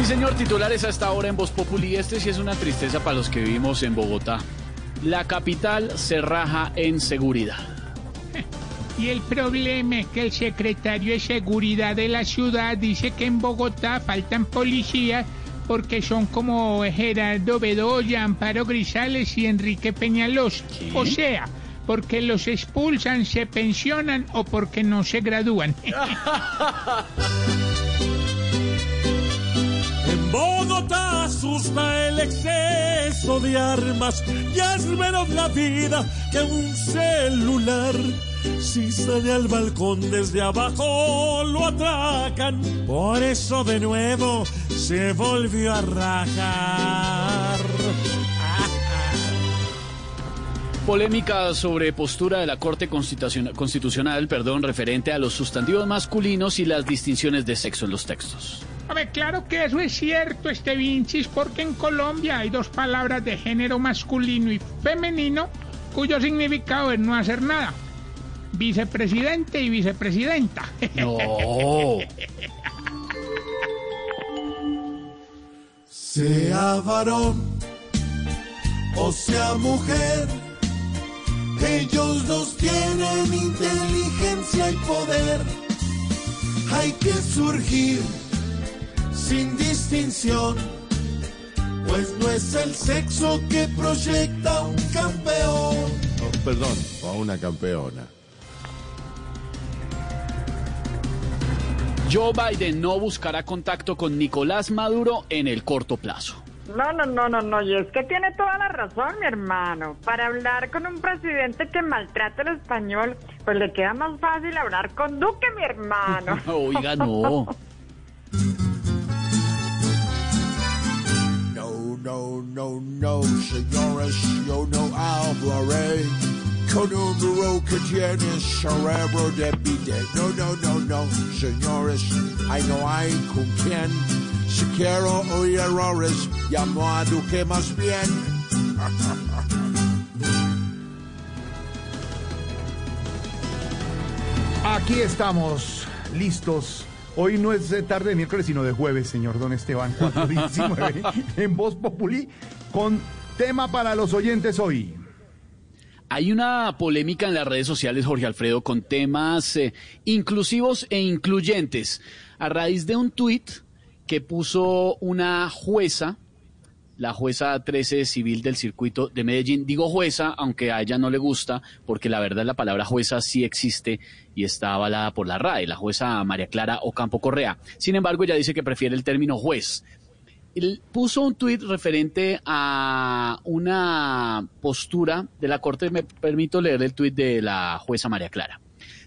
Sí, señor, titulares hasta ahora en Voz Populi. Este sí es una tristeza para los que vivimos en Bogotá. La capital se raja en seguridad. Y el problema es que el secretario de Seguridad de la ciudad dice que en Bogotá faltan policías porque son como Gerardo Bedoya, Amparo Grisales y Enrique Peñalosa. O sea, porque los expulsan, se pensionan o porque no se gradúan. Bogotá asusta el exceso de armas y es menos la vida que un celular. Si sale al balcón desde abajo lo atracan, por eso de nuevo se volvió a rajar. Polémica sobre postura de la Corte Constitucional, Constitucional perdón, referente a los sustantivos masculinos y las distinciones de sexo en los textos. A ver, claro que eso es cierto, este Vincis, porque en Colombia hay dos palabras de género masculino y femenino cuyo significado es no hacer nada. Vicepresidente y vicepresidenta. No. Sea varón o sea mujer, ellos dos tienen inteligencia y poder. Hay que surgir sin distinción, pues no es el sexo que proyecta un campeón. perdón, o una campeona. Joe Biden no buscará contacto con Nicolás Maduro en el corto plazo. No, no, no, no, no, y es que tiene toda la razón, mi hermano. Para hablar con un presidente que maltrata el español, pues le queda más fácil hablar con Duque, mi hermano. Oiga, no. No, no, no, señores, yo no hablaré con un duro que tiene cerebro de bide. No, no, no, no, señores, ahí no hay con quien. Si quiero oír errores, llamo a Duque más bien. Aquí estamos, listos. Hoy no es de tarde de miércoles, sino de jueves, señor Don Esteban, 419, en Voz Populi, con tema para los oyentes hoy. Hay una polémica en las redes sociales, Jorge Alfredo, con temas eh, inclusivos e incluyentes. A raíz de un tuit que puso una jueza, la jueza 13 civil del circuito de Medellín. Digo jueza, aunque a ella no le gusta, porque la verdad la palabra jueza sí existe y está avalada por la RAE, la jueza María Clara Ocampo Correa. Sin embargo, ella dice que prefiere el término juez. Puso un tuit referente a una postura de la Corte. Me permito leer el tuit de la jueza María Clara.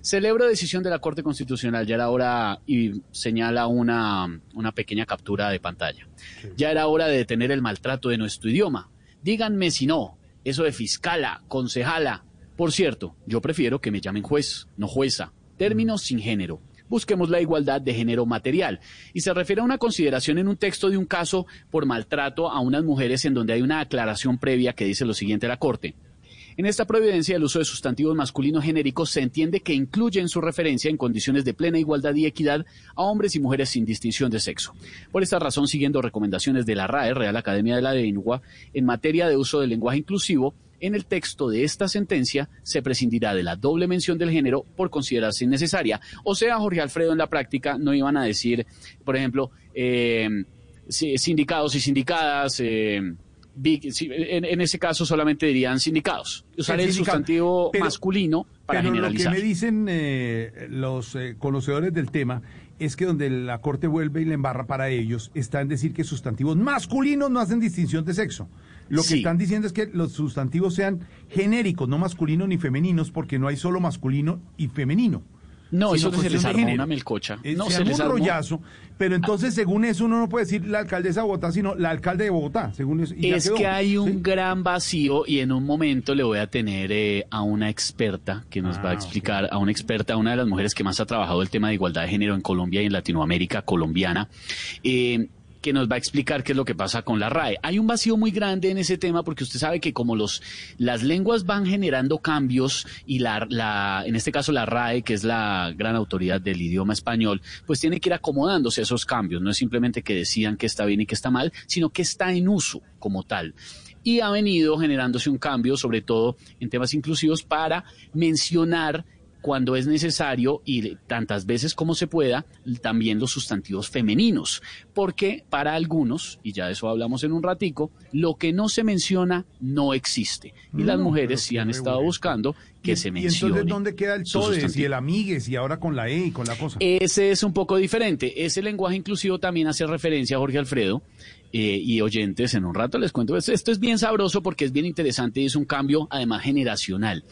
Celebro decisión de la Corte Constitucional, ya era hora, y señala una, una pequeña captura de pantalla. Ya era hora de detener el maltrato de nuestro idioma. Díganme si no, eso de fiscala, concejala. Por cierto, yo prefiero que me llamen juez, no jueza. Términos sin género. Busquemos la igualdad de género material. Y se refiere a una consideración en un texto de un caso por maltrato a unas mujeres en donde hay una aclaración previa que dice lo siguiente a la Corte. En esta providencia, el uso de sustantivos masculinos genéricos se entiende que incluye en su referencia en condiciones de plena igualdad y equidad a hombres y mujeres sin distinción de sexo. Por esta razón, siguiendo recomendaciones de la RAE, Real Academia de la Lengua, en materia de uso del lenguaje inclusivo, en el texto de esta sentencia se prescindirá de la doble mención del género por considerarse innecesaria. O sea, Jorge Alfredo, en la práctica no iban a decir, por ejemplo, eh, sindicados y sindicadas. Eh, en, en, ese caso solamente dirían sindicados. Usar el, sustantivo pero, masculino para pero generalizar. Lo que me dicen eh, los eh, conocedores del tema es que donde la Corte vuelve y le embarra para ellos está en decir que sustantivos masculinos no hacen distinción de sexo. Lo que Sí. están diciendo es que los sustantivos sean genéricos, no masculinos ni femeninos, porque no hay solo masculino y femenino. No, eso se cuestión les armó una melcocha. Eh, No, se se les un armó- rollazo, pero entonces según eso uno no puede decir la alcaldesa de Bogotá, sino la alcalde de Bogotá, según eso. y Es que hay un ¿sí? gran vacío y en un momento le voy a tener eh, a una experta que nos va a Ah, explicar, a una experta, una de las mujeres que más ha trabajado el tema de igualdad de género en Colombia y en Latinoamérica colombiana, eh, que nos va a explicar qué es lo que pasa con la RAE. Hay un vacío muy grande en ese tema porque usted sabe que como los las lenguas van generando cambios y la, la en este caso la RAE, que es la gran autoridad del idioma español, pues tiene que ir acomodándose a esos cambios. No es simplemente que decidan que está bien y que está mal, sino que está en uso como tal y ha venido generándose un cambio, sobre todo en temas inclusivos, para mencionar cuando es necesario y tantas veces como se pueda, también los sustantivos femeninos, porque para algunos, y ya de eso hablamos en un ratico, lo que no se menciona no existe. Y las mujeres sí han estado buscando que Y- se Y mencione. entonces, ¿dónde queda el todes y el amigues y ahora con la E y con la cosa? Ese es un poco diferente. Ese lenguaje inclusivo también hace referencia a Jorge Alfredo eh, y oyentes. En un rato les cuento. Esto, esto es bien sabroso porque es bien interesante y es un cambio además generacional.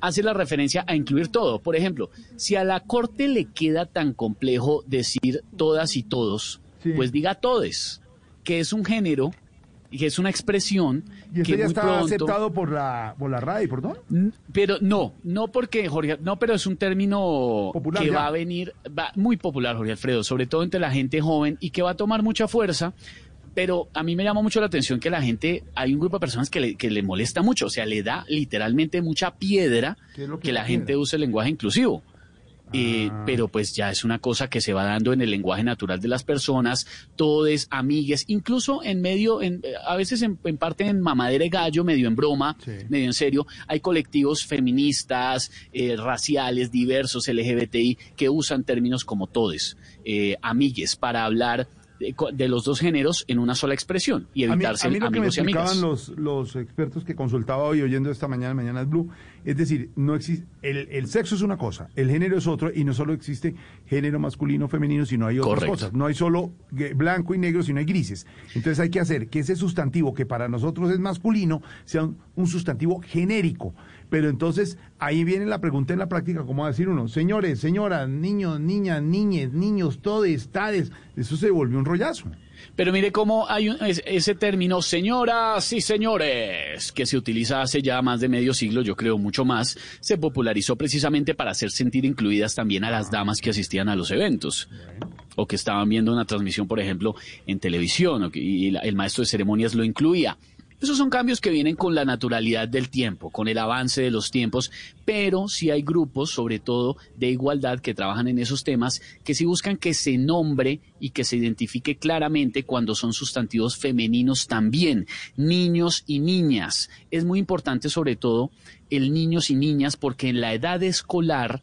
Hace la referencia a incluir todo. Por ejemplo, si a la corte le queda tan complejo decir todas y todos, Sí. pues diga todes, que es un género y que es una expresión y esto que ya muy está pronto... aceptado por la, por la RAE, ¿por dónde? N- Pero no, no porque Jorge, no, pero es un término Popular que ya. va a venir, va muy popular, Jorge Alfredo, sobre todo entre la gente joven y que va a tomar mucha fuerza. Pero a mí me llamó mucho la atención que la gente, hay un grupo de personas que le, que le molesta mucho, o sea, le da literalmente mucha piedra ¿Qué es lo que la gente use el lenguaje inclusivo. Eh, Ah. pero pues ya es una cosa que se va dando en el lenguaje natural de las personas, todes, amigues, incluso en medio, en, a veces en, en parte en mamadera de gallo, medio en broma, Sí. medio en serio, hay colectivos feministas, eh, raciales, diversos, LGBTI, que usan términos como todes, eh, amigues, para hablar de, los dos géneros en una sola expresión y A mí, evitarse a mí lo que me y explicaban los, los expertos que consultaba hoy oyendo esta mañana, Mañana es Blue, es decir, no existe, el, el sexo es una cosa, el género es otro, y no solo existe género masculino, femenino, sino hay otras Correcto. cosas. No hay solo blanco y negro, sino hay grises. Entonces hay que hacer que ese sustantivo que para nosotros es masculino sea un, un sustantivo genérico. Pero entonces ahí viene la pregunta en la práctica, ¿cómo va a decir uno? Señores, señoras, niños, niñas, niñes, niños, todes, tades, eso se volvió un rollazo. Pero mire cómo hay un- es- ese término, señoras y señores, que se utiliza hace ya más de medio siglo, yo creo mucho más, se popularizó precisamente para hacer sentir incluidas también a las damas que asistían a los eventos. O que estaban viendo una transmisión, por ejemplo, en televisión, o que- y la- el maestro de ceremonias lo incluía. Esos son cambios que vienen con la naturalidad del tiempo, con el avance de los tiempos, pero sí hay grupos, sobre todo de igualdad, que trabajan en esos temas, que sí buscan que se nombre y que se identifique claramente cuando son sustantivos femeninos también, niños y niñas. Es muy importante, sobre todo, el niños y niñas, porque en la edad escolar,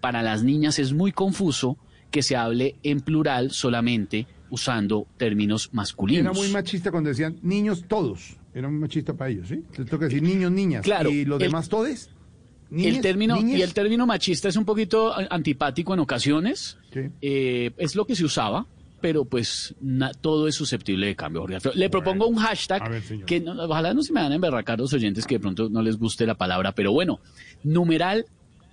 para las niñas es muy confuso que se hable en plural solamente usando términos masculinos. Era muy machista cuando decían niños todos. Era muy machista para ellos, ¿sí? Entonces toca decir niños, niñas. Claro, ¿Y los el- demás todes? el Niñes, término niñes. y el término machista es un poquito antipático en ocasiones. Sí. Eh, es lo que se usaba, pero pues na- todo es susceptible de cambio. Jorge. Le propongo un hashtag ver, que no- ojalá no se me van a emberracar los oyentes que de pronto no les guste la palabra, pero bueno, numeral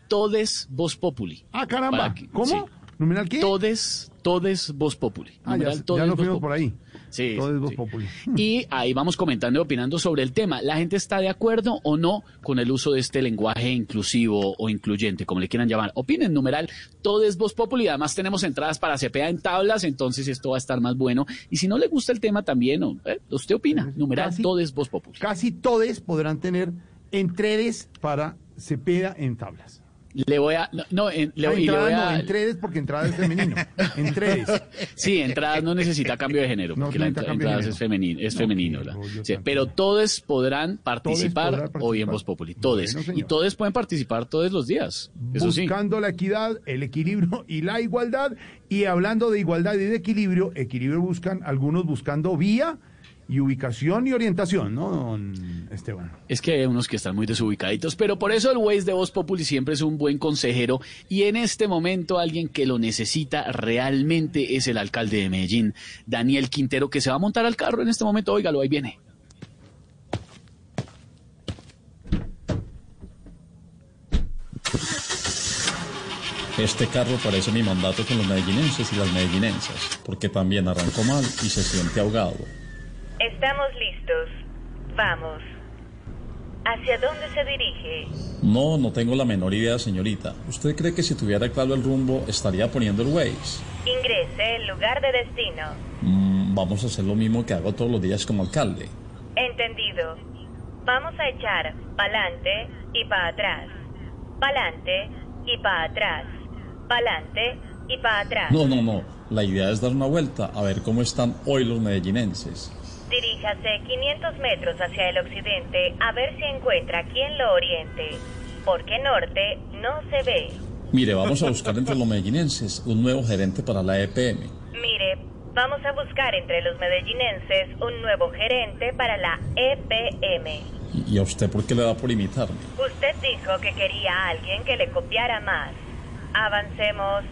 todes voz populi. Ah, caramba. Que- ¿Cómo? sí. ¿Numeral qué? Todes, todes voz populi. Ah, ya, Numeral ya todes nos voz fuimos populi. por ahí. Sí, Todo es voz sí. populi. Y ahí vamos comentando y opinando sobre el tema. ¿La gente está de acuerdo o no con el uso de este lenguaje inclusivo o incluyente, como le quieran llamar? Opinen, numeral, todo es voz populi. Además tenemos entradas para CPA en tablas, entonces esto va a estar más bueno. Y si no le gusta el tema también, eh, usted opina, numeral, Casi- todo es voz populi. Casi todes podrán tener entredes para Cepeda en tablas. Le voy a... No, no, en- le, Ah, y le entrada voy no, a... entredes porque entrada es femenino. entredes. Sí, entradas no necesita cambio de género, No porque la necesita entra- cambio de entradas es femenino, es No, femenino. la- sí, pero todos podrán participar, hoy en. Voz Populi, todos. Bueno, y todos pueden participar todos los días, eso sí. Buscando la equidad, el equilibrio y la igualdad. Y hablando de igualdad y de equilibrio, equilibrio buscan, algunos buscando vía y ubicación y orientación, ¿no, don Esteban? Es que hay unos que están muy desubicaditos, pero por eso el Waze de Voz Populi siempre es un buen consejero y en este momento alguien que lo necesita realmente es el alcalde de Medellín, Daniel Quintero, que se va a montar al carro en este momento, óigalo, ahí viene. Este carro parece mi mandato con los medellinenses y las medellinensas, porque también arrancó mal y se siente ahogado. Estamos listos. Vamos. ¿Hacia dónde se dirige? No, no tengo la menor idea, señorita. ¿Usted cree que si tuviera claro el rumbo estaría poniendo el Waze? Ingrese el lugar de destino. Mm, vamos a hacer lo mismo que hago todos los días como alcalde. Entendido. Vamos a echar pa'lante y pa' atrás. Pa'lante y pa' atrás. Pa'lante y pa' atrás. No, no, no. La idea es dar una vuelta a ver cómo están hoy los medellinenses. Diríjase 500 metros hacia el occidente a ver si encuentra quien lo oriente. Porque norte no se ve. Mire, vamos a buscar entre los medellinenses un nuevo gerente para la EPM. Mire, vamos a buscar entre los medellinenses un nuevo gerente para la EPM. ¿Y a usted por qué le da por imitarme? Usted dijo que quería a alguien que le copiara más. Avancemos.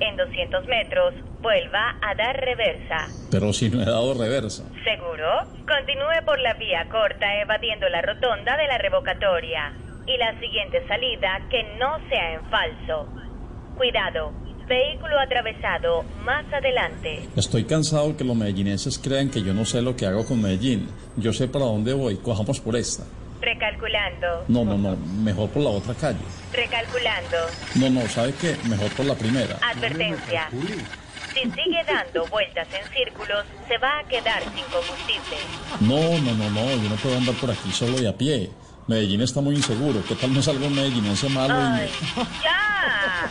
En 200 metros, vuelva a dar reversa. Pero si no he dado reversa. ¿Seguro? Continúe por la vía corta evadiendo la rotonda de la revocatoria. Y la siguiente salida que no sea en falso. Cuidado, vehículo atravesado más adelante. Estoy cansado que los medellinenses crean que yo no sé lo que hago con Medellín. Yo sé para dónde voy. Cojamos por esta. Recalculando. No, no, no. Mejor por la otra calle. Recalculando. No, no. ¿Sabe qué? Mejor por la primera. Advertencia. Si sigue dando vueltas en círculos, se va a quedar sin combustible. No, no, no, no. Yo no puedo andar por aquí solo y a pie. Medellín está muy inseguro. ¿Qué tal me salga un medellinense malo? y me- ¡Ay! ¡Ya!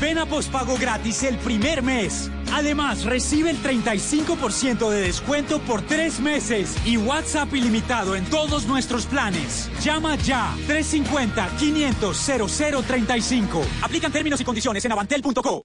Ven a pospago gratis el primer mes. Además, recibe el 35% de descuento por tres meses y WhatsApp ilimitado en todos nuestros planes. Llama ya 350-500-0035. Aplican términos y condiciones en avantel.co.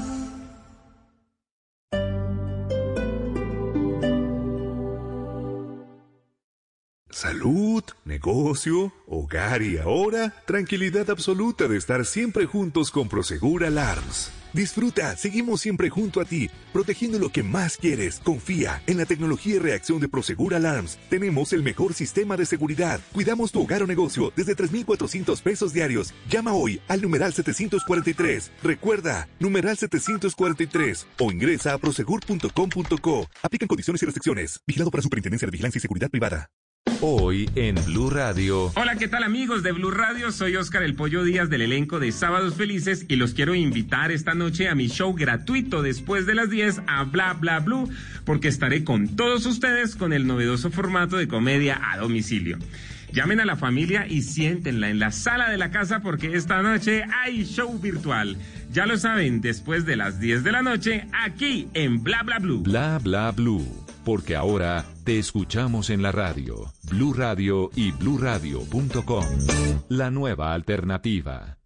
Salud, negocio, hogar y ahora tranquilidad absoluta de estar siempre juntos con Prosegur Alarms. Disfruta, seguimos siempre junto a ti, protegiendo lo que más quieres. Confía en la tecnología y reacción de Prosegur Alarms. Tenemos el mejor sistema de seguridad. Cuidamos tu hogar o negocio desde 3,400 pesos diarios. Llama hoy al numeral 743. Recuerda, numeral 743 o ingresa a prosegur.com.co. Aplican condiciones y restricciones. Vigilado por la Superintendencia de Vigilancia y Seguridad Privada. Hoy en Blue Radio. Hola, ¿qué tal amigos de Blue Radio? Soy Oscar El Pollo Díaz del elenco de Sábados Felices y los quiero invitar esta noche a mi show gratuito después de las 10 a Bla Bla Blue porque estaré con todos ustedes con el novedoso formato de comedia a domicilio. Llamen a la familia y siéntenla en la sala de la casa porque esta noche hay show virtual. Ya lo saben, después de las 10 de la noche, aquí en Bla Bla Blue. Bla bla blue. Porque ahora escuchamos en la radio. Blue Radio y bluradio.com. La nueva alternativa.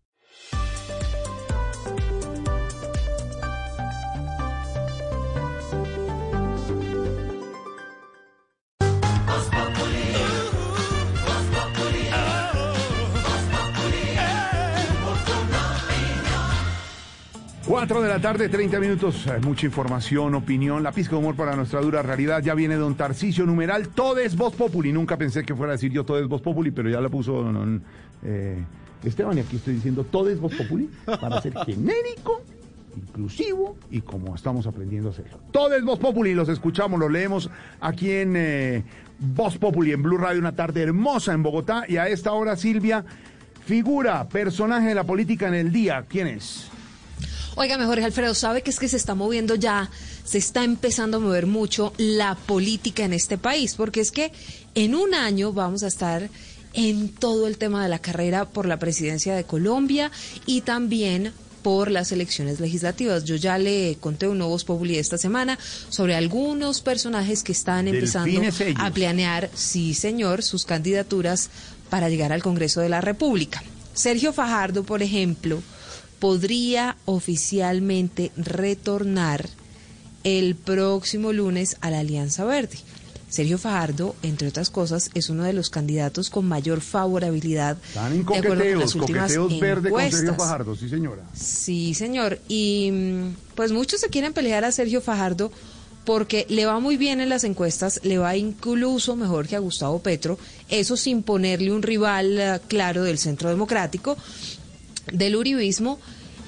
Cuatro de la tarde, 30 minutos, mucha información, opinión, la pizca de humor para nuestra dura realidad. Ya viene don Tarcicio, numeral, todo es Voz Populi. Nunca pensé que fuera a decir yo todo es Voz Populi, pero ya la puso don, eh, Esteban y aquí estoy diciendo todo es Voz Populi para ser genérico inclusivo y como estamos aprendiendo a hacerlo. Todo es Voz Populi, los escuchamos, los leemos aquí en eh, Voz Populi, en Blue Radio, una tarde hermosa en Bogotá. Y a esta hora, Silvia, figura, personaje de la política en el día. ¿Quién es? Oiga, mejor Alfredo, sabe que es que se está moviendo ya, se está empezando a mover mucho la política en este país, porque es que en un año vamos a estar en todo el tema de la carrera por la presidencia de Colombia y también por las elecciones legislativas. Yo ya le conté un nuevo Populi esta semana sobre algunos personajes que están empezando a planear, sí señor, sus candidaturas para llegar al Congreso de la República. Sergio Fajardo, por ejemplo, podría oficialmente retornar el próximo lunes a la Alianza Verde. Sergio Fajardo, entre otras cosas, es uno de los candidatos con mayor favorabilidad Están en de con las últimas coqueteos verde con Sergio encuestas. Fajardo, sí señora. Sí, señor. Y mm, pues muchos se quieren pelear a Sergio Fajardo porque le va muy bien en las encuestas, le va incluso mejor que a Gustavo Petro, eso sin ponerle un rival eh, claro del Centro Democrático, del Uribismo.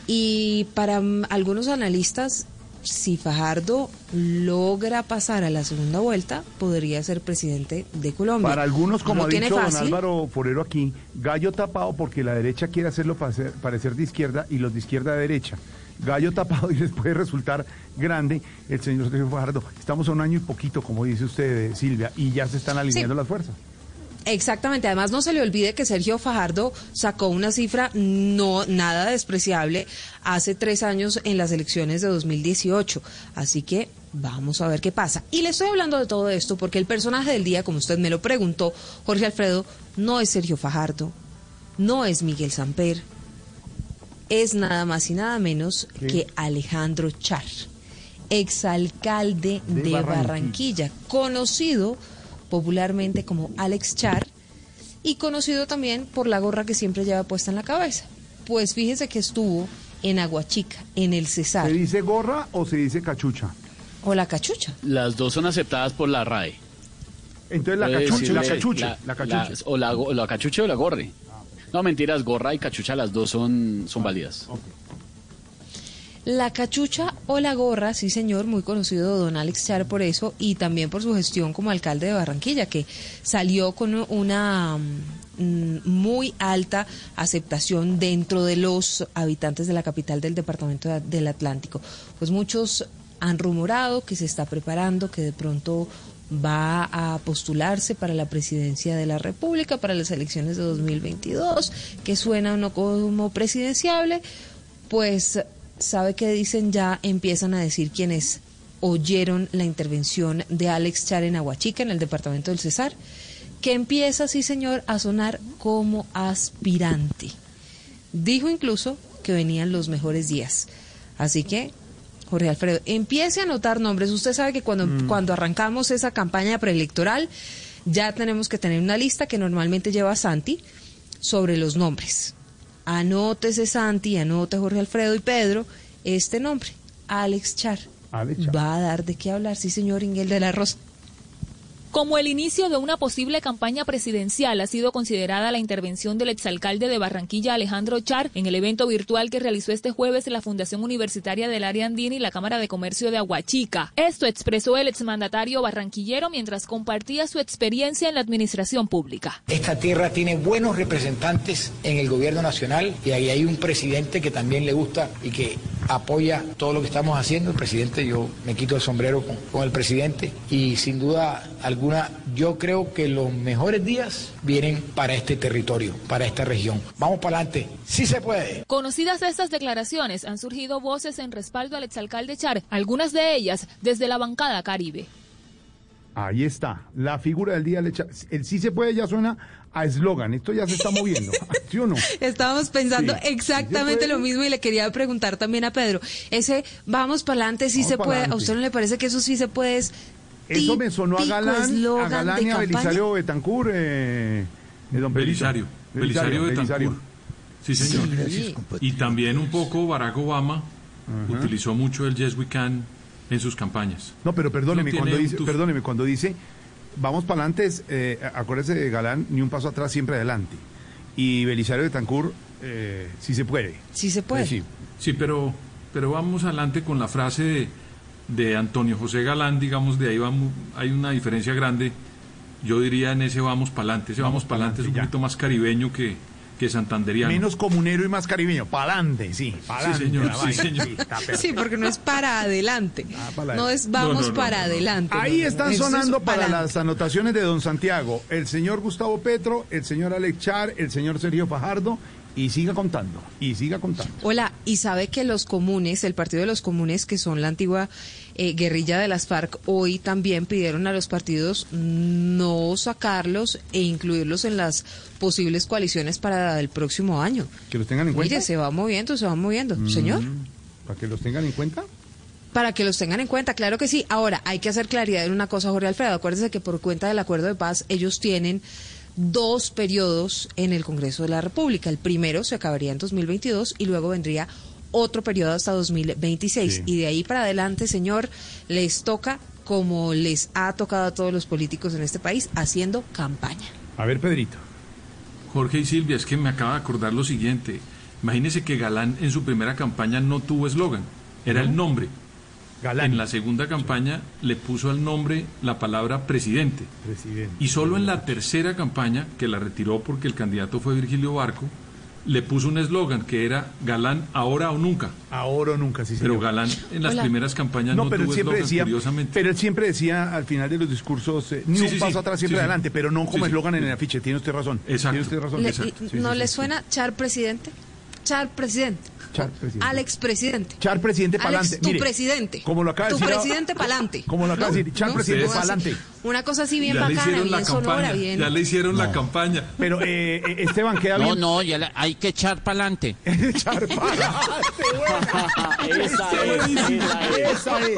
Y para mm, algunos analistas, si Fajardo logra pasar a la segunda vuelta, podría ser presidente de Colombia. Para algunos, como No ha dicho don. Álvaro Forero aquí, gallo tapado porque la derecha quiere hacerlo parecer, parecer de izquierda y los de izquierda de derecha. Gallo tapado y les puede resultar grande el señor Sergio Fajardo. Estamos a un año y poquito, como dice usted, Silvia, y ya se están alineando las fuerzas. Exactamente, además no se le olvide que Sergio Fajardo sacó una cifra no nada despreciable hace tres años en las elecciones de 2018. Así que vamos a ver qué pasa. Y le estoy hablando de todo esto porque el personaje del día, como usted me lo preguntó, Jorge Alfredo, no es Sergio Fajardo, no es Miguel Samper, es nada más y nada menos que Alejandro Char, exalcalde De de, Barranquilla. Barranquilla, conocido popularmente como Alex Char y conocido también por la gorra que siempre lleva puesta en la cabeza. Pues fíjese que estuvo en Aguachica, en el Cesar, ¿Se dice gorra o se dice cachucha? o la cachucha. Las dos son aceptadas por la RAE. Entonces la cachucha, la cachucha, la o, la, cachucha o la gorre. No, mentiras, gorra y cachucha, las dos son, son válidas. La cachucha o la gorra, sí señor, muy conocido don Alex Char por eso y también por su gestión como alcalde de Barranquilla, que salió con una mm, muy alta aceptación dentro de los habitantes de la capital del departamento de- del Atlántico. Pues muchos han rumorado que se está preparando, que de pronto va a postularse para la presidencia de la República, para las elecciones de 2022, que suena uno como presidenciable, pues sabe que dicen ya, empiezan a decir quienes oyeron la intervención de Alex Char en Aguachica, en el departamento del Cesar, que empieza, sí señor, a sonar como aspirante. Dijo incluso que venían los mejores días. Así que, Jorge Alfredo, empiece a anotar nombres. Usted sabe que cuando, cuando arrancamos esa campaña preelectoral, ya tenemos que tener una lista que normalmente lleva Santi sobre los nombres. Anótese Santi, anote Jorge Alfredo y Pedro este nombre, Alex Char. Alex Char. Va a dar de qué hablar, sí señor Inguel de la Rosa. Como el inicio de una posible campaña presidencial ha sido considerada la intervención del exalcalde de Barranquilla Alejandro Char en el evento virtual que realizó este jueves la Fundación Universitaria del Área Andina y la Cámara de Comercio de Aguachica. Esto expresó el exmandatario barranquillero mientras compartía su experiencia en la administración pública. Esta tierra tiene buenos representantes en el gobierno nacional y ahí hay un presidente que también le gusta y que apoya todo lo que estamos haciendo. El presidente, yo me quito el sombrero con, el presidente y sin duda alguna yo creo que los mejores días vienen para este territorio, para esta región. Vamos para adelante, sí se puede. Conocidas estas declaraciones, han surgido voces en respaldo al exalcalde Char, algunas de ellas desde la bancada Caribe. Ahí está, la figura del día. El sí se puede ya suena a eslogan. Esto ya se está moviendo. ¿Sí o no? Estábamos pensando Sí. exactamente ¿Sí se lo mismo y le quería preguntar también a Pedro. Ese vamos para adelante, sí Vamos se puede. ¿A usted no le parece que eso sí se puede? Es Eso me sonó a Galán, a Galán y a? Belisario Betancourt, eh, de don. Belisario, Belisario. Betancourt. Sí, señor. Sí. Y también un poco Barack Obama utilizó mucho el Yes We Can en sus campañas. No, pero perdóneme, No cuando dice, tuf- perdóneme, cuando dice vamos para adelante, eh, acuérdese de Galán, ni un paso atrás, siempre adelante. Y Belisario Betancourt, eh, sí se puede. Sí se puede. Sí. Sí, pero, pero vamos adelante con la frase de, de Antonio José Galán, digamos, de ahí vamos, hay una diferencia grande. Yo diría en ese vamos para adelante. Ese vamos, para adelante es un poquito más caribeño que, que santanderiano. Menos comunero y más caribeño. Pa'lante, sí. Pa'lante, señor, sí, vaina, señor. Sí, porque no es para adelante. para no es vamos No, no, no, para no, no. adelante. Ahí no, están es sonando para pa'lante. las anotaciones de don Santiago. El señor Gustavo Petro, el señor Alex Char, el señor Sergio Fajardo. Y siga contando. Y siga contando. Hola, y sabe que los comunes, el Partido de los Comunes, que son la antigua eh, guerrilla de las FARC, hoy también pidieron a los partidos no sacarlos e incluirlos en las posibles coaliciones para el próximo año. Que los tengan en cuenta. Mire, se va moviendo, se va moviendo, señor. Mm, Para que los tengan en cuenta. Para que los tengan en cuenta, claro que sí. Ahora, hay que hacer claridad en una cosa, Jorge Alfredo. Acuérdese que por cuenta del acuerdo de paz, ellos tienen dos periodos en el Congreso de la República. El primero se acabaría en 2022 y luego vendría otro periodo hasta 2026. Sí. Y de ahí para adelante, señor, les toca como les ha tocado a todos los políticos en este país, haciendo campaña. A ver, Pedrito. Jorge y Silvia, es que me acaba de acordar lo siguiente. Imagínese que Galán en su primera campaña no tuvo eslogan, era el nombre. En la segunda campaña le puso al nombre la palabra presidente. Presidente. Y solo en la tercera campaña, que la retiró porque el candidato fue Virgilio Barco, le puso un eslogan que era Galán ahora o nunca. Ahora o nunca, sí, Pero señor. Galán en las Hola. primeras campañas no, pero él tuvo siempre eslogan, decía, curiosamente. pero él siempre decía al final de los discursos, eh, ni Sí, un sí, paso sí. atrás, siempre Sí, sí. adelante, pero no como sí. eslogan en el afiche, tiene usted razón. Exacto. Tiene usted razón. Le- Exacto. Sí, ¿No sí, le sí. suena Char presidente? Char presidente. Char presidente. Alex presidente. Char presidente pa'lante. tu Mire, presidente. como lo acaba de tu decir a- presidente pa'lante. Como lo acaba de decir, Char presidente pa'lante. Una cosa así bien ya bacana, bien sonora, campaña, bien. ya le hicieron la campaña. Pero eh, eh, Esteban queda No, bien. no, ya la- hay que echar para adelante. Echar Esa es, esa es. Esa es.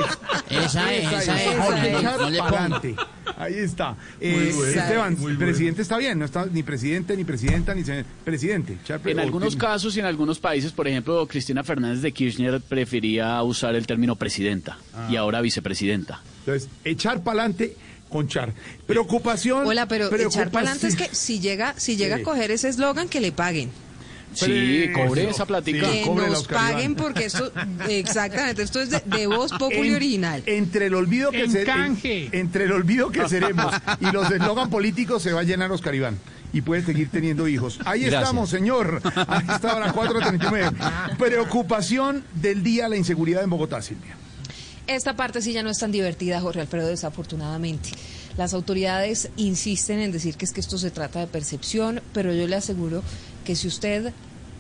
Esa es, esa es, no- Echar no ponga. pa'lante. Ahí está. Eh, bueno, Esteban, el bueno. presidente está bien, no está ni presidente, ni presidenta, ni se- presidente. En algunos tiene- casos y en algunos países, por ejemplo, Cristina Fernández de Kirchner prefería usar el término presidenta y ahora vicepresidenta. Entonces, echar pa'lante con char. Preocupación. Hola, pero echar preocupación. para es que si llega, si llega Sí. a coger ese eslogan, que le paguen. Sí, cobre esa platica. Sí, que cóbrela, nos Oscar Iván. paguen porque esto, exactamente, esto es de, de voz populi En- original. Entre el olvido que En se- canje. entre el olvido que seremos y los eslogan políticos se va a llenar Oscar Iván y puede seguir teniendo hijos. Ahí Gracias. estamos, señor. Ahí está ahora 439. Preocupación del día la inseguridad en Bogotá, Silvia. Esta parte sí ya no es tan divertida, Jorge Alfredo, desafortunadamente. Las autoridades insisten en decir que es que esto se trata de percepción, pero yo le aseguro que si usted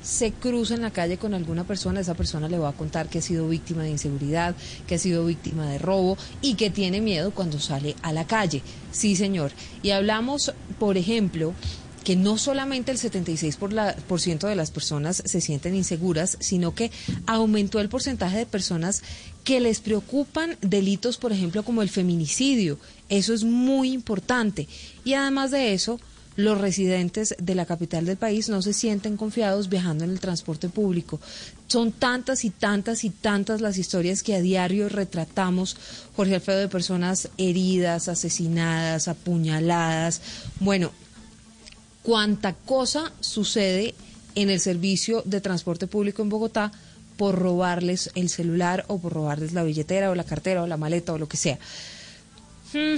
se cruza en la calle con alguna persona, esa persona le va a contar que ha sido víctima de inseguridad, que ha sido víctima de robo y que tiene miedo cuando sale a la calle. Sí, señor. Y hablamos, por ejemplo, que no solamente el 76% por la- por ciento de las personas se sienten inseguras, sino que aumentó el porcentaje de personas que les preocupan delitos, por ejemplo, como el feminicidio. Eso es muy importante. Y además de eso, los residentes de la capital del país no se sienten confiados viajando en el transporte público. Son tantas y tantas y tantas las historias que a diario retratamos, Jorge Alfredo, de personas heridas, asesinadas, apuñaladas. Bueno, cuánta cosa sucede en el servicio de transporte público en Bogotá por robarles el celular o por robarles la billetera o la cartera o la maleta o lo que sea. Hmm,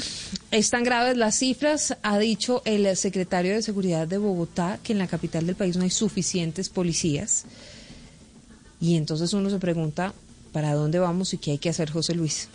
Están graves las cifras, ha dicho el secretario de Seguridad de Bogotá que en la capital del país no hay suficientes policías. Y entonces uno se pregunta, ¿para dónde vamos y qué hay que hacer, José Luis?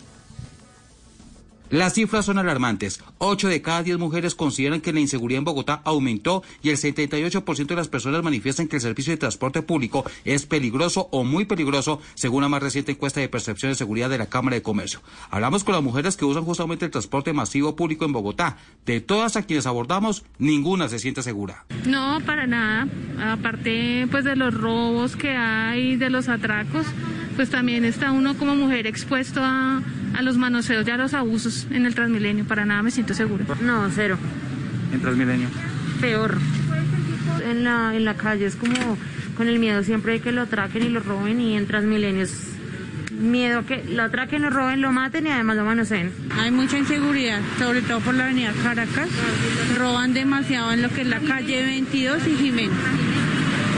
Las cifras son alarmantes. 8 de cada 10 mujeres consideran que la inseguridad en Bogotá aumentó y el 78% de las personas manifiestan que el servicio de transporte público es peligroso o muy peligroso, según la más reciente encuesta de percepción de seguridad de la Cámara de Comercio. Hablamos con las mujeres que usan justamente el transporte masivo público en Bogotá. De todas a quienes abordamos, ninguna se siente segura. No, para nada. Aparte pues de los robos que hay, de los atracos, pues también está uno como mujer expuesto a, a los manoseos y a los abusos en el Transmilenio. Para nada me siento segura. No, cero. En Transmilenio. Peor. En la, en la calle es como con el miedo siempre de que lo atraquen y lo roben y en Transmilenio es miedo que lo atraquen, lo roben, lo maten y además lo manoseen. Hay mucha inseguridad, sobre todo por la avenida Caracas. Roban demasiado en lo que es la calle 22 y Jiménez.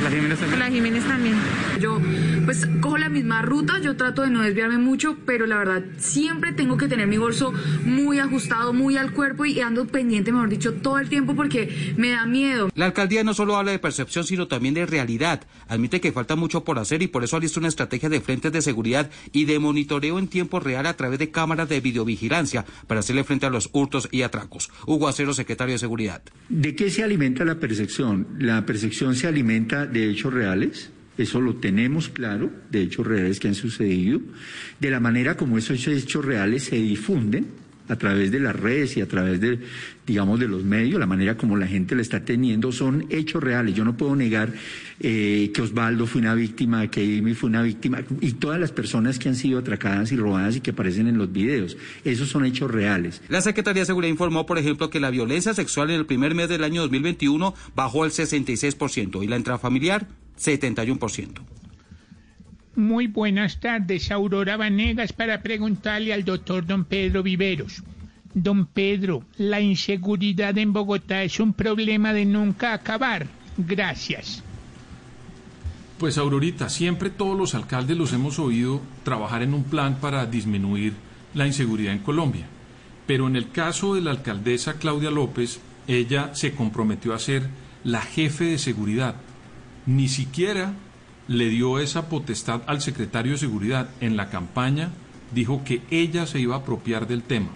La Jiménez también? La Jiménez también. Yo pues cojo la misma ruta, yo trato de no desviarme mucho, pero la verdad siempre tengo que tener mi bolso muy ajustado, muy al cuerpo y ando pendiente, mejor dicho, todo el tiempo porque me da miedo. La alcaldía no solo habla de percepción, sino también de realidad. Admite que falta mucho por hacer y por eso ha listo una estrategia de frentes de seguridad y de monitoreo en tiempo real a través de cámaras de videovigilancia para hacerle frente a los hurtos y atracos. Hugo Acero, secretario de Seguridad. ¿De qué se alimenta la percepción? La percepción se alimenta de hechos reales. Eso lo tenemos claro, de hechos reales que han sucedido, de la manera como esos hechos reales se difunden a través de las redes y a través de, digamos, de los medios, la manera como la gente la está teniendo, son hechos reales. Yo no puedo negar eh, que Osvaldo fue una víctima, que Amy fue una víctima, y todas las personas que han sido atracadas y robadas y que aparecen en los videos. Esos son hechos reales. La Secretaría de Seguridad informó, por ejemplo, que la violencia sexual en el primer mes del año 2021 bajó al 66% y la intrafamiliar 71%. Muy buenas tardes, Aurora Vanegas, para preguntarle al doctor don Pedro Viveros. Don Pedro, la inseguridad en Bogotá es un problema de nunca acabar. Gracias. Pues Aurorita, siempre todos los alcaldes los hemos oído trabajar en un plan para disminuir la inseguridad en Colombia. Pero en el caso de la alcaldesa Claudia López, ella se comprometió a ser la jefe de seguridad. Ni siquiera le dio esa potestad al secretario de Seguridad. En la campaña dijo que ella se iba a apropiar del tema.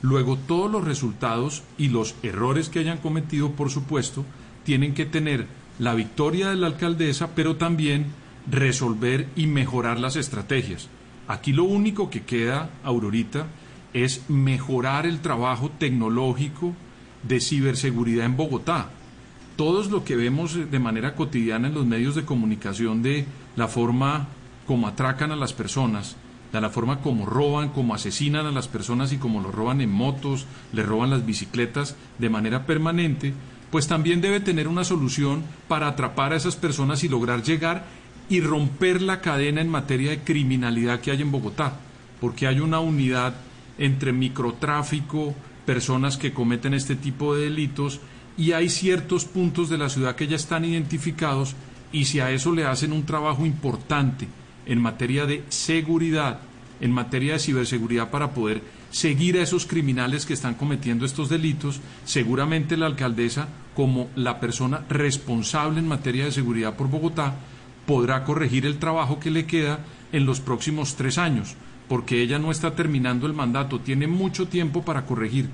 Luego todos los resultados y los errores que hayan cometido, por supuesto, tienen que tener la victoria de la alcaldesa, pero también resolver y mejorar las estrategias. Aquí lo único que queda, Aurorita, es mejorar el trabajo tecnológico de ciberseguridad en Bogotá. Todos lo que vemos de manera cotidiana en los medios de comunicación de la forma como atracan a las personas, de la forma como roban, como asesinan a las personas y como los roban en motos, les roban las bicicletas de manera permanente, pues también debe tener una solución para atrapar a esas personas y lograr llegar y romper la cadena en materia de criminalidad que hay en Bogotá, porque hay una unidad entre microtráfico, personas que cometen este tipo de delitos y hay ciertos puntos de la ciudad que ya están identificados y si a eso le hacen un trabajo importante en materia de seguridad, en materia de ciberseguridad para poder seguir a esos criminales que están cometiendo estos delitos, seguramente la alcaldesa, como la persona responsable en materia de seguridad por Bogotá, podrá corregir el trabajo que le queda en los próximos tres años, porque ella no está terminando el mandato, tiene mucho tiempo para corregir.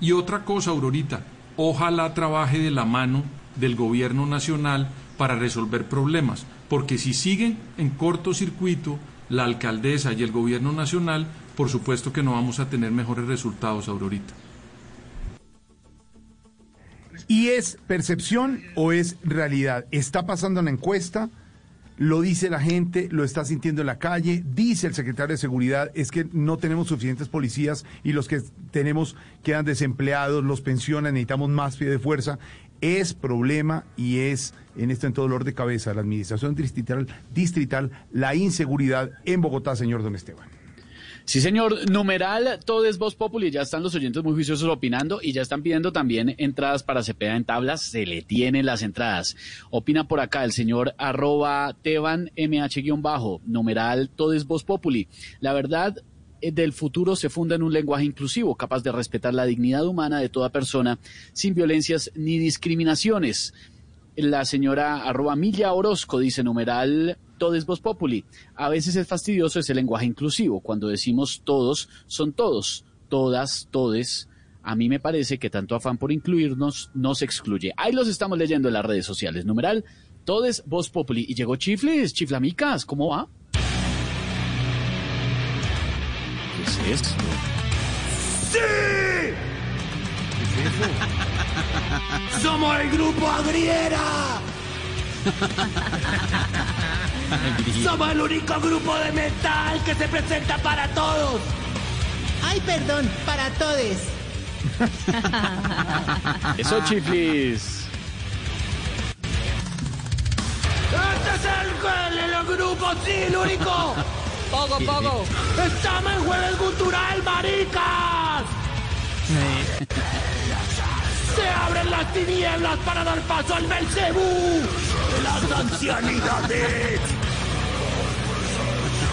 Y otra cosa, Aurorita, ojalá trabaje de la mano del gobierno nacional para resolver problemas, porque si siguen en cortocircuito la alcaldesa y el gobierno nacional, por supuesto que no vamos a tener mejores resultados, Aurorita. ¿Y es percepción o es realidad? ¿Está pasando la encuesta? Lo dice la gente, lo está sintiendo en la calle, dice el secretario de Seguridad, es que no tenemos suficientes policías y los que tenemos quedan desempleados, los pensionan, necesitamos más pie de fuerza. Es problema y es en esto en todo dolor de cabeza la administración distrital, distrital la inseguridad en Bogotá, señor Don Esteban. Sí, señor. Numeral, todo es Voz Populi. Ya están los oyentes muy juiciosos opinando y ya están pidiendo también entradas para Cepeda en tablas. Se le tienen las entradas. Opina por acá el señor arroba Teban MH-bajo. Numeral, todo es Voz Populi. La verdad eh, del futuro se funda en un lenguaje inclusivo, capaz de respetar la dignidad humana de toda persona, sin violencias ni discriminaciones. La señora arroba Milla Orozco dice numeral todo es voz populi. A veces es fastidioso ese lenguaje inclusivo. Cuando decimos todos, son todos, todas, todes. A mí me parece que tanto afán por incluirnos nos excluye. Ahí los estamos leyendo en las redes sociales. Numeral, todes voz populi. Y llegó Chifles, Chiflamicas, ¿cómo va? ¿Qué es esto? ¡Sí! ¡Somos el grupo Agriera! Somos el único grupo de metal que se presenta para todos. Ay, perdón, para todos. Eso, Chiflis. Este es el, el, el grupo, sí, el único. Pogo, pogo. Estamos en Jueves Cultural, maricas. Se abren las tinieblas para dar paso al Belcebú. de las ancianidades.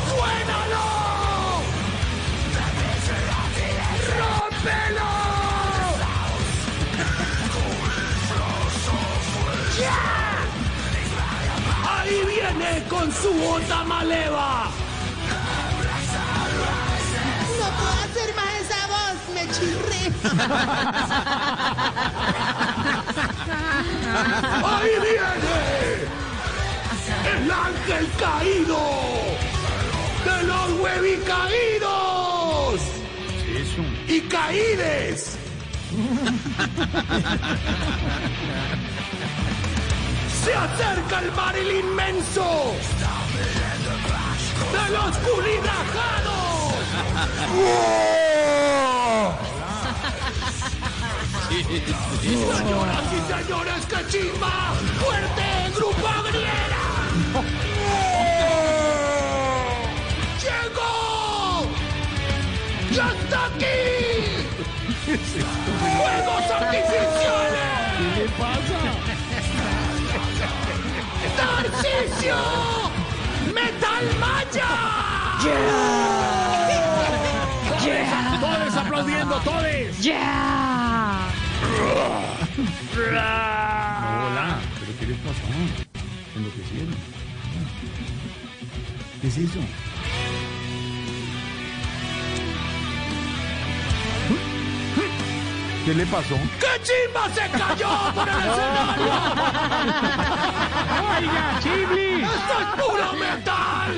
¡Suénalo! ¡Rómpelo! ¡Ya! Ahí viene con su onda maleva. No puedo hacer más ¡Ahí viene! ¡El ángel caído! ¡De los huevicaídos! ¡Y caídes! ¡Se acerca el barril inmenso! ¡De los culidrajados! Señoras y señores, que chimba, fuerte grupo griera. ¡Llegó! ¡Ya está aquí! ¡Fuegos artificiales! ¿Qué le pasa? ¡Tarcisio! ¡Metal Maya! Todos aplaudiendo, todos. ¡Ya! Hola, pero ¿qué les pasó? Enloquecieron. ¿Qué es eso? ¿Qué le pasó? ¡Qué chimba se cayó por el escenario! Oiga, Chiblis. ¡Esto es puro metal!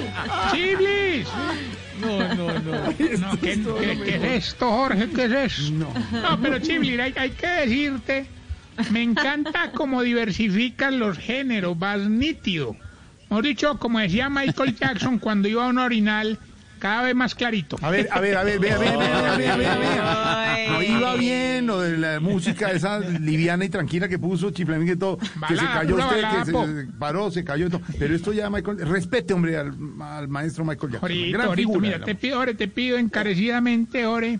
¡Chiblis! No, no, no. no ¿qué, qué- qué es esto, Jorge? ¿Qué es esto? No, pero Chiblis, hay, hay que decirte, me encanta cómo diversifican los géneros, vas nítido. Mejor dicho, como decía Michael Jackson cuando iba a un orinal, cada vez más clarito. A ver, a ver, a ver, vea, vea, vea, vea, vea, vea. No iba bien lo de la música esa liviana y tranquila que puso Chiflamín y todo, que se cayó usted, balada, que se paró, se cayó y todo. Pero esto ya, Michael, respete, hombre, al, al maestro Michael Jackson. Gran figura mira, te pido, Ore, te pido encarecidamente, Ore,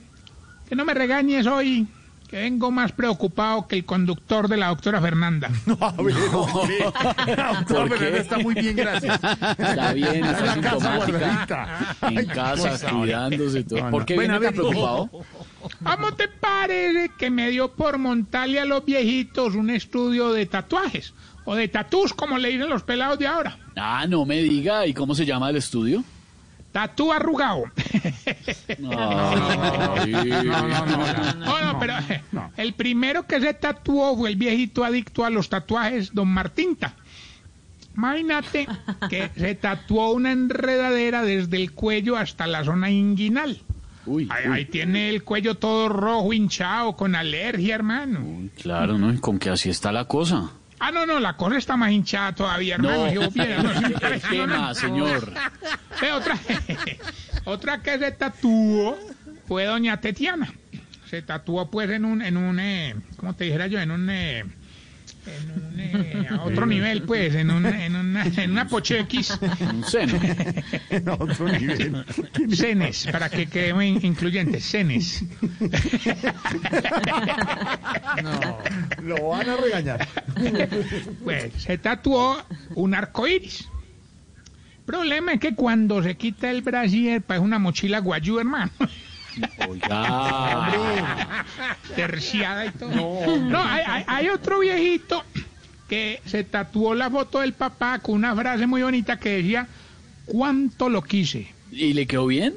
que no me regañes hoy, que vengo más preocupado que el conductor de la doctora Fernanda. No, a ver. La doctora ¿Por qué? Fernanda está muy bien, gracias. Está bien, está en la casa sintomática. guardadita. En Ay, casa, cosa, cuidándose y todo. No, no. ¿Por qué Bueno, viene a tan ver, preocupado? ¿Cómo te parece que me dio por montarle a los viejitos un estudio de tatuajes? O de tatús, como le dicen los pelados de ahora. Ah, no me diga. ¿Y cómo se llama el estudio? Tatú arrugado. No, no, no, no, no, pero eh, el primero que se tatuó fue el viejito adicto a los tatuajes, don Martinta. Imagínate que se tatuó una enredadera desde el cuello hasta la zona inguinal. Uy, Ahí, uy. ahí tiene el cuello todo rojo, hinchado, con alergia, hermano. Claro, ¿no? ¿Y con que así está la cosa? Ah, no, no, la cosa está más hinchada todavía, hermano. No. Mira, no, sí, ¿Qué no, no. más, señor? Otra, otra que se tatuó fue doña Tetiana. Se tatuó pues en un, en un, eh, ¿cómo te dijera yo? En un, eh, en un, eh, a otro nivel pues, en, un, en una, en una pochequis. Un seno. En otro nivel. Cenes, para que quede muy incluyente, cenes. No, lo van a regañar. Pues se tatuó un arco iris. Problema es que cuando se quita el brasier, pues una mochila guayú, hermano. Oiga. Terciada y todo. No, hay, hay- hay otro viejito que se tatuó la foto del papá con una frase muy bonita que decía, ¿cuánto lo quise? ¿Y le quedó bien?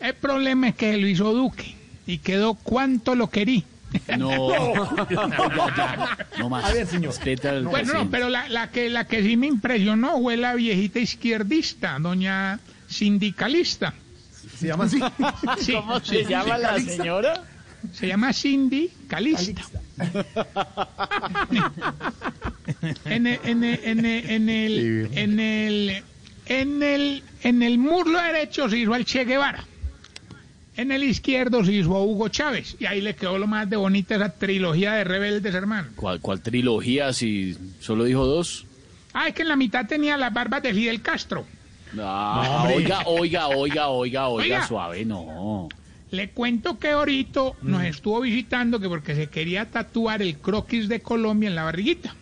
El problema es que lo hizo Duque y quedó ¿cuánto lo querí? No. Ya, ya. No más. A ver, señor. Bueno, no, pero la, la que, la que sí me impresionó fue la viejita izquierdista, doña sindicalista. ¿Se llama así? Sí, ¿Cómo se llama la señora? Se llama Cindy Calista. en el, en el, en el, en el, en el, en el, en el muslo derecho se hizo al Che Guevara. En el izquierdo se hizo a Hugo Chávez. Y ahí le quedó lo más de bonita esa trilogía de rebeldes, hermano. ¿Cuál, cuál trilogía si solo dijo dos? Ah, es que en la mitad tenía las barbas de Fidel Castro. Ah, hombre. oiga, oiga, oiga, oiga, oiga, suave, no. Le cuento que ahorita nos estuvo visitando que porque se quería tatuar el croquis de Colombia en la barriguita.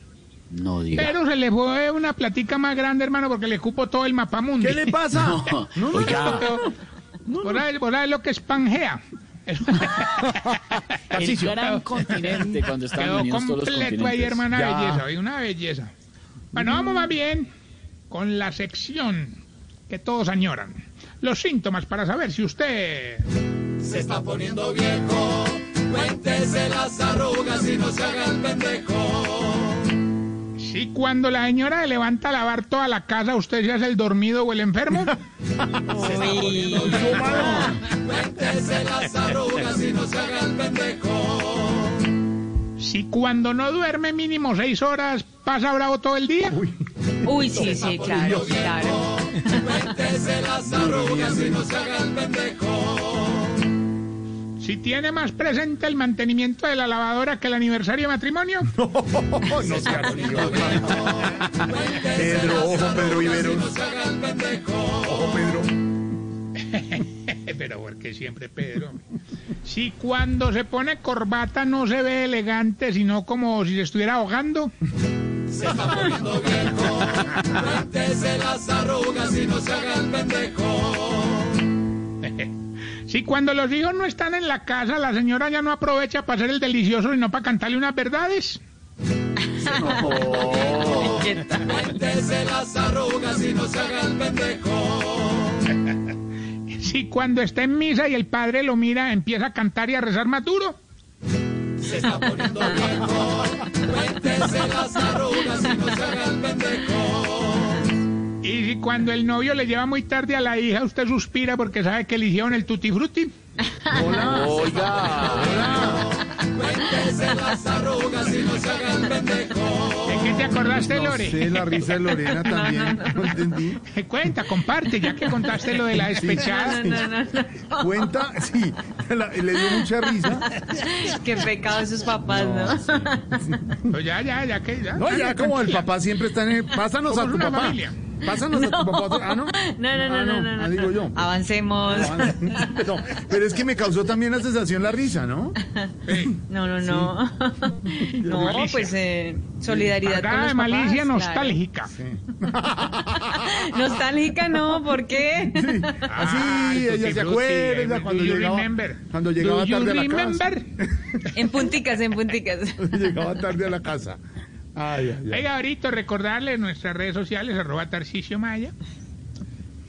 No diga. Pero se le fue una platica más grande, hermano, porque le cupo todo el mapamundi. ¿Qué le pasa? No, No, no, oiga, Por ahí, por ahí lo que es Pangea. el gran continente cuando estaban Quedó unidos todos los completo ahí, continentes. hermana Ya. belleza, una belleza. Bueno, vamos más bien con la sección que todos añoran. Los síntomas para saber si usted... Se está poniendo viejo, cuéntese las arrugas y no se haga el pendejo. Si cuando la señora le levanta a lavar toda la casa, usted se hace el dormido o el enfermo. Cuéntese las arrugas y no se haga el pendejo. Si cuando no duerme mínimo seis horas, pasa bravo todo el día. Uy, sí, sí, claro, claro. Cuéntese las arrugas y no se haga el pendejo. Si tiene más presente el mantenimiento de la lavadora que el aniversario de matrimonio. no sea Pedro, ojo Pedro Vivero. Ojo Pedro. Pero porque siempre Pedro. Si cuando se pone corbata no se ve elegante, sino como si se estuviera ahogando. Se está poniendo viejo, cuéntese las arrugas y no se haga el pendejo. Si cuando los hijos no están en la casa, la señora ya no aprovecha para hacer el delicioso, sino para cantarle unas verdades. Cuéntese las arrugas y no se haga el pendejo. Si cuando está en misa y el padre lo mira, empieza a cantar y a rezar más duro. Se está poniendo viejo, cuéntese las arrugas y no se haga el pendejo. Y si cuando el novio le lleva muy tarde a la hija, usted suspira porque sabe que eligieron el tutti frutti. Hola. Cuéntese las arrugas y no se haga el pendejo. ¿De qué te acordaste, No Lore? sé, la risa de Lorena también. No entendí. Cuenta, comparte, ya que contaste lo de la despechada. Cuenta, sí, la- le dio mucha risa. Qué pecado esos papás, ¿no? Pues ya, ya, ya que ya. No, ya como el papá siempre está en el... Pásanos a tu una papá. familia. Pásanos a tu papá. Ah, ¿no? No, no, no, Ah, no, no, Ah, digo yo. Avancemos. No, pero es que me causó también la sensación la risa, ¿no? No, no, no. No, pues eh, solidaridad con los de papás. malicia claro. nostálgica. Nostálgica no, ¿por qué? Así, Ah, el ella tutti se acuerda cuando llegaba, cuando llegaba tarde a la casa. En punticas, en punticas. llegaba tarde a la casa. Ay, ay, ay. Oiga, ahorita recordarle en nuestras redes sociales, arroba Tarcisio Maya.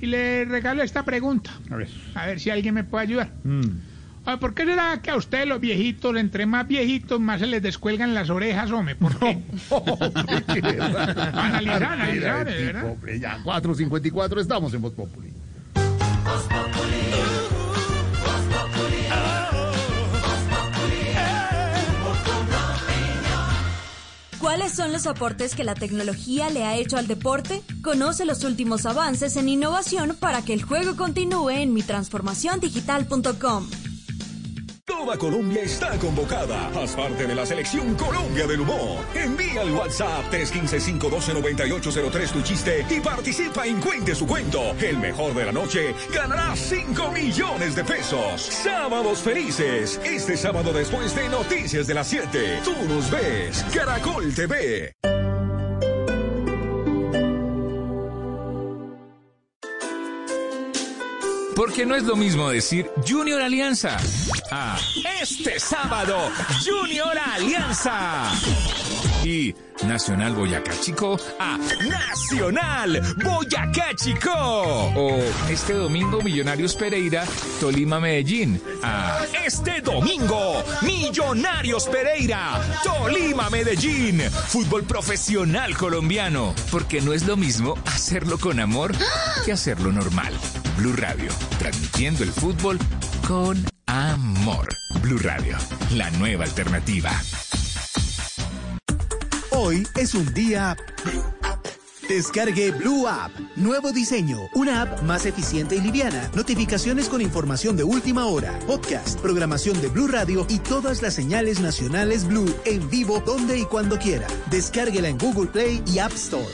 Y le regalo esta pregunta. A ver. A ver si alguien me puede ayudar. Mm. Ah, ¿Por qué será que a ustedes los viejitos, entre más viejitos, más se les descuelgan las orejas, hombre? ¿Por qué? Analizar, analizar, de verdad. Hombre, ya, 4.54 estamos en Voz Populi. ¿Cuáles son los aportes que la tecnología le ha hecho al deporte? Conoce los últimos avances en innovación para que el juego continúe en mitransformaciondigital.com. Toda Colombia está convocada. Haz parte de la selección Colombia del Humor. Envía al WhatsApp 315-512-9803 tu chiste y participa en Cuente su cuento. El mejor de la noche ganará 5 millones de pesos. Sábados felices. Este sábado después de Noticias de las 7. Tú nos ves. Caracol TV. Porque no es lo mismo decir Junior Alianza. Ah, este sábado, Junior Alianza. Y Nacional Boyacá Chico a Nacional Boyacá Chico. O este domingo Millonarios Pereira, Tolima Medellín. A este domingo Millonarios Pereira, Tolima Medellín. Fútbol profesional colombiano. Porque no es lo mismo hacerlo con amor que hacerlo normal. Blue Radio, transmitiendo el fútbol con amor. Blue Radio, la nueva alternativa. Hoy es un día... Descargue Blue App. Nuevo diseño. Una app más eficiente y liviana. Notificaciones con información de última hora. Podcast, programación de Blue Radio y todas las señales nacionales Blue en vivo donde y cuando quiera. Descárguela en Google Play y App Store.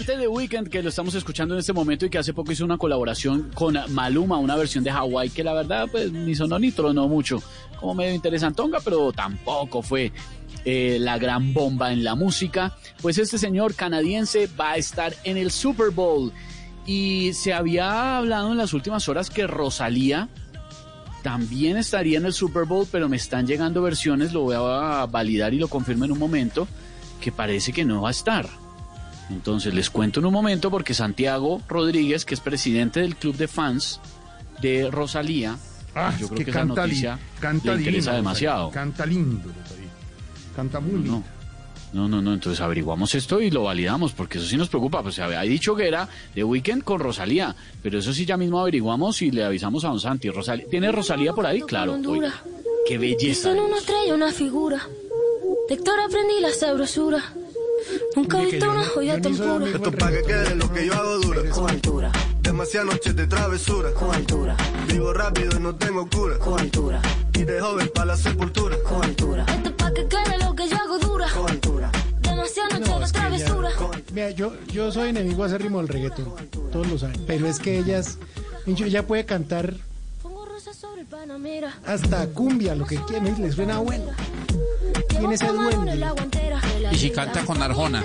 Cantante de Weekend que lo estamos escuchando en este momento y que hace poco hizo una colaboración con Maluma, una versión de Hawaii que la verdad pues ni sonó ni tronó mucho, como medio interesantonga, pero tampoco fue eh, la gran bomba en la música. Pues este señor canadiense va a estar en el Super Bowl y se había hablado en las últimas horas que Rosalía también estaría en el Super Bowl, pero me están llegando versiones, lo voy a validar y lo confirmo en un momento, que parece que no va a estar. Entonces les cuento en un momento porque Santiago Rodríguez, que es presidente del club de fans de Rosalía, Ah, yo creo que que, esa li- noticia canta le interesa lindo, demasiado. Rosalía, Canta lindo, Rosalía. Canta muy lindo. No, no, no, entonces averiguamos esto y lo validamos, porque eso sí nos preocupa. Pues se había dicho que era de Weekend con Rosalía, pero eso sí ya mismo averiguamos y le avisamos a Don Santi. Rosalía, ¿Tiene Rosalía por ahí? Claro. oiga, qué belleza. Dicen una estrella, una figura. Aprendí la sabrosura. Nunca he visto una joya tan pura. Esto pa' que quede lo que yo hago dura. Con altura. Demasiadas noches de travesura. Con altura. Vivo rápido y no tengo cura. Con altura. Y de joven para la sepultura. Con altura. Esto pa' que quede lo que yo hago dura. Con altura. Demasiadas noches de travesura. Mira, yo, yo soy enemigo acérrimo del reggaetón, todos lo saben, pero es que ellas, ella puede cantar hasta cumbia, lo que quiera, y le suena bueno. Tiene ese duende. Y si canta con Arjona.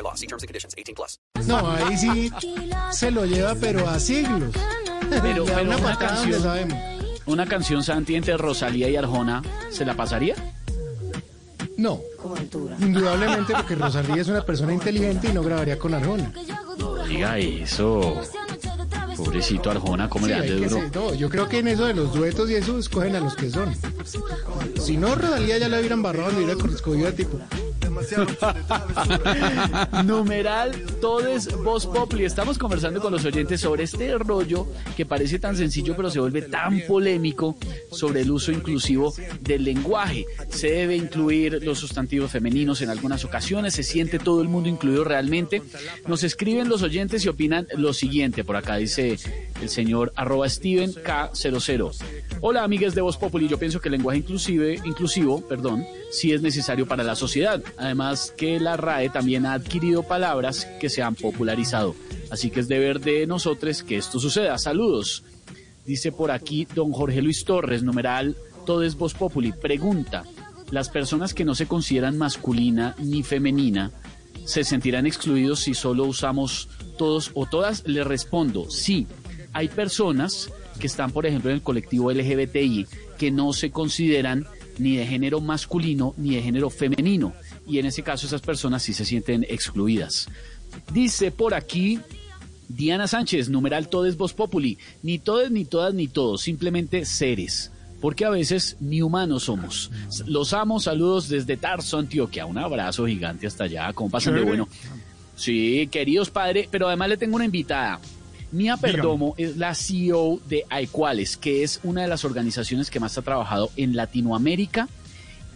law. See terms and conditions. 18 plus. No, ahí sí se lo lleva, pero a siglos. Pero, Le pero una una, canción, sabemos. una canción Santi entre Rosalía y Arjona, ¿se la pasaría? No, indudablemente porque Rosalía es una persona inteligente y no grabaría con Arjona. Diga eso. Pobrecito Arjona, ¿cómo Sí, le hace que duro? ser- no, yo creo que en eso de los duetos y eso escogen a los que son. Si no, Rosalía ya la hubieran barrado donde hubiera escogido a tipo. Numeral Todes Voz Populi. Estamos conversando con los oyentes sobre este rollo que parece tan sencillo pero se vuelve tan polémico sobre el uso inclusivo del lenguaje. Se debe incluir los sustantivos femeninos en algunas ocasiones, se siente todo el mundo incluido realmente. Nos escriben los oyentes y opinan lo siguiente. Por acá dice el señor arroba Steven K00. Hola amigas de Voz Populi, yo pienso que el lenguaje inclusive, inclusivo perdón, sí es necesario para la sociedad. Además que la RAE también ha adquirido palabras que se han popularizado. Así que es deber de nosotros que esto suceda. Saludos. Dice por aquí don Jorge Luis Torres, numeral Todo es Voz Populi. Pregunta, ¿las personas que no se consideran masculina ni femenina se sentirán excluidos si solo usamos todos o todas? Le respondo, sí. hay personas que están, por ejemplo, en el colectivo LGBTI que no se consideran ni de género masculino ni de género femenino. Y en ese caso esas personas sí se sienten excluidas. Dice por aquí Diana Sánchez, numeral todes vos populi, ni todes, ni todas, ni todos, simplemente seres. Porque a veces ni humanos somos. Los amo, saludos desde Tarso, Antioquia. Un abrazo gigante hasta allá. ¿Cómo pasan de bueno? Sí, queridos padres, pero además le tengo una invitada. Mía Perdomo es la CEO de Aicuales, que es una de las organizaciones que más ha trabajado en Latinoamérica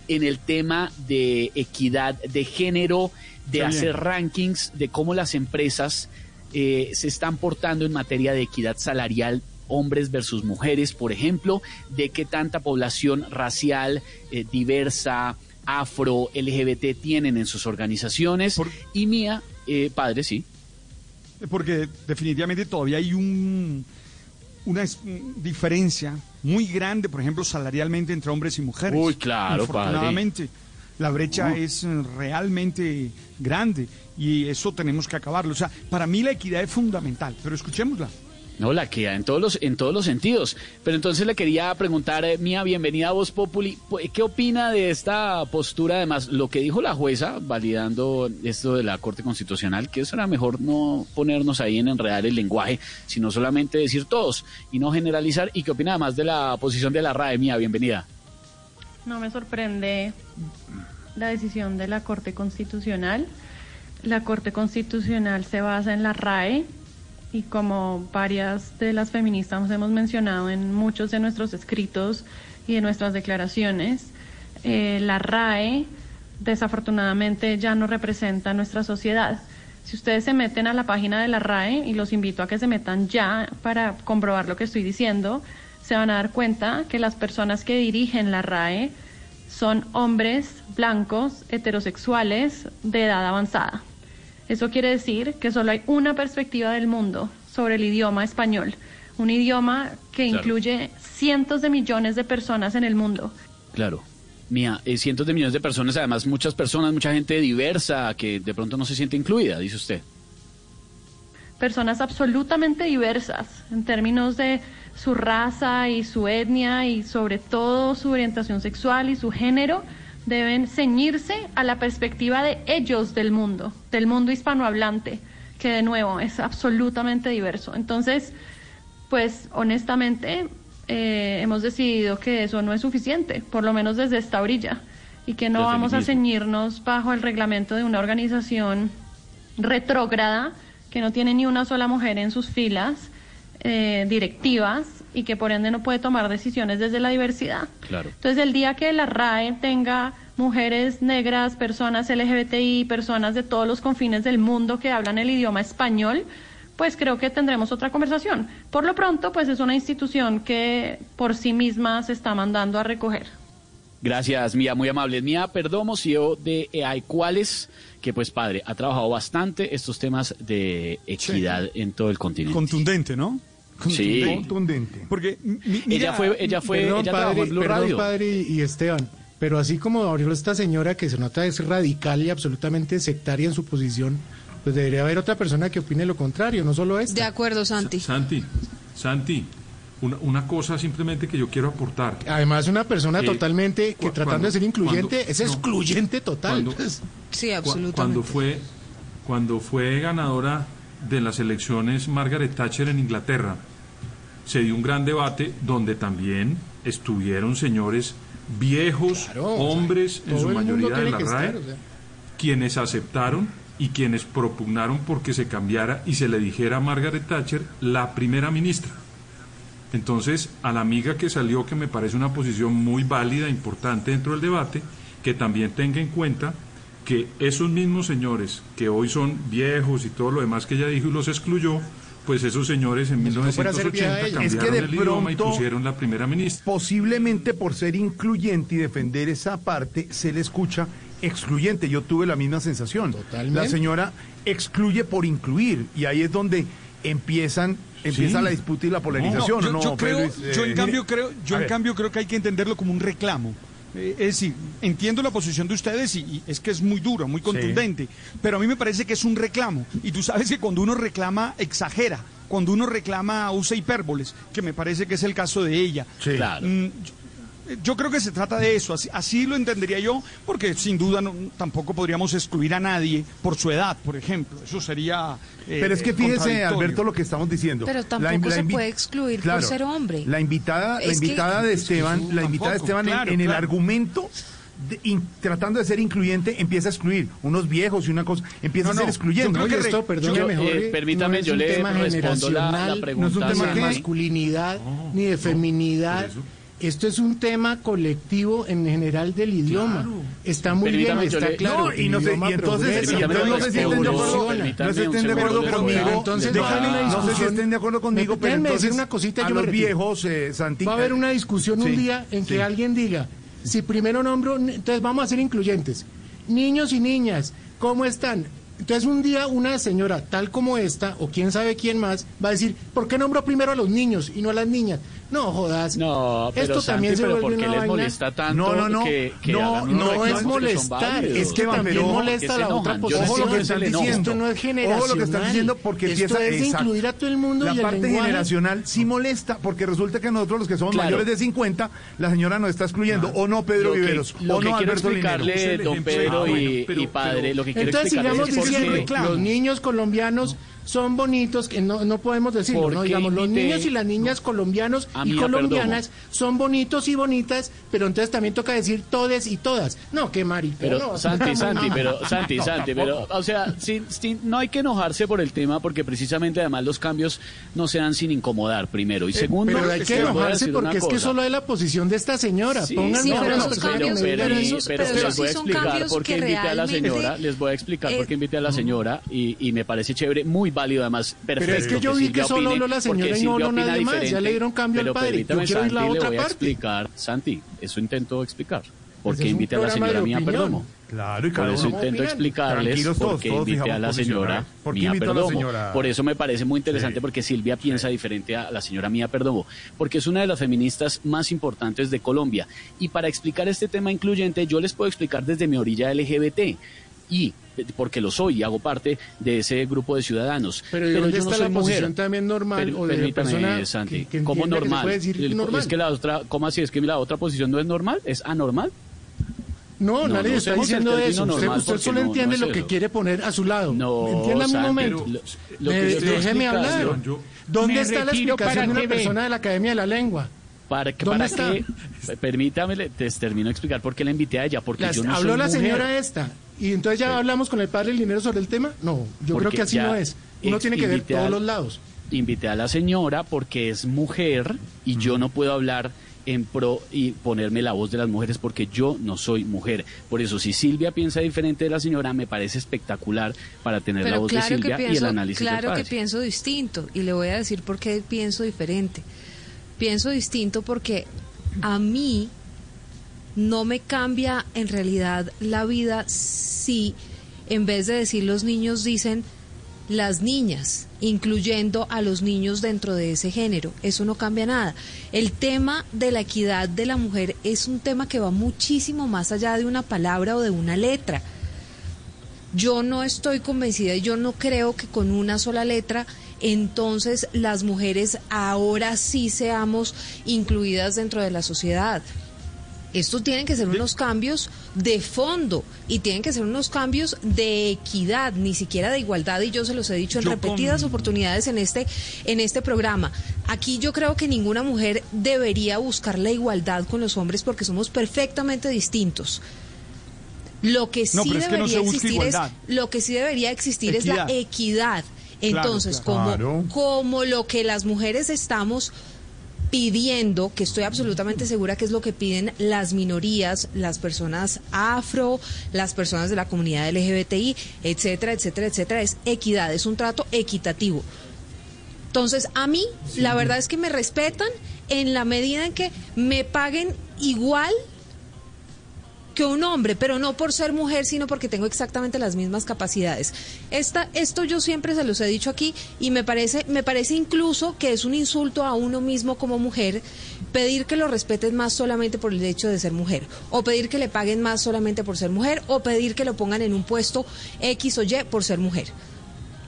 en el tema de equidad de género, de bien. hacer rankings de cómo las empresas eh, se están portando en materia de equidad salarial hombres versus mujeres, por ejemplo, de qué tanta población racial, eh, diversa, afro, LGBT tienen en sus organizaciones. y mía, eh, padre, sí. Porque definitivamente todavía hay un, una diferencia muy grande, por ejemplo, salarialmente entre hombres y mujeres. Uy, claro, padre. Afortunadamente, la brecha Uh. es realmente grande y eso tenemos que acabarlo. O sea, para mí la equidad es fundamental, pero escuchémosla. No, la queda en todos los, en todos los sentidos. Pero entonces le quería preguntar, eh, Mía, bienvenida a Voz Populi. Pu- ¿Qué opina de esta postura? Además, lo que dijo la jueza, validando esto de la Corte Constitucional, que eso era mejor no ponernos ahí en enredar el lenguaje, sino solamente decir todos y no generalizar. ¿Y qué opina además de la posición de la RAE? Mía, bienvenida. No me sorprende la decisión de la Corte Constitucional. La Corte Constitucional se basa en la RAE y como varias de las feministas hemos mencionado en muchos de nuestros escritos y en nuestras declaraciones, eh, la RAE desafortunadamente ya no representa nuestra sociedad. Si ustedes se meten a la página de la RAE, y los invito a que se metan ya para comprobar lo que estoy diciendo, se van a dar cuenta que las personas que dirigen la RAE son hombres blancos, heterosexuales, de edad avanzada. Eso quiere decir que solo hay una perspectiva del mundo sobre el idioma español, un idioma que Claro. incluye cientos de millones de personas en el mundo. Claro. Mía, eh, cientos de millones de personas, además muchas personas, mucha gente diversa que de pronto no se siente incluida, dice usted. personas absolutamente diversas en términos de su raza y su etnia y sobre todo su orientación sexual y su género deben ceñirse a la perspectiva de ellos del mundo, del mundo hispanohablante, que de nuevo es absolutamente diverso. Entonces, pues honestamente eh, hemos decidido que eso no es suficiente, por lo menos desde esta orilla, y que no vamos a ceñirnos bajo el reglamento de una organización retrógrada que no tiene ni una sola mujer en sus filas eh, directivas y que por ende no puede tomar decisiones desde la diversidad. Claro. Entonces, el día que la RAE tenga mujeres negras, personas LGBTI, personas de todos los confines del mundo que hablan el idioma español, pues creo que tendremos otra conversación. Por lo pronto, pues es una institución que por sí misma se está mandando a recoger. Gracias, Mía, muy amable. Mía Perdomo, CEO de Aicuales, que pues padre, ha trabajado bastante estos temas de equidad en todo el continente. Contundente, ¿no? Sí. Contundente. Porque mi- Ella mira, fue, ella fue, Perdón, ella padre, trabajó en Blue perdón, Radio. padre y Esteban, pero así como abrió esta señora que se nota es radical y absolutamente sectaria en su posición, pues debería haber otra persona que opine lo contrario, no solo esta. De acuerdo, Santi. Santi, Santi, una, una cosa simplemente que yo quiero aportar. Además, una persona Eh, totalmente que tratando cuando- de ser incluyente cuando- es no, excluyente total. cuando-. Sí, Cu- absolutamente. Cuando fue, cuando fue ganadora de las elecciones Margaret Thatcher en Inglaterra, se dio un gran debate donde también estuvieron señores viejos, hombres en su mayoría de la RAE, estar, o sea. quienes aceptaron y quienes propugnaron porque se cambiara y se le dijera a Margaret Thatcher la primera ministra. Entonces, a la amiga que salió, que me parece una posición muy válida, importante dentro del debate, que también tenga en cuenta que esos mismos señores que hoy son viejos y todo lo demás que ella dijo y los excluyó, pues esos señores en no fuera a ser vieja 1980 ella. Es que cambiaron de el idioma y pusieron la primera ministra. Posiblemente por ser incluyente y defender esa parte, se le escucha excluyente. Yo tuve la misma sensación. Totalmente. La señora excluye por incluir y ahí es donde empiezan empieza Sí. la disputa y la polarización. No, yo, ¿no, yo creo, Pedro? yo en Eh, cambio creo, yo en ver. cambio creo que hay que entenderlo como un reclamo. Eh, es decir, entiendo la posición de ustedes y, y es que es muy dura, muy contundente, pero a mí me parece que es un reclamo. Y tú sabes que cuando uno reclama, exagera. cuando uno reclama usa hipérboles, que me parece que es el caso de ella. Claro. Mm, yo, creo que se trata de eso, así, así lo entendería yo, porque sin duda no- tampoco podríamos excluir a nadie por su edad, por ejemplo. Eso sería. eh, Pero es que fíjese. Alberto, lo que estamos diciendo. Pero La tampoco la se puede excluir Claro, por ser hombre. La invitada, la Es que- invitada de Es que Esteban, la invitada de tampoco. Esteban en- Claro, en, el claro. argumento, de- in- tratando de ser incluyente, empieza a excluir unos viejos y una cosa, empieza No, a ser no, excluyente. yo creo que esto, perdóneme, yo- Jorge, eh, permítame, no es yo un le tema respondo la- la pregunta, no es un tema de masculinidad ni de feminidad. Esto es un tema colectivo en general del idioma. Está muy bien, Permítame, está le- claro. No, y no sé- y entonces- y entonces no sé si estén de acuerdo- evoluciona. no si estén de acuerdo conmigo. Entonces, Déjame- no sé si estén de acuerdo conmigo, pero déjenme decir entonces una cosita, a yo me los viejos, eh, Santi. Va a haber una discusión un día en que sí. alguien diga, si primero nombro, entonces vamos a ser incluyentes. Niños y niñas, ¿cómo están? Entonces un día una señora tal como esta, o quién sabe quién más, va a decir, ¿por qué nombro primero a los niños y no a las niñas? No, jodas. No, pero Esto Santi, también se pero vuelve ¿por qué una les vaina- molesta tanto No, no, no, que, que no, no es molestar, es que también pero- molesta a la otra posición. Ojo lo que están diciendo. Esto no es generacional. Ojo lo que están diciendo porque Esto empieza es de incluir a todo el mundo La y el parte lenguaje- generacional sí molesta porque resulta que nosotros los que somos Claro. mayores de 50, la señora nos está excluyendo. O no, Pedro que- Viveros. o no, Alberto Linero. explicarle, don Pedro y, y padre, lo que quiero Entonces sigamos diciendo, los niños colombianos son bonitos, que no, no podemos decirlo, ¿Por ¿no? Digamos, los niños y las niñas colombianos A y mí, colombianas son bonitos y bonitas, pero entonces también toca decir todes y todas. No, qué marica. Pero no, Santi, no, Santi, no. pero Santi, No, Santi, pero o sea, sin- sin- no hay que enojarse por el tema porque precisamente además los cambios no se dan sin incomodar primero y segundo. Pero hay que enojarse porque es que solo hay la posición de esta señora. Sí, Pónganlo Sí, no, pero no, esos pero- cambios- pero- pero esos- pero pero les voy a explicar por qué invité a la señora, les voy a explicar por eh, qué invité a la señora y, y me parece chévere, muy válido además, perfecto. es que yo vi que solo opine, habló la señora porque y no habló nadie más, ya le dieron cambio al pero padre. Yo quiero oír la Santi, le otra voy a parte. explicar, Santi, eso intento explicar. ¿Por un invité a la señora Mía. Perdomo? Claro, y Por cada eso intento explicarles Tranquilos por todos, qué todos invité a la señora. ¿Por Mía a Perdomo. señora? Por eso me parece muy interesante porque Silvia piensa diferente a la señora Mía Perdomo, porque es una de las feministas más importantes de Colombia. Y para explicar este tema incluyente, yo les puedo explicar desde mi orilla LGBT. Y porque lo soy y hago parte de ese grupo de ciudadanos. Pero, ¿y dónde yo no está soy la mujer. posición también normal Per- o de persona Santi, que, que ¿cómo que normal? puede decir El- normal? Es que la otra, ¿cómo así? ¿Es que la otra posición no es normal? ¿Es anormal? No, No, nadie no está diciendo eso. Usted, solo no- entiende lo que eso. quiere poner a su lado. No, Entienda mi Santi, momento. lo- lo Me- que déjeme hablar. Yo- ¿Dónde está la explicación para de una que persona de la Academia de la Lengua? Para que, ¿Dónde para está? que, permítame, le- te termino de explicar por qué la invité a ella, porque Las- yo no habló soy la mujer. señora esta. Y entonces ya hablamos con el padre del dinero sobre el tema. No, yo creo que así no es. Uno tiene que ver todos al- los lados. Invité a la señora porque es mujer y yo no puedo hablar en pro y ponerme la voz de las mujeres porque yo no soy mujer. Por eso, si Silvia piensa diferente de la señora, me parece espectacular para tener la voz claro de Silvia y el análisis del claro que pienso distinto y le voy a decir por qué pienso diferente. Pienso distinto porque a mí no me cambia en realidad la vida si en vez de decir los niños dicen las niñas, incluyendo a los niños dentro de ese género. Eso no cambia nada. El tema de la equidad de la mujer es un tema que va muchísimo más allá de una palabra o de una letra. Yo no estoy convencida y yo no creo que con una sola letra entonces las mujeres ahora sí seamos incluidas dentro de la sociedad. Estos tienen que ser unos cambios de fondo y tienen que ser unos cambios de equidad, ni siquiera de igualdad, y yo se los he dicho en Yo repetidas con- oportunidades en este, en este programa. Aquí yo creo que ninguna mujer debería buscar la igualdad con los hombres porque somos perfectamente distintos. Lo que sí No, pero es que no debería existir es lo que sí debería existir es la Equidad. Claro, Entonces, claro. como como lo que las mujeres estamos pidiendo, que estoy absolutamente segura que es lo que piden las minorías, las personas afro, las personas de la comunidad LGBTI, etcétera, etcétera, etcétera, es equidad, es un trato equitativo. Entonces, a mí, la verdad es que me respetan en la medida en que me paguen igual que un hombre, pero no por ser mujer, sino porque tengo exactamente las mismas capacidades. Esta, esto yo siempre se los he dicho aquí y me parece, me parece incluso que es un insulto a uno mismo como mujer pedir que lo respeten más solamente por el hecho de ser mujer, o pedir que le paguen más solamente por ser mujer, o pedir que lo pongan en un puesto X o Y por ser mujer.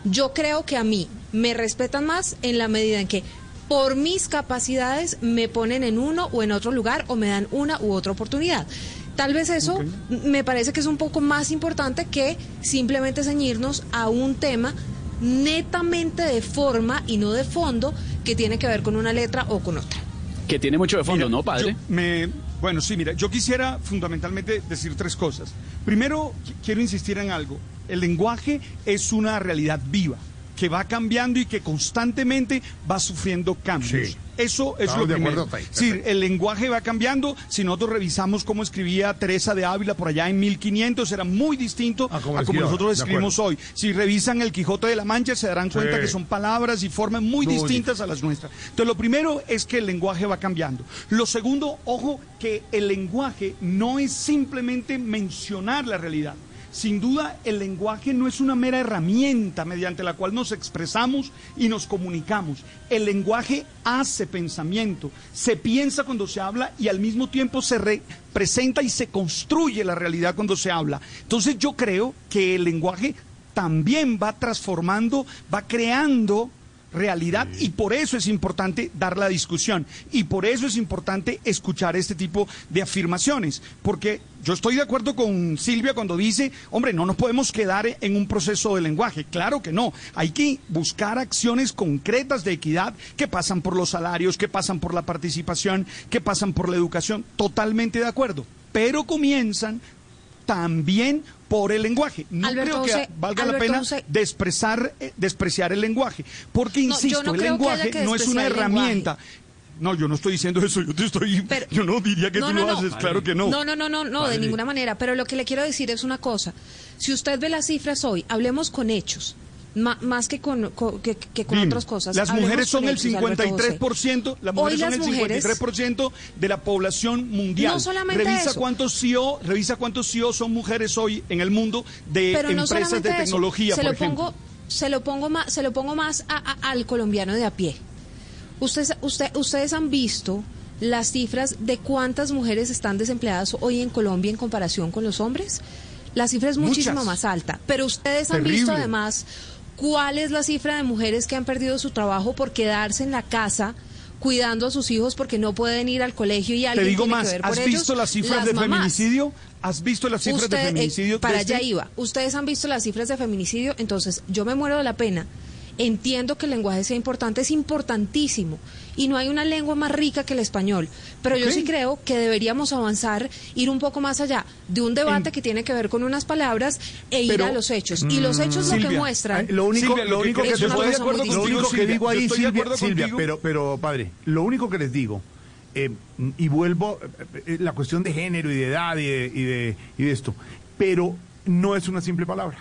Yo creo que a mí, me respetan más en la medida en que por mis capacidades me ponen en uno o en otro lugar o me dan una u otra oportunidad. Tal vez eso me parece que es un poco más importante que simplemente ceñirnos a un tema netamente de forma y no de fondo que tiene que ver con una letra o con otra. Que tiene mucho de fondo, Mira, ¿no, padre? me- bueno, sí, mira, yo quisiera fundamentalmente decir tres cosas. Primero, qu- quiero insistir en algo. El lenguaje es una realidad viva que va cambiando y que constantemente va sufriendo cambios. Sí. Eso es Estamos lo primero. el lenguaje va cambiando. Si nosotros revisamos cómo escribía Teresa de Ávila por allá en 1500, era muy distinto a como nosotros escribimos hoy. Si revisan el Quijote de la Mancha, se darán cuenta Sí. que son palabras y formas muy Muy distintas a las nuestras. Entonces, lo primero es que el lenguaje va cambiando. Lo segundo, ojo, que el lenguaje no es simplemente mencionar la realidad. Sin duda, el lenguaje no es una mera herramienta mediante la cual nos expresamos y nos comunicamos. El lenguaje hace pensamiento, se piensa cuando se habla y al mismo tiempo se representa y se construye la realidad cuando se habla. Entonces yo creo que el lenguaje también va transformando, va creando realidad y por eso es importante dar la discusión y por eso es importante escuchar este tipo de afirmaciones porque yo estoy de acuerdo con Silvia cuando dice, hombre, no nos podemos quedar en un proceso de lenguaje, claro que no, hay que buscar acciones concretas de equidad que pasan por los salarios, que pasan por la participación, que pasan por la educación, totalmente de acuerdo, pero comienzan también por el lenguaje. No Alberto creo que José, valga la pena José. desprezar, eh, despreciar el lenguaje, porque insisto, no el lenguaje que no es una herramienta. No, yo no estoy diciendo eso, yo te estoy, yo no diría que No, tú no, lo haces, claro que no. No, no, no, no, no, de ninguna manera. Pero lo que le quiero decir es una cosa. Si usted ve las cifras hoy, hablemos con hechos, ma- más que con, con- que, que con Dime, otras cosas. Las Hablemos mujeres son el hechos, Alberto José. 53%, las mujeres son el mujeres- 53% de la población mundial. No solamente revisa eso. cuántos CEO, revisa cuántos CEO son mujeres hoy en el mundo de Pero empresas de tecnología, se por lo ejemplo. pongo, se lo pongo más, se lo pongo más a- a- al colombiano de a pie. Ustedes, usted, ustedes han visto las cifras de cuántas mujeres están desempleadas hoy en Colombia en comparación con los hombres. La cifra es muchísimo Muchas. más alta. Pero ustedes han Terrible. visto además cuál es la cifra de mujeres que han perdido su trabajo por quedarse en la casa cuidando a sus hijos porque no pueden ir al colegio y Te alguien digo tiene más, que ver ¿has visto las cifras las de mamás. feminicidio? ¿Has visto las cifras Usted, de eh, feminicidio? para desde- allá iba. Ustedes han visto las cifras de feminicidio, entonces yo me muero de la pena. Entiendo que el lenguaje sea importante, es importantísimo. Y no hay una lengua más rica que el español. Pero yo Ok. sí creo que deberíamos avanzar, ir un poco más allá de un debate que tiene que ver con unas palabras e ir Pero- a los hechos. Y los hechos lo que Silvia, muestran. eh, Lo único, Silvia, lo que único que, creo- te estoy de acuerdo lo único que Silvia, digo yo ahí, Silvia, Silvia, pero, pero padre, lo único que les digo, eh, y vuelvo, eh, eh, la cuestión de género y de edad y de, y de, y de esto, pero no es una simple palabra.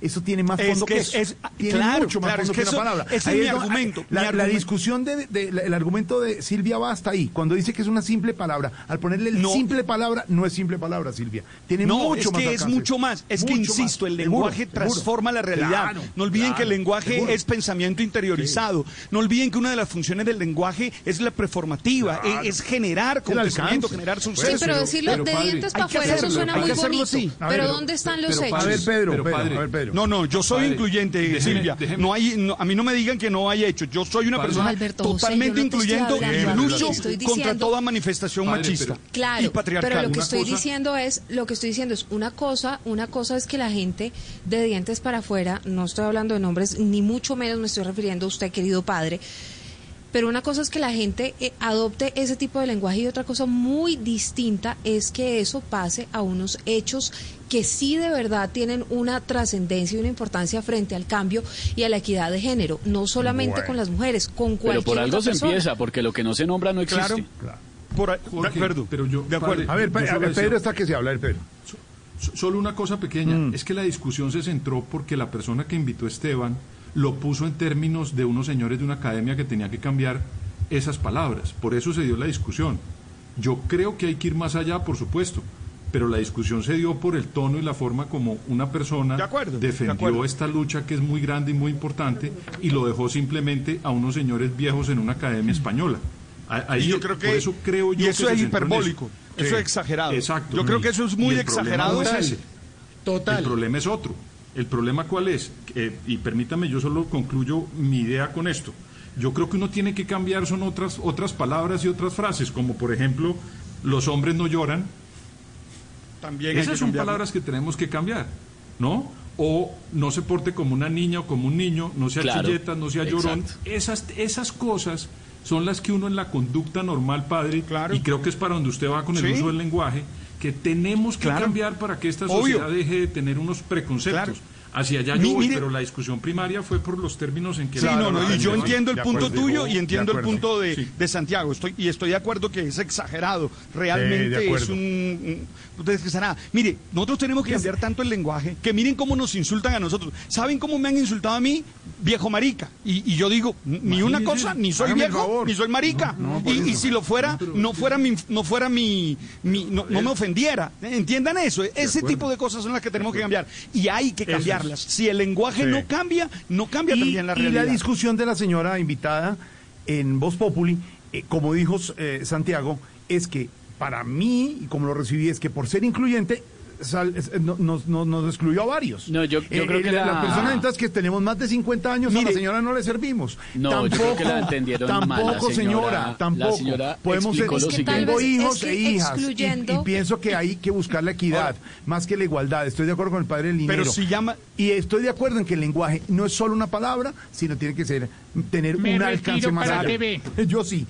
Eso tiene más Es fondo que que, es- eso. es- tiene claro, mucho más claro, es fondo que que, una eso- palabra. ese Ahí es mi argumento, La, mi la argumento. discusión de, de- la- el argumento de Silvia va hasta ahí. Cuando dice que es una simple palabra, al ponerle el No. simple palabra, no es simple palabra, Silvia. Tiene no, mucho es más que es mucho más. Es que más. insisto, el lenguaje seguro. transforma la realidad. Claro, no olviden claro, que el lenguaje seguro. es pensamiento interiorizado. No olviden que una de las funciones del lenguaje es la performativa, Claro. es, es generar conocimiento, generar suceso. Sí, pero decirlo de dientes para afuera, eso suena muy bonito. Pero ¿dónde están los hechos? A ver, Pedro, a ver, Pedro. No, no, yo soy Padre, incluyente, déjeme- Silvia. déjeme- No hay, no, a mí no me digan que no hay hechos. Yo soy una Padre. persona Alberto totalmente no incluyente y lucho contra toda manifestación Padre, machista y Claro, patriarcal. pero lo que estoy cosa- diciendo es, lo que estoy diciendo es una cosa, una cosa es que la gente de dientes para afuera, no estoy hablando de nombres, ni mucho menos me estoy refiriendo a usted, querido padre, pero una cosa es que la gente eh, adopte ese tipo de lenguaje y otra cosa muy distinta es que eso pase a unos hechos que sí de verdad tienen una trascendencia y una importancia frente al cambio y a la equidad de género, no solamente Bueno. con las mujeres, con cualquier Pero por algo otra se persona. empieza, porque lo que no se nombra no existe. Claro. Por, ahí- de acuerdo. Pero yo, de acuerdo. padre, A ver, a solo ver, Pedro está que se habla, el Pedro. So- Solo una cosa pequeña, es que la discusión se centró porque la persona que invitó a Esteban lo puso en términos de unos señores de una academia que tenía que cambiar esas palabras. Por eso se dio la discusión. Yo creo que hay que ir más allá, por supuesto, pero la discusión se dio por el tono y la forma como una persona acuerdo, defendió esta lucha que es muy grande y muy importante y lo dejó simplemente a unos señores viejos en una academia española. A- Ahí, Y yo creo que- por eso creo yo y eso que es hiperbólico, eso es exagerado. Exacto. Yo creo que eso es muy Y el problema exagerado. no es ese. Total. El problema es otro. ¿El problema cuál es? Eh, y permítame, yo solo concluyo mi idea con esto. Yo creo que uno tiene que cambiar son otras, otras palabras y otras frases, como por ejemplo, los hombres no lloran. También Esas son cambiarlo. palabras que tenemos que cambiar, ¿no? O no se porte como una niña o como un niño, no sea Claro, chilleta, no sea llorón. exacto. Esas, esas cosas son las que uno en la conducta normal, padre, y creo que es para donde usted va con el Sí. uso del lenguaje, que tenemos que Claro. cambiar para que esta Obvio. sociedad deje de tener unos preconceptos. Hacia allá yo voy, pero la discusión primaria fue por los términos en que... Sí, la- no, no, y yo entiendo el punto acuerdo. tuyo y entiendo el punto de, Sí. de Santiago. Estoy, y estoy de acuerdo que es exagerado. Realmente es un- nada. Mire, nosotros tenemos que cambiar tanto el lenguaje que miren cómo nos insultan a nosotros. ¿Saben cómo me han insultado a mí? Viejo marica. Y, y yo digo, ni una cosa, ni soy viejo, ni soy marica. y, y si lo fuera, no fuera mi, no fuera mi, mi- no, no me ofendiera. Entiendan eso. Ese tipo de cosas son las que tenemos que cambiar. Y hay que cambiarlas. Si el lenguaje Sí. no cambia, no cambia y, también la y realidad. la discusión de la señora invitada en Voz Populi, eh, como dijo eh, Santiago, es que para mí, y como lo recibí, es que por ser incluyente, sal- es- no- nos, nos- nos excluyó a varios. No, yo- yo creo que la... la- Las personas entonces que tenemos más de 50 años, a la Mire. señora no le servimos. No, yo tampoco, creo que la entendieron tampoco, mal, señora- la tampoco. señora Podemos ser, es que tengo hijos es que e hijas, y- pienso que hay que buscar la equidad, más que la igualdad. Estoy de acuerdo con el padre del Pero si llama- Y estoy de acuerdo en que el lenguaje no es solo una palabra, sino tiene que ser tener Me un alcance más para allá. TV. Yo sí.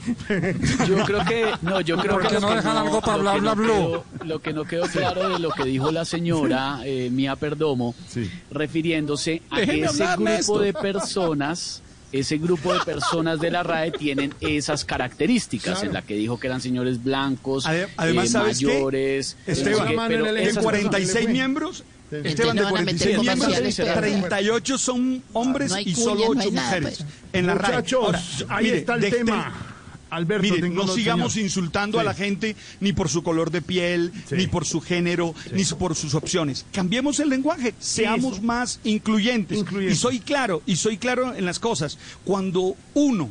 Yo creo que no, yo creo ¿Por que no dejan algo para bla, bla, quedó- lo que no quedó claro de lo que dijo la señora eh, Mía Perdomo, refiriéndose a Déjeme que ese grupo de personas ese grupo de personas de la RAE tienen esas características Claro. en la que dijo que eran señores blancos, Ade- además, eh, ¿sabes qué? mayores, Esteban, eh, pero 46 personas- miembros, Esteban, de no van a meter 46 miembros, comerciales, pero- 38 son hombres No y solo no 8 hay nada, mujeres pues. en la RAE. Ahora, ahí mire, está el de- de- tema. Alberto, Mire, tengo no sigamos señor. insultando a la gente ni por su color de piel, Sí. ni por su género, ni su- por sus opciones. Cambiemos el lenguaje, seamos más incluyentes. Incluyentes. Y soy claro, y soy claro en las cosas. Cuando uno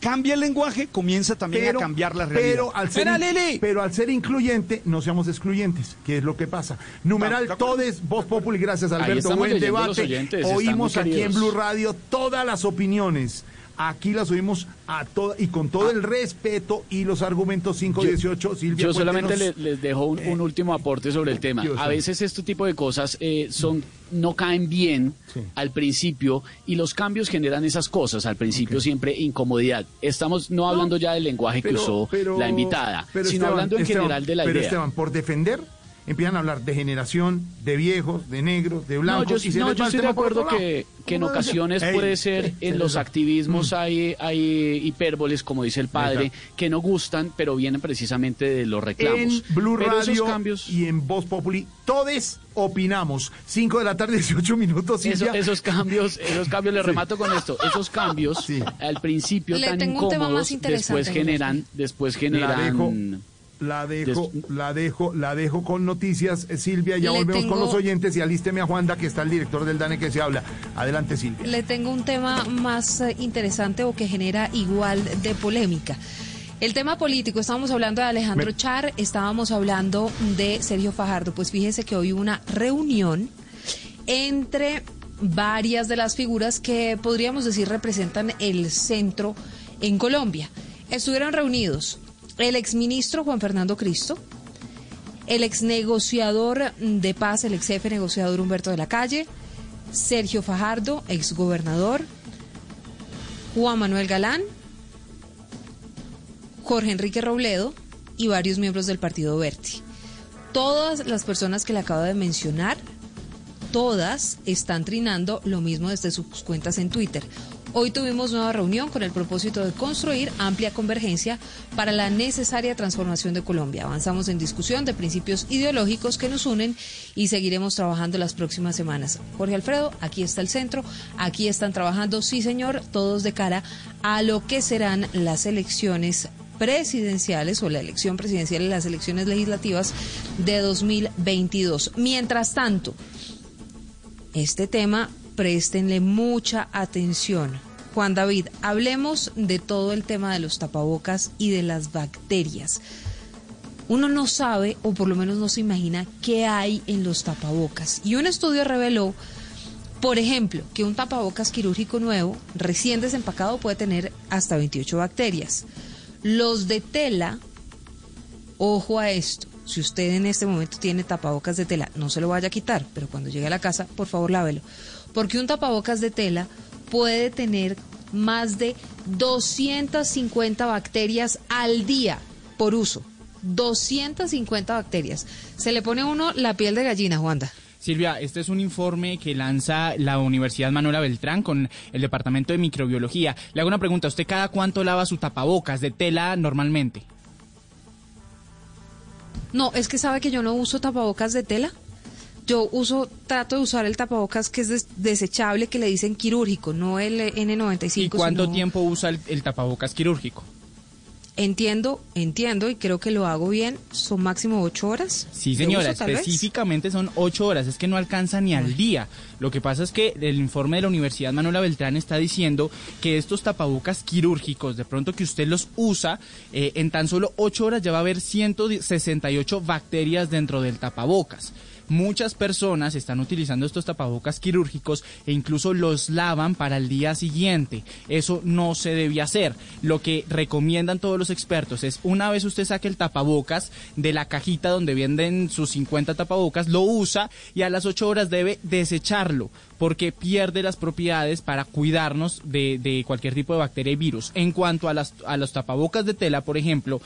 cambia el lenguaje, comienza también a cambiar la realidad. Pero al, ser, pero al ser incluyente, no seamos excluyentes, que es lo que pasa. Numeral Todes, Voz Populi, gracias Alberto, buen debate. oyentes, Oímos aquí en. Blue Radio todas las opiniones. Aquí las oímos a todas y con todo el respeto y los argumentos 518. Silvia, Yo solamente cuéntenos. le- les dejo un, un último aporte sobre el tema. Dios A veces este tipo de cosas eh, son no caen bien al principio y los cambios generan esas cosas. Al principio siempre incomodidad. Estamos no hablando ya del lenguaje que usó pero- la invitada, pero sino Esteban, hablando en Esteban, general de la pero idea. Esteban, por defender, empiezan a hablar de generación, de viejos, de negros, de No, blancos. yo, y se no, yo estoy de acuerdo que, que en ocasiones "Ey, puede ser ey, en se los activismos Mm. hay, hay hipérboles, como dice el padre, Exacto. que no gustan, pero vienen precisamente de los reclamos. En Blue Pero esos Radio cambios, y en Voz Populi, todos opinamos. 5 de la tarde, 18 minutos. Eso- Silvia. esos cambios, esos cambios, le remato con esto, esos cambios al principio Le tan incómodos, después generan, después generan la dejo, la dejo, la dejo con noticias. Eh, Silvia, ya Le volvemos con los oyentes y alísteme a Juanda, que está el director del DANE que se habla. Adelante, Silvia. Le tengo un tema más eh, interesante o que genera igual de polémica. El tema político, estábamos hablando de Alejandro Me- Char, estábamos hablando de Sergio Fajardo. Pues fíjese que hoy hubo una reunión entre varias de las figuras que podríamos decir representan el centro en Colombia. Estuvieron reunidos el exministro Juan Fernando Cristo, el ex negociador de paz, el ex jefe negociador Humberto de la Calle, Sergio Fajardo, ex gobernador, Juan Manuel Galán, Jorge Enrique Robledo y varios miembros del Partido Verde. Todas las personas que le acabo de mencionar, todas están trinando lo mismo desde sus cuentas en Twitter. Hoy tuvimos nueva reunión con el propósito de construir amplia convergencia para la necesaria transformación de Colombia. Avanzamos en discusión de principios ideológicos que nos unen y seguiremos trabajando las próximas semanas. Jorge Alfredo, aquí está el centro, aquí están trabajando, sí señor, todos de cara a lo que serán las elecciones presidenciales o la elección presidencial y las elecciones legislativas de 2022. Mientras tanto, este tema, préstenle mucha atención. Juan David, hablemos de todo el tema de los tapabocas y de las bacterias. Uno no sabe, o por lo menos no se imagina, qué hay en los tapabocas. Y un estudio reveló Por ejemplo, que un tapabocas quirúrgico nuevo, recién desempacado, puede tener hasta 28 bacterias. Los de tela, ojo a esto, si usted en este momento tiene tapabocas de tela, no se lo vaya a quitar, pero cuando llegue a la casa, por favor lávelo. Porque un tapabocas de tela puede tener más de 250 bacterias al día por uso. 250 bacterias. Se le pone a uno la piel de gallina, Juanda. Silvia, este es un informe que lanza la Universidad Manuela Beltrán con el Departamento de Microbiología. Le hago una pregunta, ¿usted cada cuánto lava su tapabocas de tela normalmente? No, es que sabe que yo no uso tapabocas de tela. Yo uso, trato de usar el tapabocas que es des- desechable, que le dicen quirúrgico, no el N95. ¿Y cuánto sino- tiempo usa el, el tapabocas quirúrgico? Entiendo, entiendo y creo que lo hago bien. Son máximo ocho horas. Sí, señora, uso, tal vez. específicamente son ocho horas, es que no alcanza ni al día. Lo que pasa es que el informe de la Universidad Manuela Beltrán está diciendo que estos tapabocas quirúrgicos, de pronto que usted los usa, eh, en tan solo ocho horas ya va a haber 168 bacterias dentro del tapabocas. Muchas personas están utilizando estos tapabocas quirúrgicos e incluso los lavan para el día siguiente. Eso no se debe hacer. Lo que recomiendan todos los expertos es una vez usted saque el tapabocas de la cajita donde venden sus 50 tapabocas, lo usa y a las 8 horas debe desecharlo porque pierde las propiedades para cuidarnos de, cualquier tipo de bacteria y virus. En cuanto a, las, a los tapabocas de tela, por ejemplo,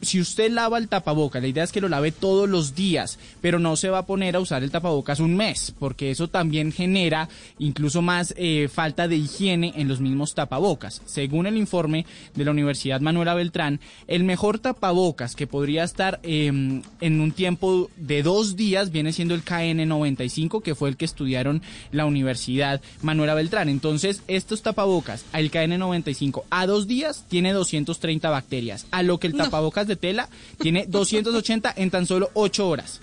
si usted lava el tapabocas, la idea es que lo lave todos los días, pero no se va a poner a usar el tapabocas un mes, porque eso también genera incluso más eh, falta de higiene en los mismos tapabocas. Según el informe de la Universidad Manuela Beltrán, el mejor tapabocas que podría estar eh, en un tiempo de dos días viene siendo el KN95, que fue el que estudiaron la Universidad Manuela Beltrán. Entonces, estos tapabocas, el KN95, a dos días tiene 230 bacterias, a lo que el tapabocas de tela tiene 280 en tan solo 8 horas.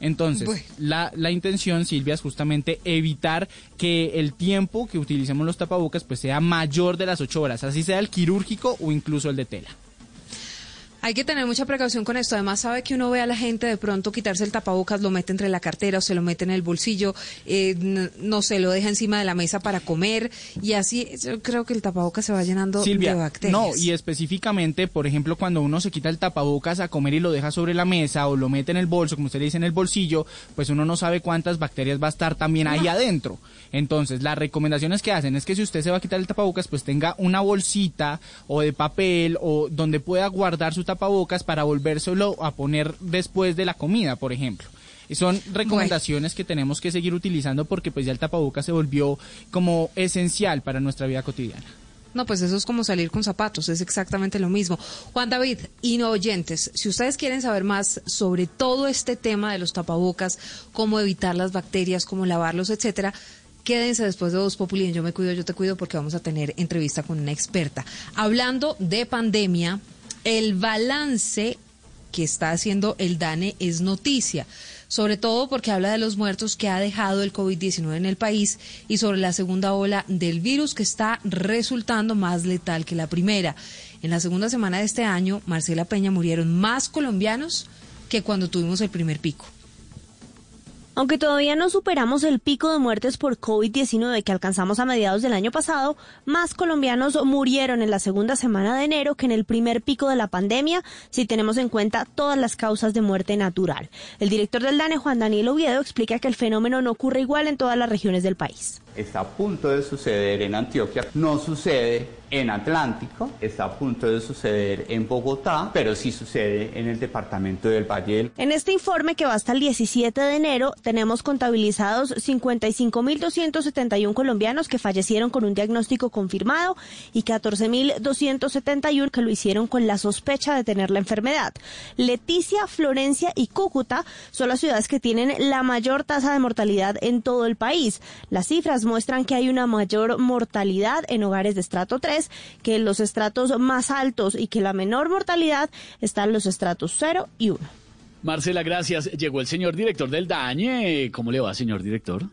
Entonces, Bueno. la, la intención, Silvia, es justamente evitar que el tiempo que utilicemos los tapabocas pues sea mayor de las 8 horas, así sea el quirúrgico o incluso el de tela. Hay que tener mucha precaución con esto. Además, sabe que uno ve a la gente de pronto quitarse el tapabocas, lo mete entre la cartera o se lo mete en el bolsillo, eh, no se lo deja encima de la mesa para comer y así yo creo que el tapabocas se va llenando Silvia, de bacterias. no, y específicamente, por ejemplo, cuando uno se quita el tapabocas a comer y lo deja sobre la mesa o lo mete en el bolso, como usted le dice en el bolsillo, pues uno no sabe cuántas bacterias va a estar también ahí adentro. Entonces, las recomendaciones que hacen es que si usted se va a quitar el tapabocas, pues tenga una bolsita o de papel o donde pueda guardar su tapabocas para volvérselo a poner después de la comida, por ejemplo. Y son recomendaciones que tenemos que seguir utilizando porque pues ya el tapabocas se volvió como esencial para nuestra vida cotidiana. No, pues eso es como salir con zapatos, es exactamente lo mismo. Juan David, y no oyentes, si ustedes quieren saber más sobre todo este tema de los tapabocas, cómo evitar las bacterias, cómo lavarlos, etcétera, quédense después de Voz Populi Yo Me Cuido, Yo Te Cuido, porque vamos a tener entrevista con una experta. Hablando de pandemia, el balance que está haciendo el DANE es noticia, sobre todo porque habla de los muertos que ha dejado el COVID-19 en el país y sobre la segunda ola del virus que está resultando más letal que la primera. En la segunda semana de este año, Marcela Peña, murieron más colombianos que cuando tuvimos el primer pico. Aunque todavía no superamos el pico de muertes por COVID-19 que alcanzamos a mediados del año pasado, más colombianos murieron en la segunda semana de enero que en el primer pico de la pandemia, si tenemos en cuenta todas las causas de muerte natural. El director del DANE, Juan Daniel Oviedo, explica que el fenómeno no ocurre igual en todas las regiones del país. Está a punto de suceder en Antioquia, no sucede en Atlántico, está a punto de suceder en Bogotá, pero sí sucede en el departamento del Valle En este informe que va hasta el 17 de enero, tenemos contabilizados 55.271 colombianos que fallecieron con un diagnóstico confirmado y 14.271 que lo hicieron con la sospecha de tener la enfermedad. Leticia, Florencia y Cúcuta son las ciudades que tienen la mayor tasa de mortalidad en todo el país. Las cifras muestran que hay una mayor mortalidad en hogares de estrato 3 que en los estratos más altos y que la menor mortalidad está en los estratos 0 y 1. Marcela, gracias. Llegó el señor director del DAñe. ¿Cómo le va, señor director?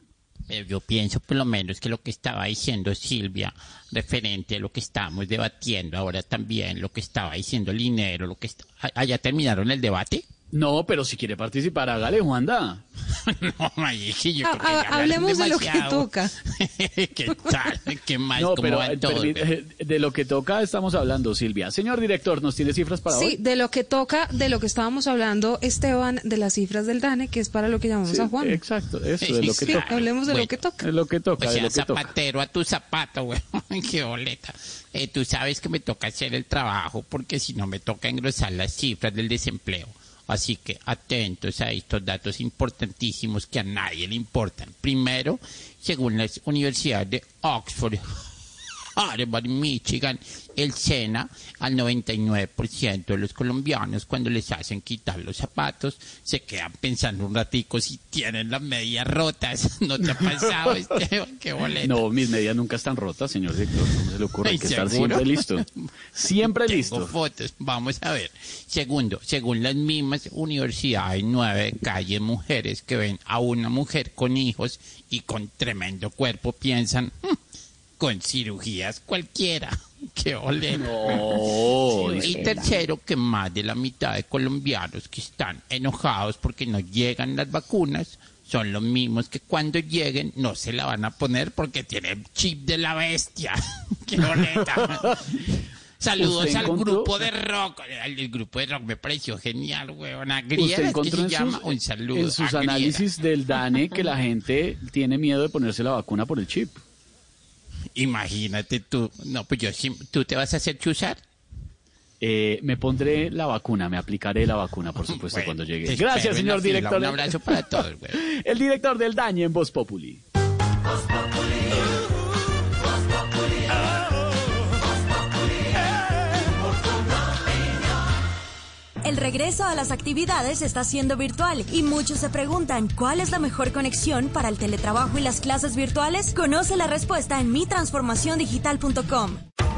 Eh, Yo pienso por lo menos que lo que estaba diciendo Silvia, referente a lo que estamos debatiendo ahora también, lo que estaba diciendo Linero, lo que está... ¿Ah, ¿Ya terminaron el debate? No, pero si quiere participar, hágale, Juanda. no, ay, que yo creo que ya hablemos de lo que toca. ¿Qué tal? ¿Qué más? No, ¿Cómo pero eh, eh, de lo que toca estamos hablando, Silvia. Señor director, ¿nos tiene cifras para Sí, hoy? de lo que toca, de lo que estábamos hablando, Esteban, de las cifras del DANE, que es para lo que llamamos Sí, a Juan. Exacto, eso es lo que Sí, toca. hablemos de lo que toca. Es lo que toca, O de sea, lo que toca. zapatero a tu zapato, güey. Qué boleta. Eh, tú sabes que me toca hacer el trabajo porque si no me toca engrosar las cifras del desempleo. Así que atentos a estos datos importantísimos que a nadie le importan. Primero, según las universidades de Oxford, Harvard, Michigan, el SENA, al 99% de los colombianos cuando les hacen quitar los zapatos se quedan pensando un ratico si tienen las medias rotas. ¿No te ha pasado, Esteban? Qué. No, mis medias nunca están rotas, señor director. ¿Cómo se le ocurre? Hay que estar siempre listo. Siempre Tengo listo. fotos, vamos a ver. Segundo, según las mismas universidades, nueve de calle mujeres que ven a una mujer con hijos y con tremendo cuerpo piensan, "Mm, con cirugías cualquiera. Qué. No, y tercero, que más de la mitad de colombianos que están enojados porque no llegan las vacunas son los mismos que cuando lleguen no se la van a poner porque tienen chip de la bestia. ¡Qué boleta! Saludos ¿Usted al encontró- grupo de rock. El, grupo de rock me pareció genial, weón. A Usted Griera es que se llama. Un saludo. en sus análisis del DANE que la gente tiene miedo de ponerse la vacuna por el chip. Imagínate tú. No, pues yo sí. ¿Tú te vas a hacer chuzar? Eh, me pondré la vacuna, me aplicaré la vacuna, por supuesto, Bueno, cuando llegue. Gracias, señor fila. director. Un abrazo para todos, güey. El director del DANE en Voz Populi. El regreso a las actividades está siendo virtual y muchos se preguntan cuál es la mejor conexión para el teletrabajo y las clases virtuales. Conoce la respuesta en mitransformaciondigital.com.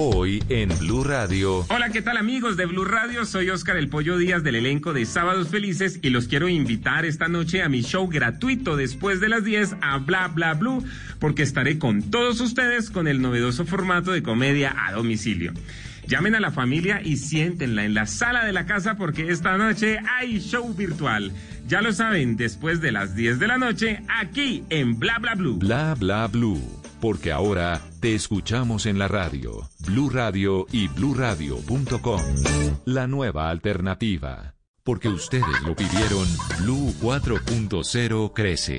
Hoy en Blue Radio. Hola, ¿qué tal amigos de Blue Radio? Soy Oscar El Pollo Díaz del elenco de Sábados Felices y los quiero invitar esta noche a mi show gratuito después de las 10 a Bla Bla Blue porque estaré con todos ustedes con el novedoso formato de comedia a domicilio. Llamen a la familia y siéntenla en la sala de la casa porque esta noche hay show virtual. Ya lo saben, después de las 10 de la noche, aquí en Bla Bla Blue. Bla bla blue. Porque ahora te escuchamos en la radio. Blue Radio y bluradio.com. La nueva alternativa. Porque ustedes lo pidieron, Blue 4.0 crece.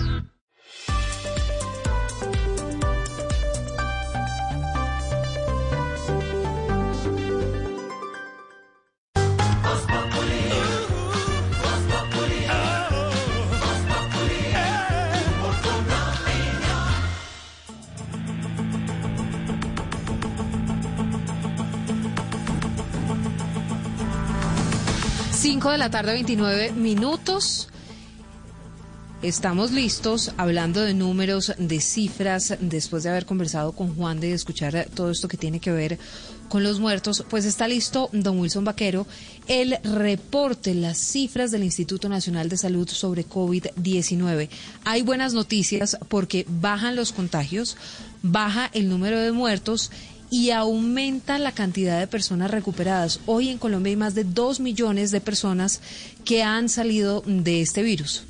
De la tarde, 29 minutos. Estamos listos hablando de números, de cifras, después de haber conversado con Juan, de escuchar todo esto que tiene que ver con los muertos. Pues está listo don Wilson Vaquero, el reporte, las cifras del Instituto Nacional de Salud sobre COVID-19. Hay buenas noticias porque bajan los contagios, baja el número de muertos y aumenta la cantidad de personas recuperadas. Hoy en Colombia hay más de dos millones de personas que han salido de este virus.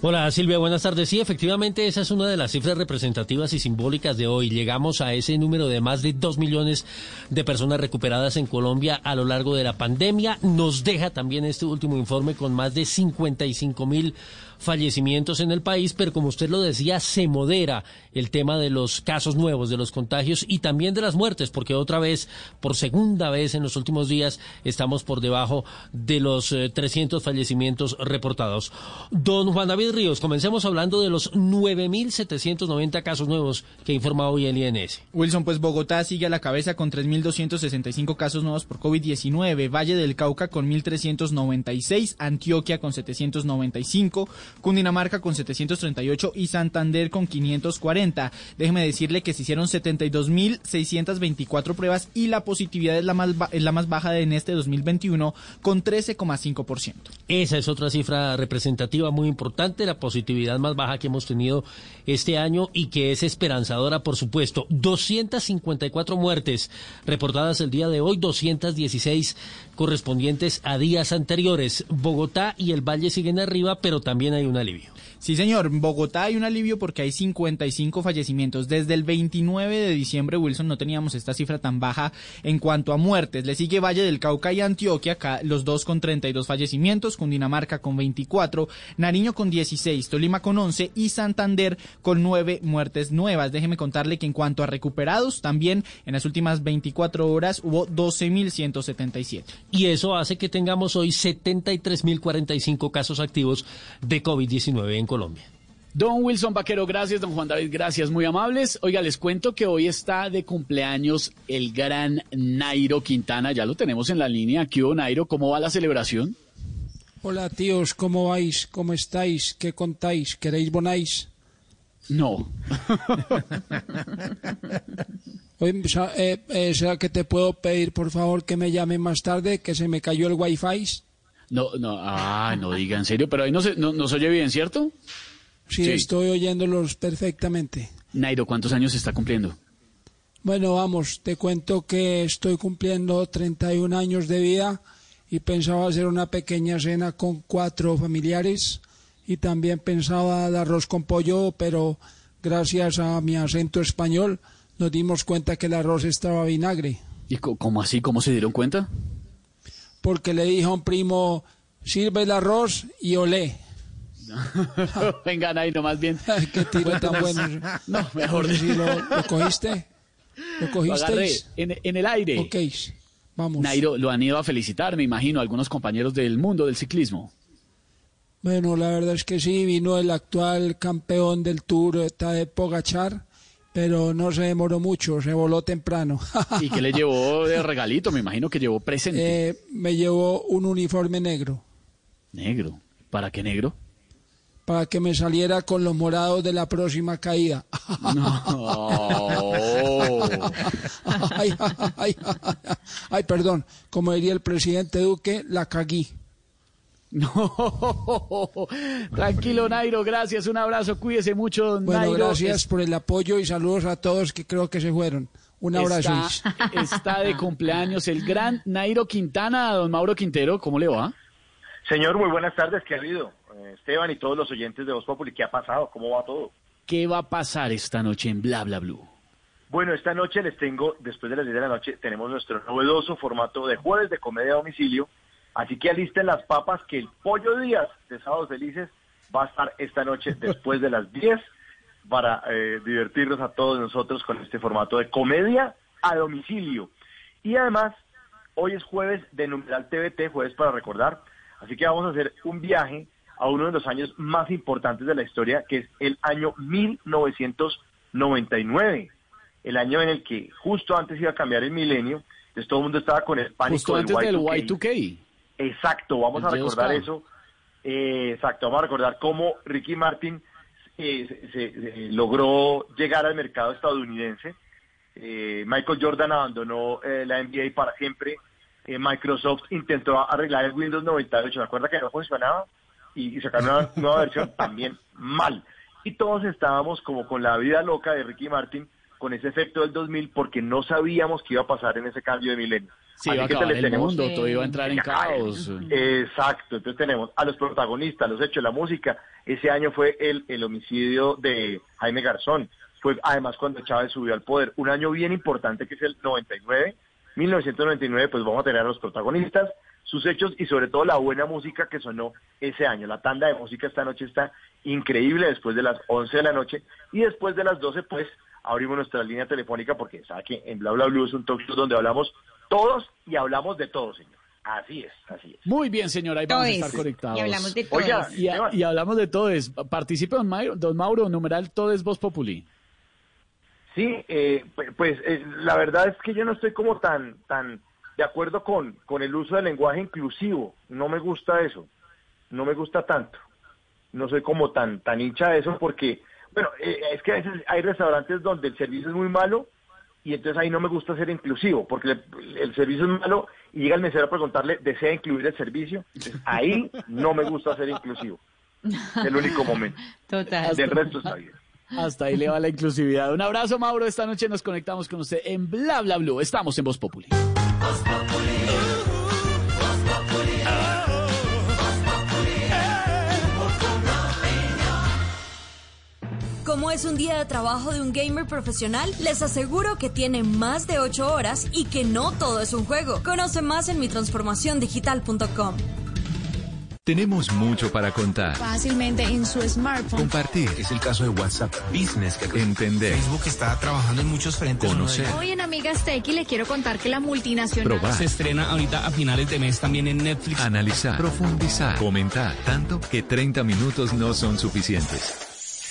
Hola Silvia, buenas tardes. Sí, efectivamente esa es una de las cifras representativas y simbólicas de hoy. Llegamos a ese número de más de dos millones de personas recuperadas en Colombia a lo largo de la pandemia. Nos deja también este último informe con más de 55 mil fallecimientos en el país, pero como usted lo decía, se modera el tema de los casos nuevos, de los contagios y también de las muertes, porque otra vez, por segunda vez en los últimos días, estamos por debajo de los eh, 300 fallecimientos reportados. Don Juan David Ríos, comencemos hablando de los 9.790 casos nuevos que ha informado hoy el INS. Wilson, pues Bogotá sigue a la cabeza con 3.265 casos nuevos por COVID-19, Valle del Cauca con 1.396, Antioquia con 795, Cundinamarca con 738 y Santander con 540. Déjeme decirle que se hicieron 72.624 pruebas y la positividad es la más, es la más baja en este 2021 con 13,5%. Esa es otra cifra representativa muy importante, la positividad más baja que hemos tenido este año y que es esperanzadora, por supuesto. 254 muertes reportadas el día de hoy, 216 correspondientes a días anteriores. Bogotá y el Valle siguen arriba, pero también hay un alivio. Sí, señor. En Bogotá hay un alivio porque hay 55 fallecimientos. Desde el 29 de diciembre, Wilson, no teníamos esta cifra tan baja en cuanto a muertes. Le sigue Valle del Cauca y Antioquia, los dos con 32 fallecimientos, Cundinamarca con 24, Nariño con 16, Tolima con 11 y Santander con 9 muertes nuevas. Déjeme contarle que en cuanto a recuperados, también en las últimas 24 horas hubo 12.177. Y eso hace que tengamos hoy 73.045 casos activos de COVID-19 en Colombia. Don Wilson Vaquero, gracias. Don Juan David, gracias. Muy amables. Oiga, les cuento que hoy está de cumpleaños el gran Nairo Quintana. Ya lo tenemos en la línea. ¿Qué hubo, Nairo? ¿Cómo va la celebración? Hola tíos, ¿cómo vais? ¿Cómo estáis? ¿Qué contáis? ¿Queréis bonáis? No. Oye, eh, eh, ¿será que te puedo pedir por favor que me llame más tarde? Que se me cayó el wifi. No, no, ah, no diga en serio, pero ahí no se, no, no se oye bien, ¿cierto? Sí, estoy oyéndolos perfectamente. Nairo, ¿cuántos años está cumpliendo? Bueno, vamos, te cuento que estoy cumpliendo 31 años de vida y pensaba hacer una pequeña cena con cuatro familiares y también pensaba dar arroz con pollo, pero gracias a mi acento español nos dimos cuenta que el arroz estaba vinagre. ¿Y cómo así? ¿Cómo se dieron cuenta? porque le dije a un primo, sirve el arroz y olé. Venga, Nairo, más bien. Qué tiro tan bueno. No, mejor No sé si lo, lo cogiste. ¿Lo cogisteis? en, en el aire. Ok, vamos. Nairo, lo han ido a felicitar, me imagino, algunos compañeros del mundo del ciclismo. Bueno, la verdad es que sí, vino el actual campeón del Tour, Tadej Pogachar, pero no se demoró mucho, se voló temprano. ¿Y qué le llevó de regalito? Me imagino que llevó presente. Eh, me llevó un uniforme negro Negro. ¿Para qué negro? para que me saliera con los morados de la próxima caída. ay, ay, ay, ay, perdón, como diría el presidente Duque, la caguí. No, tranquilo Nairo, gracias, un abrazo, cuídese mucho, don Bueno, Nairo. gracias por el apoyo y saludos a todos que creo que se fueron. Un abrazo. Está, está de cumpleaños el gran Nairo Quintana, don Mauro Quintero, ¿cómo le va? Señor, muy buenas tardes, ¿qué ha habido? Eh, Esteban y todos los oyentes de Voz Populi, ¿qué ha pasado? ¿Cómo va todo? ¿Qué va a pasar esta noche en Bla Bla Blue? Bueno, esta noche les tengo, después de las 10 de la noche, tenemos nuestro novedoso formato de jueves de comedia a domicilio, así que alisten las papas que el Pollo Díaz de Sábados Felices va a estar esta noche después de las 10 para eh, divertirnos a todos nosotros con este formato de comedia a domicilio. Y además, hoy es jueves de numeral TVT, jueves para recordar, así que vamos a hacer un viaje a uno de los años más importantes de la historia, que es el año 1999, el año en el que justo antes iba a cambiar el milenio, entonces todo el mundo estaba con el pánico Justo antes del Y2K. Y2K. Exacto, vamos a recordar eso. Eh, exacto, vamos a recordar cómo Ricky Martin eh, se, se- se logró llegar al mercado estadounidense. Eh, Michael Jordan abandonó la NBA para siempre. Microsoft intentó arreglar el Windows 98, ¿me acuerda que no funcionaba? Y, y sacaron una nueva versión también mal. Y todos estábamos como con la vida loca de Ricky Martin, con ese efecto del 2000, porque no sabíamos qué iba a pasar en ese cambio de milenio. Así iba a acabar el tenemos- mundo, todo iba a entrar en caos. Exacto, entonces tenemos a los protagonistas, los hechos, la música. Ese año fue el, el homicidio de Jaime Garzón. Fue además cuando Chávez subió al poder. Un año bien importante que es el 99. 1999, pues vamos a tener a los protagonistas. sus hechos y sobre todo la buena música que sonó ese año. La tanda de música esta noche está increíble después de las 11 de la noche y después de las 12 pues abrimos nuestra línea telefónica porque sabe que en Bla Bla Blue es un talk show donde hablamos todos y hablamos de todo, señor. Así es, así es. Muy bien, señora, ahí vamos a estar conectados. Y hablamos de. Oiga, y, a- y hablamos de todes. Participe, don Mauro, don Mauro numeral Todes Voz Populi. Sí, eh, pu- pues eh, la verdad es que yo no estoy como tan tan de acuerdo con, con el uso del lenguaje inclusivo. No me gusta eso. No me gusta tanto. No soy como tan tan hincha de eso porque, bueno, eh, es que a veces hay restaurantes donde el servicio es muy malo y entonces ahí no me gusta ser inclusivo porque el, el servicio es malo y llega el mesero a preguntarle, ¿desea incluir el servicio? Entonces, ahí no me gusta ser inclusivo. Es el único momento. Total. Del resto está bien. Hasta ahí le va la inclusividad. Un abrazo, Mauro. Esta noche nos conectamos con usted en Bla Bla Blue. Estamos en Voz Populi. Como es un día de trabajo de un gamer profesional, les aseguro que tiene más de 8 horas y que no todo es un juego. Conoce más en mitransformaciondigital.com. Tenemos mucho para contar. fácilmente en su smartphone. Compartir. Es el caso de WhatsApp Business. Entender. Facebook está trabajando en muchos frentes. Conocer. Hoy en Amigas Tech y les quiero contar que la multinacional Probar. Se estrena ahorita a finales de mes también en Netflix. Analizar. Profundizar. Comentar. Tanto que 30 minutos no son suficientes.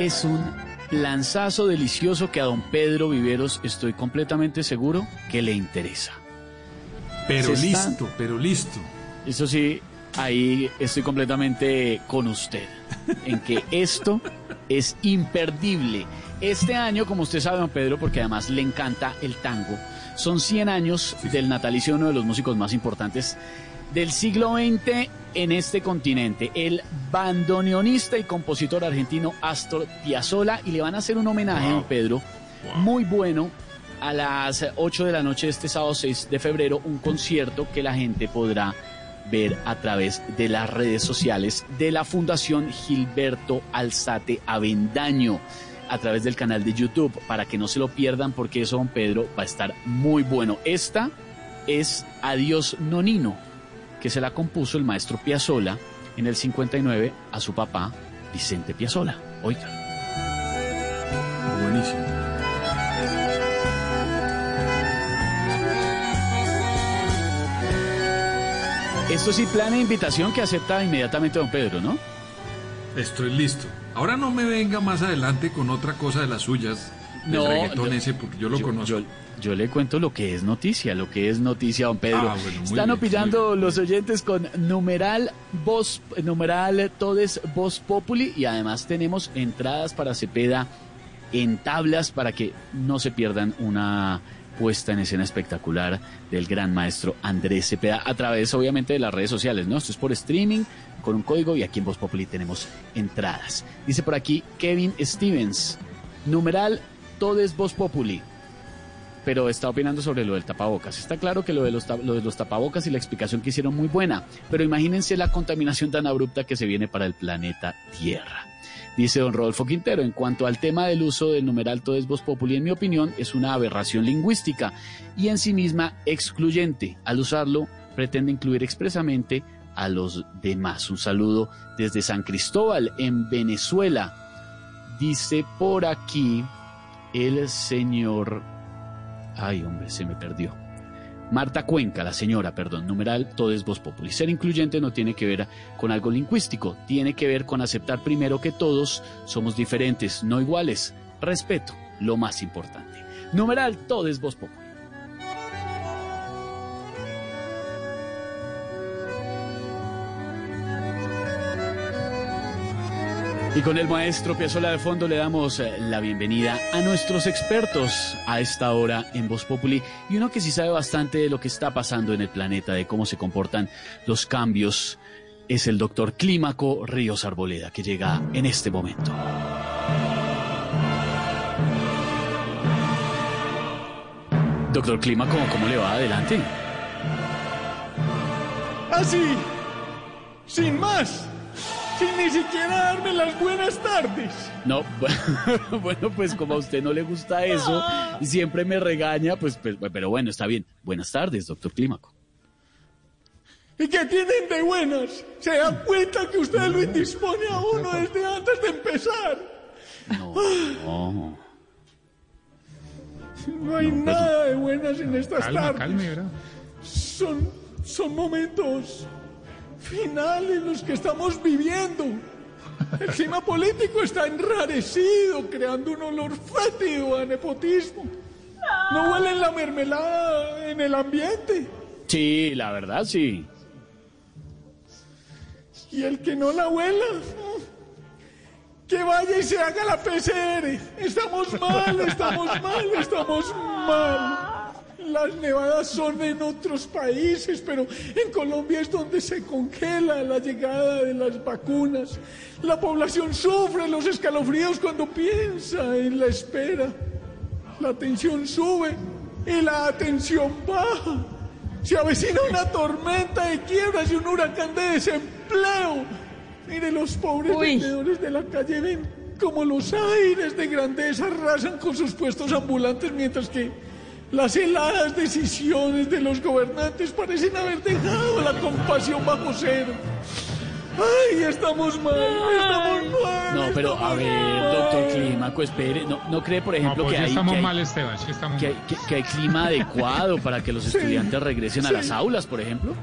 es un lanzazo delicioso que a don Pedro Viveros estoy completamente seguro que le interesa. Pero Se está- listo, pero listo. Eso sí, ahí estoy completamente con usted. En que esto es imperdible. Este año, como usted sabe, don Pedro, porque además le encanta el tango, son 100 años del natalicio de uno de los músicos más importantes del siglo XX en este continente, el bandoneonista y compositor argentino Astor Piazzolla, y le van a hacer un homenaje, don Pedro, muy bueno a las 8 de la noche de este sábado 6 de febrero, un concierto que la gente podrá ver a través de las redes sociales de la Fundación Gilberto Alzate Avendaño a través del canal de YouTube para que no se lo pierdan porque eso, don Pedro, va a estar muy bueno. Esta es Adiós Nonino, que se la compuso el maestro Piazzolla en el 59 a su papá Vicente Piazzolla. Oiga. Buenísimo. Esto sí, plan de invitación que acepta inmediatamente don Pedro, ¿no? Estoy listo. Ahora no me venga más adelante con otra cosa de las suyas. No, reggaetón yo- ese, porque yo lo conozco. Yo, yo le cuento lo que es noticia, lo que es noticia, don Pedro. Ah, bueno, Están bien, opinando los oyentes con numeral voz, numeral todes voz populi y además tenemos entradas para Cepeda en tablas para que no se pierdan una puesta en escena espectacular del gran maestro Andrés Cepeda a través obviamente de las redes sociales, ¿no? Esto es por streaming con un código y aquí en Voz Populi tenemos entradas. Dice por aquí Kevin Stevens, numeral Todes Voz Populi pero está opinando sobre lo del tapabocas. Está claro que lo de, los tapabocas y la explicación que hicieron muy buena, pero imagínense la contaminación tan abrupta que se viene para el planeta Tierra. Dice don Rodolfo Quintero, en cuanto al tema del uso del numeral Todes Voz Populi, en mi opinión, es una aberración lingüística y en sí misma excluyente. Al usarlo, pretende incluir expresamente a los demás. Un saludo desde San Cristóbal, en Venezuela. Dice por aquí el señor... Ay, hombre, se me perdió. Marta Cuenca, la señora, perdón, numeral, todo es voz populi. Ser incluyente no tiene que ver con algo lingüístico, tiene que ver con aceptar primero que todos somos diferentes, no iguales. Respeto, lo más importante. Numeral, todo es voz populi. Y con el maestro Piazzolla de fondo le damos eh, la bienvenida a nuestros expertos a esta hora en Voz Populi y uno que sí sabe bastante de lo que está pasando en el planeta, de cómo se comportan los cambios, es el doctor Clímaco Ríos Arboleda, que llega en este momento. Doctor Clímaco, ¿cómo le va adelante? Así, sin más, sin ni siquiera darme las buenas tardes. No, bueno, pues como a usted no le gusta eso y siempre me regaña, pues, pues, pero bueno, está bien. Buenas tardes, doctor Clímaco. ¿Y qué tienen de buenas? ¿Se dan cuenta que usted lo indispone a uno desde antes de empezar? No, no. No hay nada de buenas en estas Calma, tardes. calme, ¿verdad? Son, son momentos finales los que estamos viviendo. El clima político está enrarecido, creando un olor fétido a nepotismo. No huelen la mermelada en el ambiente. Sí, la verdad, sí. Y el que no la huela, que vaya y se haga la PCR. Estamos mal, estamos mal, estamos mal. Las nevadas son en otros países, pero en Colombia es donde se congela la llegada de las vacunas. La población sufre los escalofríos cuando piensa en la espera. La tensión sube y la atención baja. Se avecina una tormenta de quiebras y un huracán de desempleo. Mire, los pobres vendedores de la calle ven como los aires de grandeza arrasan con sus puestos ambulantes, mientras que las heladas decisiones de los gobernantes parecen haber dejado la compasión bajo cero. ¡Ay, estamos mal! ¡Estamos mal! No, pero a ver, mal! doctor Clímaco, espere. ¿No, no cree, por ejemplo, No, pues que, hay, estamos que, hay, mal, Esteban, sí estamos que hay- mal. que- que hay clima adecuado para que los Sí, estudiantes regresen a las aulas, por ejemplo?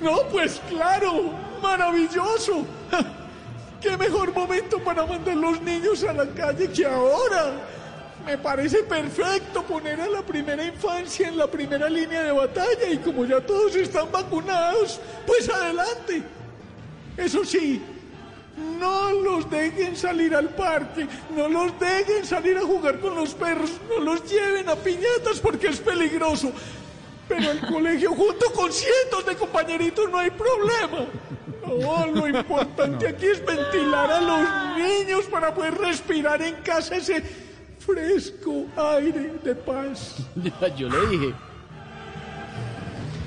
No, pues claro, maravilloso. ¿Qué mejor momento para mandar los niños a la calle que ahora? Me parece perfecto poner a la primera infancia en la primera línea de batalla y como ya todos están vacunados, pues adelante. Eso sí, no los dejen salir al parque, no los dejen salir a jugar con los perros, no los lleven a piñatas porque es peligroso. Pero el colegio junto con cientos de compañeritos no hay problema. No, lo importante aquí es ventilar a los niños para poder respirar en casa ese fresco aire de paz. Yo le dije.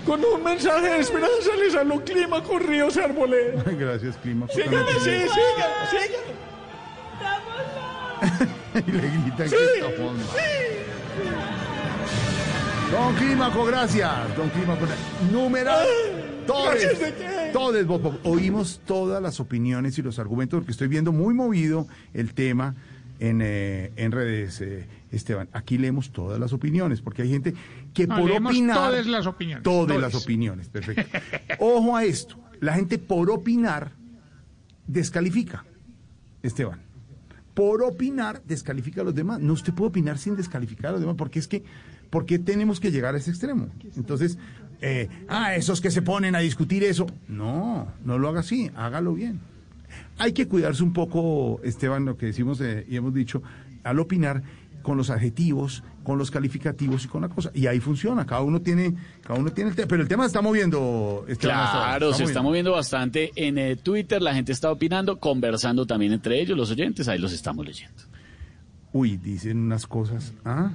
Con un mensaje de esperanza les habló Clima con Ríos Arboleda. Gracias, Clima. Síganme, sí, sigan, sigan. y le gritan Sí, que está fondo. Don Clímaco, gracias. Don Clímaco, numeral. Todes, ¿gracias de qué? todes, Bob Pop. Oímos todas las opiniones y los argumentos, porque estoy viendo muy movido el tema en, eh, en redes, eh, Esteban. Aquí leemos todas las opiniones, porque hay gente que No, por opinar. todas las opiniones, Todas todas. las opiniones, perfecto. Ojo a esto. La gente por opinar descalifica, Esteban por opinar descalifica a los demás. No usted puede opinar sin descalificar a los demás, porque es que, ¿por qué tenemos que llegar a ese extremo? Entonces, eh, ah, esos que se ponen a discutir eso. No, no lo haga así, hágalo bien. Hay que cuidarse un poco, Esteban, lo que decimos eh, y hemos dicho, al opinar con los adjetivos, con los calificativos y con la cosa. Y ahí funciona, cada uno tiene, cada uno tiene el tema. Pero el tema se está moviendo, Esteban. Claro, se está moviendo bastante en eh, Twitter, la gente está opinando, conversando también entre ellos, los oyentes, ahí los estamos leyendo. Uy, dicen unas cosas. ¿Ah?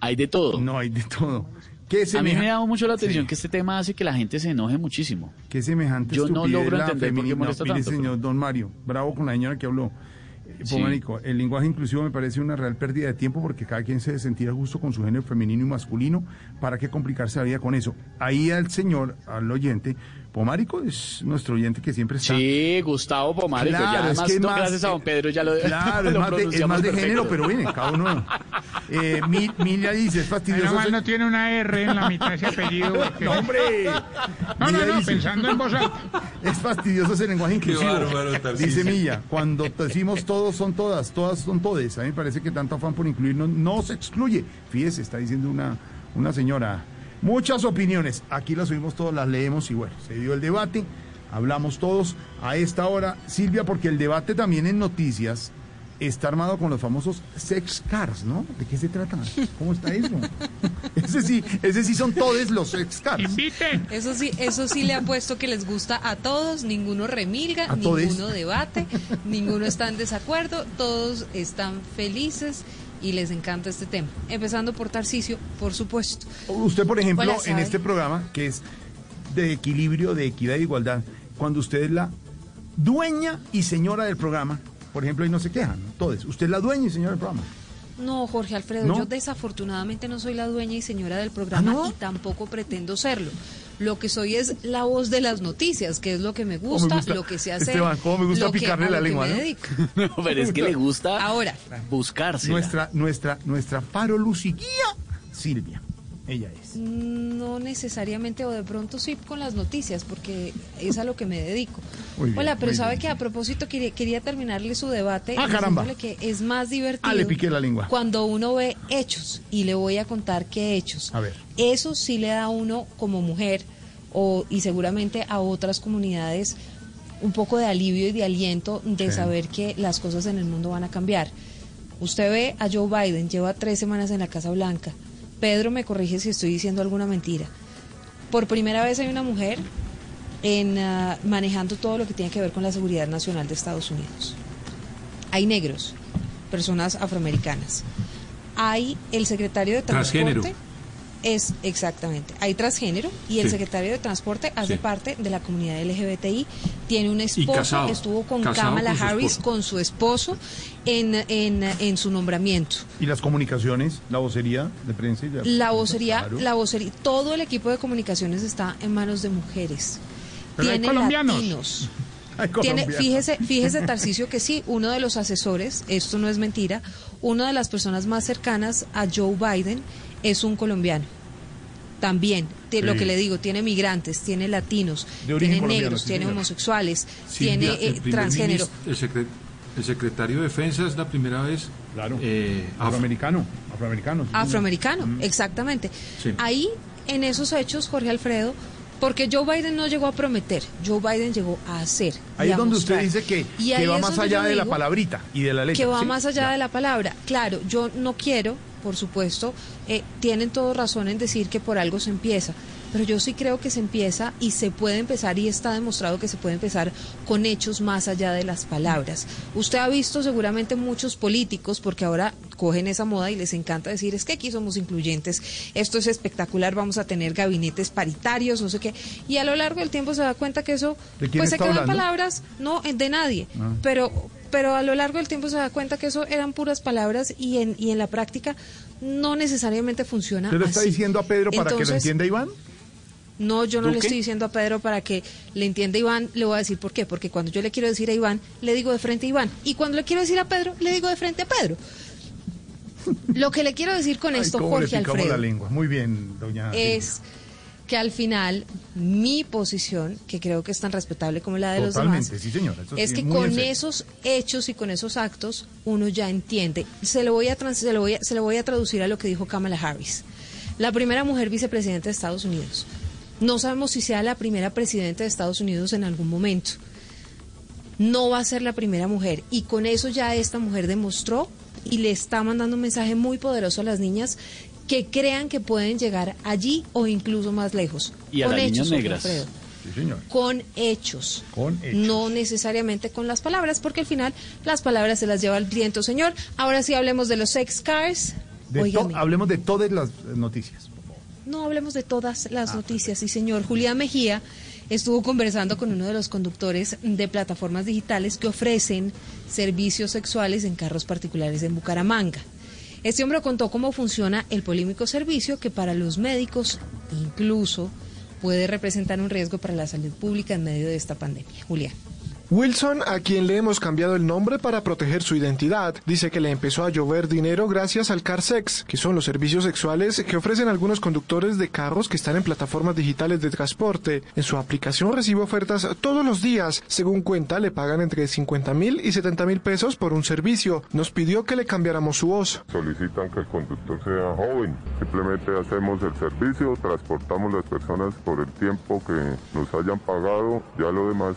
Hay de todo. No, hay de todo. ¿Qué A mí me ha dado mucho la atención que este tema hace que la gente se enoje muchísimo. Qué semejante Yo no logro la entender por qué molesta tanto, señor Don Mario, bravo con la señora que habló. Eh, Sí. Pomarico, el lenguaje inclusivo me parece una real pérdida de tiempo porque cada quien se debe sentir a gusto con su género femenino y masculino. ¿Para qué complicarse la vida con eso? Ahí al señor, al oyente, Pomárico es nuestro oyente que siempre está. Sí, Gustavo Pomárico. Claro, ya, es además, que es no, más- gracias a don Pedro ya lo Claro, es lo más de, es más de perfecto. género, pero viene, cada uno. Eh, Mi- Milia dice, es Pero fastidioso. mal ser- no tiene una R en la mitad de ese apellido. porque- No, hombre. No, no, no, dice- pensando en voz alta. Es fastidioso ese lenguaje inclusivo. bárbaro. Dice Milla, cuando decimos todos son todas, todas son todes. A mí me parece que tanto afán por incluirnos no se excluye. Fíjese, está diciendo una, una señora. Muchas opiniones. Aquí las subimos todas, las leemos y bueno, se dio el debate. Hablamos todos a esta hora. Silvia, porque el debate también en noticias está armado con los famosos sex cars, ¿no? ¿De qué se trata? ¿Cómo está eso? Ese sí, ese sí son todos los sex cars. Eso sí, eso sí le apuesto que les gusta a todos, ninguno remilga, todes. ninguno debate, ninguno está en desacuerdo, todos están felices y les encanta este tema. Empezando por Tarcisio, por supuesto. Usted, por ejemplo, en ¿sabe? este programa, que es de equilibrio, de equidad e igualdad, cuando usted es la dueña y señora del programa, por ejemplo, ahí no se quejan, ¿no? Todos. Usted es la dueña y señora del programa. No, Jorge Alfredo, ¿No? yo desafortunadamente no soy la dueña y señora del programa y tampoco pretendo serlo. Lo que soy es la voz de las noticias, que es lo que me ¿Cómo me gusta, lo que sé hacer. Esteban, cómo me gusta lo que- picarle a la que lengua, me ¿no? dedico. No, pero es que le gusta Ahora, buscarse. Nuestra, nuestra, nuestra faro luz y guía, Silvia. Ella es. No necesariamente, o de pronto sí con las noticias, porque es a lo que me dedico. Bien, Hola, pero sabe bien. que a propósito quería, quería terminarle su debate Ah, caramba. que es más divertido Ah, le piqué la lengua. cuando uno ve hechos, y le voy a contar qué hechos. A ver. Eso sí le da a uno como mujer, o, y seguramente a otras comunidades, un poco de alivio y de aliento de Sí. saber que las cosas en el mundo van a cambiar. Usted ve a Joe Biden, lleva tres semanas en la Casa Blanca. Pedro me corrige si estoy diciendo alguna mentira. Por primera vez hay una mujer en ah, manejando todo lo que tiene que ver con la seguridad nacional de Estados Unidos. Hay negros, personas afroamericanas. Hay el secretario de Transgénero. Es exactamente. Hay transgénero y el Sí. secretario de transporte hace Sí. parte de la comunidad LGBTI. Tiene un esposo, casado. estuvo con Kamala con Harris, esposo. con su esposo, en, en, en su nombramiento. ¿Y las comunicaciones, la vocería de prensa? Y de- La vocería, Claro. la vocería, todo el equipo de comunicaciones está en manos de mujeres. Pero hay Tiene colombianos. latinos. Hay Tiene, colombianos. fíjese, fíjese Tarcicio que sí, uno de los asesores, esto no es mentira, una de las personas más cercanas a Joe Biden es un colombiano. También, te- lo que le digo, tiene migrantes, tiene latinos, De origen tiene negros, tiene señora. homosexuales, Silvia, tiene el eh, transgénero. El, secre- el secretario de Defensa es la primera vez. Claro. Eh, afroamericano. Afroamericano. sí, Afroamericano, Mm. exactamente. Sí. Ahí, en esos hechos, Jorge Alfredo, porque Joe Biden no llegó a prometer, Joe Biden llegó a hacer. Ahí es donde usted dice que, que va más allá de la palabrita y de la letra. Que va ¿sí? más allá de la palabra. Claro, yo no quiero, por supuesto, eh, tienen todo razón en decir que por algo se empieza, pero yo sí creo que se empieza y se puede empezar y está demostrado que se puede empezar con hechos más allá de las palabras. Usted ha visto seguramente muchos políticos, porque ahora cogen esa moda y les encanta decir, es que aquí somos incluyentes, esto es espectacular, vamos a tener gabinetes paritarios, no sé qué, y a lo largo del tiempo se da cuenta que eso, ¿De quién pues se quedan palabras, no, de nadie, Ah. pero pero a lo largo del tiempo se da cuenta que eso eran puras palabras y en, y en la práctica no necesariamente funciona ¿Usted le está así. diciendo a Pedro para que lo entienda Iván? No, yo no le estoy diciendo a Pedro para que le entienda Iván, le voy a decir por qué, porque cuando yo le quiero decir a Iván, le digo de frente a Iván, y cuando le quiero decir a Pedro, le digo de frente a Pedro. Lo que le quiero decir con Ay, esto, cómo Jorge Alfredo, la lengua. Muy bien, doña. es que al final mi posición, que creo que es tan respetable como la de los demás, sí, señora. es sí, que con esos hechos y con esos actos uno ya entiende. Se lo voy a trans- se lo voy a, se lo voy a traducir a lo que dijo Kamala Harris, la primera mujer vicepresidenta de Estados Unidos. No sabemos si sea la primera presidenta de Estados Unidos en algún momento. No va a ser la primera mujer y con eso ya esta mujer demostró y le está mandando un mensaje muy poderoso a las niñas que crean que pueden llegar allí o incluso más lejos. Y a con las hechos, niñas negras. Alfredo Sí, señor. con hechos. Con hechos. No necesariamente con las palabras, porque al final las palabras se las lleva el viento, señor. Ahora sí hablemos de los sex cars. De to- Óigame, hablemos de todas las noticias. no hablemos de todas Ah, las noticias, sí, señor. Julián Mejía estuvo conversando con uno de los conductores de plataformas digitales que ofrecen servicios sexuales en carros particulares en Bucaramanga. Este hombre contó cómo funciona el polémico servicio que para los médicos incluso puede representar un riesgo para la salud pública en medio de esta pandemia. Julián. Wilson, a quien le hemos cambiado el nombre para proteger su identidad, dice que le empezó a llover dinero gracias al CarSex, que son los servicios sexuales que ofrecen algunos conductores de carros que están en plataformas digitales de transporte. En su aplicación recibe ofertas todos los días. Según cuenta, le pagan entre 50 mil y 70 mil pesos por un servicio. Nos pidió que le cambiáramos su voz. Solicitan que el conductor sea joven. Simplemente hacemos el servicio, transportamos las personas por el tiempo que nos hayan pagado. Ya lo demás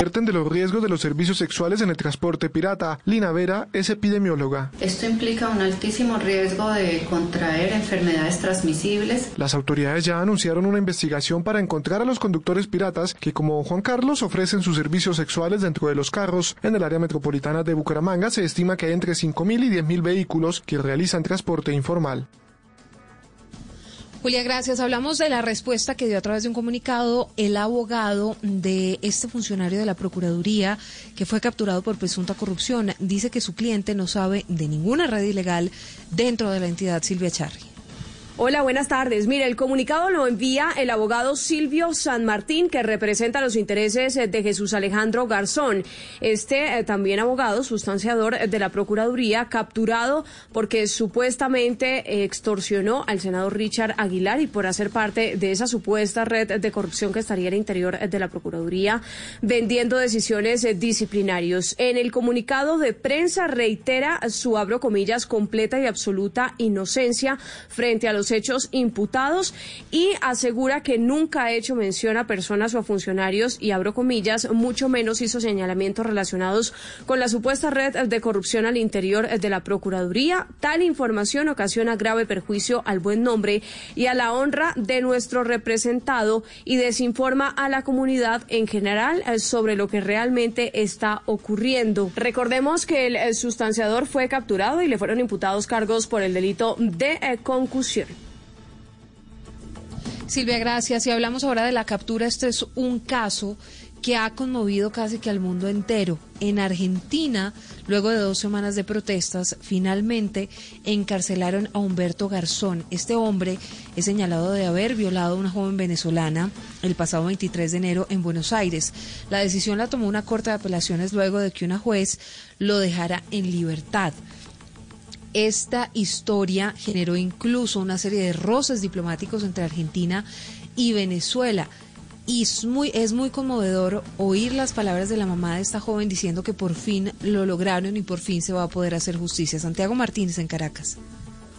Advierten de los riesgos de los servicios sexuales en el transporte pirata. Lina Vera es epidemióloga. Esto implica un altísimo riesgo de contraer enfermedades transmisibles. Las autoridades ya anunciaron una investigación para encontrar a los conductores piratas que, como Juan Carlos, ofrecen sus servicios sexuales dentro de los carros. En el área metropolitana de Bucaramanga se estima que hay entre 5.000 y 10.000 vehículos que realizan transporte informal. Julia, gracias. Hablamos de la respuesta que dio a través de un comunicado el abogado de este funcionario de la Procuraduría que fue capturado por presunta corrupción. Dice que su cliente no sabe de ninguna red ilegal dentro de la entidad Silvia Charri. Hola, buenas tardes. Mire, el comunicado lo envía el abogado Silvio San Martín, que representa los intereses eh, de Jesús Alejandro Garzón. Este eh, también abogado, sustanciador de la Procuraduría, capturado porque supuestamente extorsionó al senador Richard Aguilar y por hacer parte de esa supuesta red de corrupción que estaría al interior de la Procuraduría, vendiendo decisiones eh, disciplinarios. En el comunicado de prensa reitera su, abro comillas, completa y absoluta inocencia frente a los hechos imputados y asegura que nunca ha hecho mención a personas o a funcionarios y abro comillas, mucho menos hizo señalamientos relacionados con la supuesta red de corrupción al interior de la Procuraduría. Tal información ocasiona grave perjuicio al buen nombre y a la honra de nuestro representado y desinforma a la comunidad en general eh, sobre lo que realmente está ocurriendo. Recordemos que el sustanciador fue capturado y le fueron imputados cargos por el delito de eh, concusión. Silvia, gracias. Y hablamos ahora de la captura, este es un caso que ha conmovido casi que al mundo entero. En Argentina, luego de dos semanas de protestas, finalmente encarcelaron a Humberto Garzón. Este hombre es señalado de haber violado a una joven venezolana el pasado 23 de enero en Buenos Aires. La decisión la tomó una corte de apelaciones luego de que una juez lo dejara en libertad. Esta historia generó incluso una serie de roces diplomáticos entre Argentina y Venezuela. Y es muy, es muy conmovedor oír las palabras de la mamá de esta joven diciendo que por fin lo lograron y por fin se va a poder hacer justicia. Santiago Martínez en Caracas.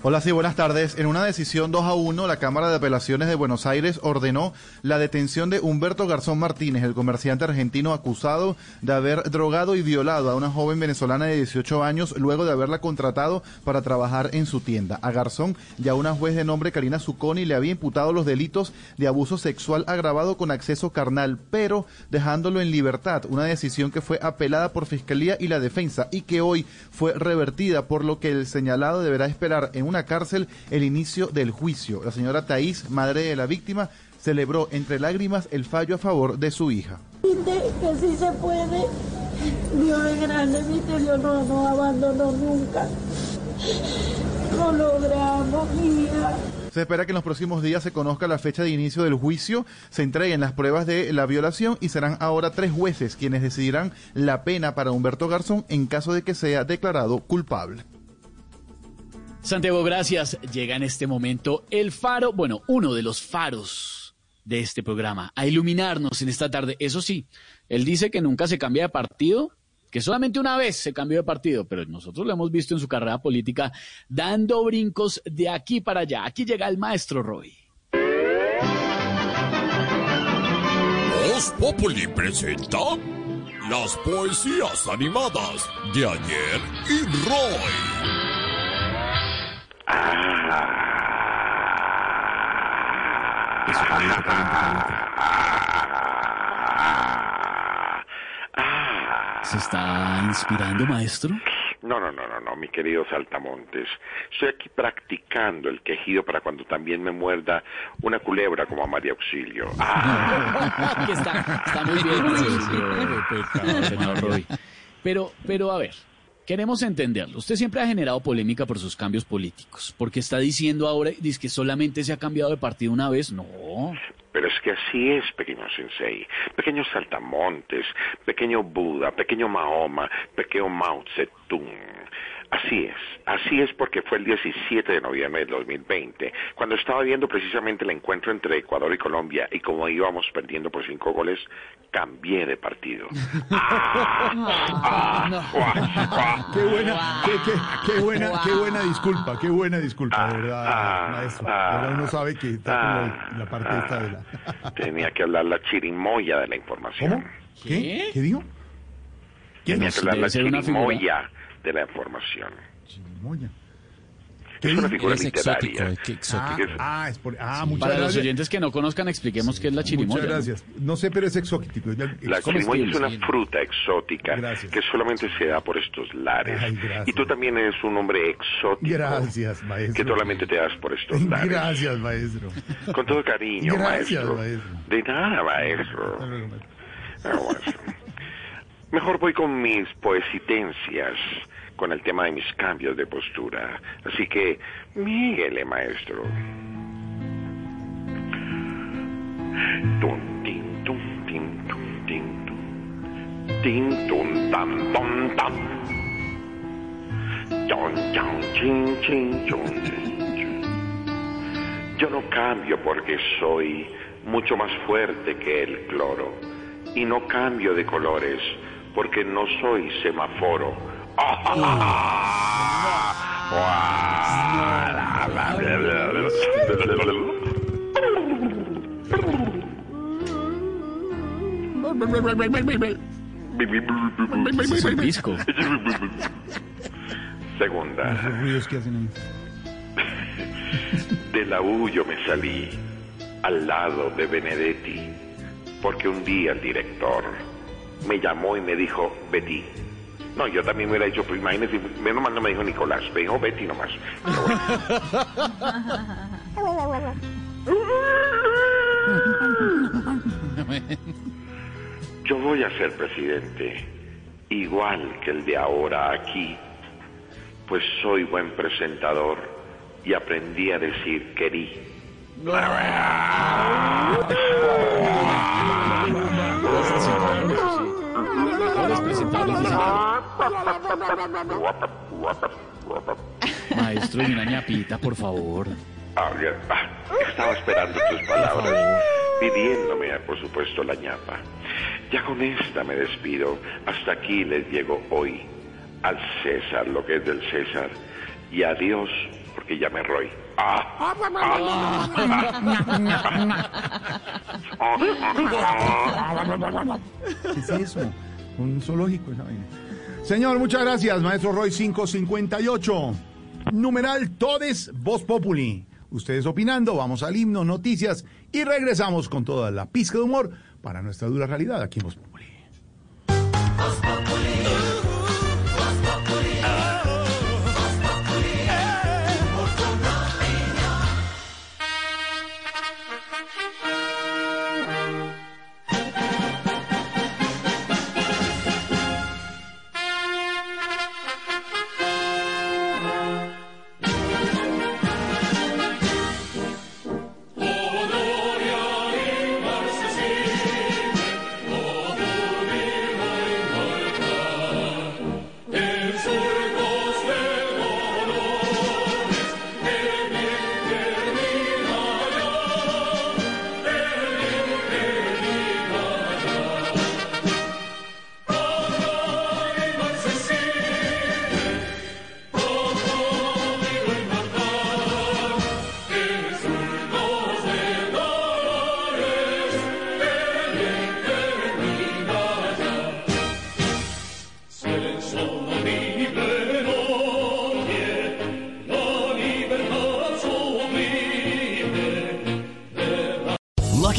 Hola, sí, buenas tardes. En una decisión 2 a 1, la Cámara de Apelaciones de Buenos Aires ordenó la detención de Humberto Garzón Martínez, el comerciante argentino acusado de haber drogado y violado a una joven venezolana de 18 años luego de haberla contratado para trabajar en su tienda. A Garzón, ya una juez de nombre Karina Zucconi le había imputado los delitos de abuso sexual agravado con acceso carnal, pero dejándolo en libertad, una decisión que fue apelada por Fiscalía y la Defensa y que hoy fue revertida, por lo que el señalado deberá esperar en una cárcel el inicio del juicio. La señora Thais, madre de la víctima, celebró entre lágrimas el fallo a favor de su hija. Que sí se puede. Dios es grande, viste, Dios no nos abandonó nunca. Lo logramos, hija. Se espera que en los próximos días se conozca la fecha de inicio del juicio, se entreguen las pruebas de la violación y serán ahora tres jueces quienes decidirán la pena para Humberto Garzón en caso de que sea declarado culpable. Santiago, gracias. Llega en este momento el faro, bueno, uno de los faros de este programa, a iluminarnos en esta tarde. Eso sí, él dice que nunca se cambia de partido, que solamente una vez se cambió de partido, pero nosotros lo hemos visto en su carrera política dando brincos de aquí para allá. Aquí llega el maestro Roy. Voz Populi presenta las poesías animadas de ayer y Roy. Eso. ¿Se está inspirando, maestro? No, no, no, no, no, mi querido Saltamontes. Estoy aquí practicando el quejido para cuando también me muerda una culebra como a María Auxilio. Ah. Está, está muy bien. Pero, pero a ver, queremos entenderlo. Usted siempre ha generado polémica por sus cambios políticos. Porque está diciendo ahora, dice que solamente se ha cambiado de partido una vez. No. Pero es que así es, pequeño sensei. Pequeño saltamontes, pequeño Buda, pequeño Mahoma, pequeño Mao Zedong. Así es, así es porque fue el 17 de noviembre del 2020, cuando estaba viendo precisamente el encuentro entre Ecuador y Colombia y como íbamos perdiendo por cinco goles, cambié de partido. Qué buena, qué, qué- qué buena, qué buena disculpa, qué buena disculpa, de verdad, ah, maestro. ah, Ahora uno sabe que está con la, la parte esta de la... Tenía que hablar la chirimoya de la información. ¿Cómo? ¿Qué? ¿Qué dijo? Tenía no que hablar la chirimoya de la información. Chirimoya. Es una figura Es literaria. exótico, qué exótico. Que es- Ah, es por... Ah, muchas Para los gracias. oyentes que no conozcan, expliquemos qué es la chirimoya. Muchas ¿no? gracias. No sé, pero es exótico. La chirimoya es una comestible. fruta exótica Gracias. que solamente se da por estos lares. Ay, y tú también eres un hombre exótico Gracias, que maestro. solamente te das por estos lares. Gracias, maestro. Con todo cariño, Gracias, maestro. maestro. De nada, maestro. Ah, maestro. Mejor voy con mis poesitencias, con el tema de mis cambios de postura. Así que, míguele, maestro. Tun, tin, tun, tin, tun, tin. Tin, ton, tan. Chon, chon, chin, chin, chon, chin. Yo no cambio porque soy mucho más fuerte que el cloro. Y no cambio de colores porque no soy semáforo. Es disco. Segunda. Esos ruidos que hacen ahí. Del aullo me salí al lado de Benedetti, porque un día el director me llamó y me dijo, Betty. No, yo también me hubiera dicho, pues imagínese, menos mal no me dijo Nicolás, me dijo Betty nomás. Yo voy a ser presidente, igual que el de ahora aquí, pues soy buen presentador y aprendí a decir querí. Maestro, una ñapita, por favor. Ah, estaba esperando tus palabras, pidiéndome, por supuesto, la ñapa. Ya con esta me despido. Hasta aquí les llego hoy. Al César, lo que es del César. Y adiós, porque ya me roy. Ah, ¿Qué es eso? Un zoológico esa vaina. Señor, muchas gracias, maestro Roy 558. Numeral Todes Voz Populi. Ustedes opinando, vamos al himno, noticias y regresamos con toda la pizca de humor para nuestra dura realidad aquí en Voz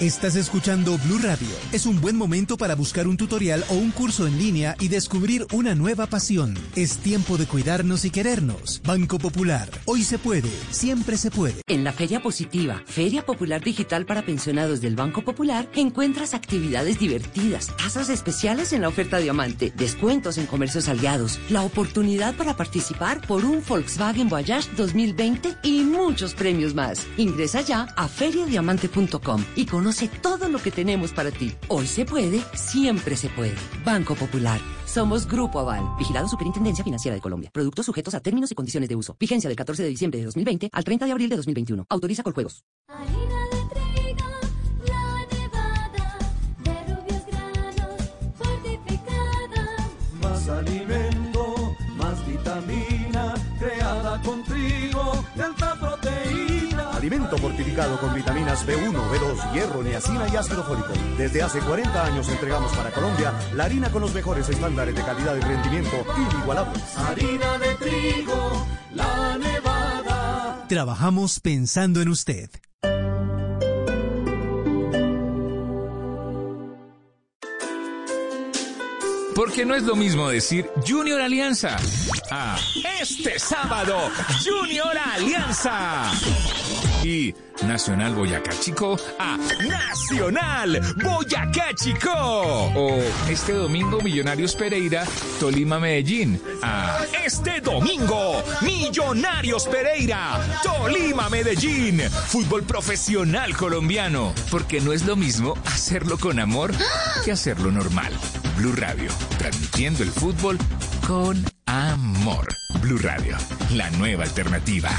Estás escuchando Blue Radio. Es un buen momento para buscar un tutorial o un curso en línea y descubrir una nueva pasión. Es tiempo de cuidarnos y querernos. Banco Popular. Hoy se puede, siempre se puede. En la Feria Positiva, Feria Popular Digital para Pensionados del Banco Popular, encuentras actividades divertidas, tasas especiales en la oferta diamante, descuentos en comercios aliados, la oportunidad para participar por un Volkswagen Voyage 2020 y muchos premios más. Ingresa ya a feriadiamante.com y conoce todo lo que tenemos para ti. Hoy se puede, siempre se puede. Banco Popular. Somos Grupo Aval, vigilado Superintendencia Financiera de Colombia. Productos sujetos a términos y condiciones de uso. Vigencia del 14 de diciembre de 2020 al 30 de abril de 2021. Autoriza con Alimento fortificado con vitaminas B1, B2, hierro, niacina y ácido fólico. Desde hace 40 años entregamos para Colombia la harina con los mejores estándares de calidad y rendimiento inigualables. Harina de trigo, la nevada. Trabajamos pensando en usted. Porque no es lo mismo decir Junior Alianza a este sábado Junior Alianza. Y Nacional Boyacá Chico a Nacional Boyacá Chico. O este domingo Millonarios Pereira, Tolima Medellín a este domingo Millonarios Pereira, Tolima Medellín. Fútbol profesional colombiano. Porque no es lo mismo hacerlo con amor que hacerlo normal. Blue Radio, transmitiendo el fútbol con amor. Blue Radio, la nueva alternativa.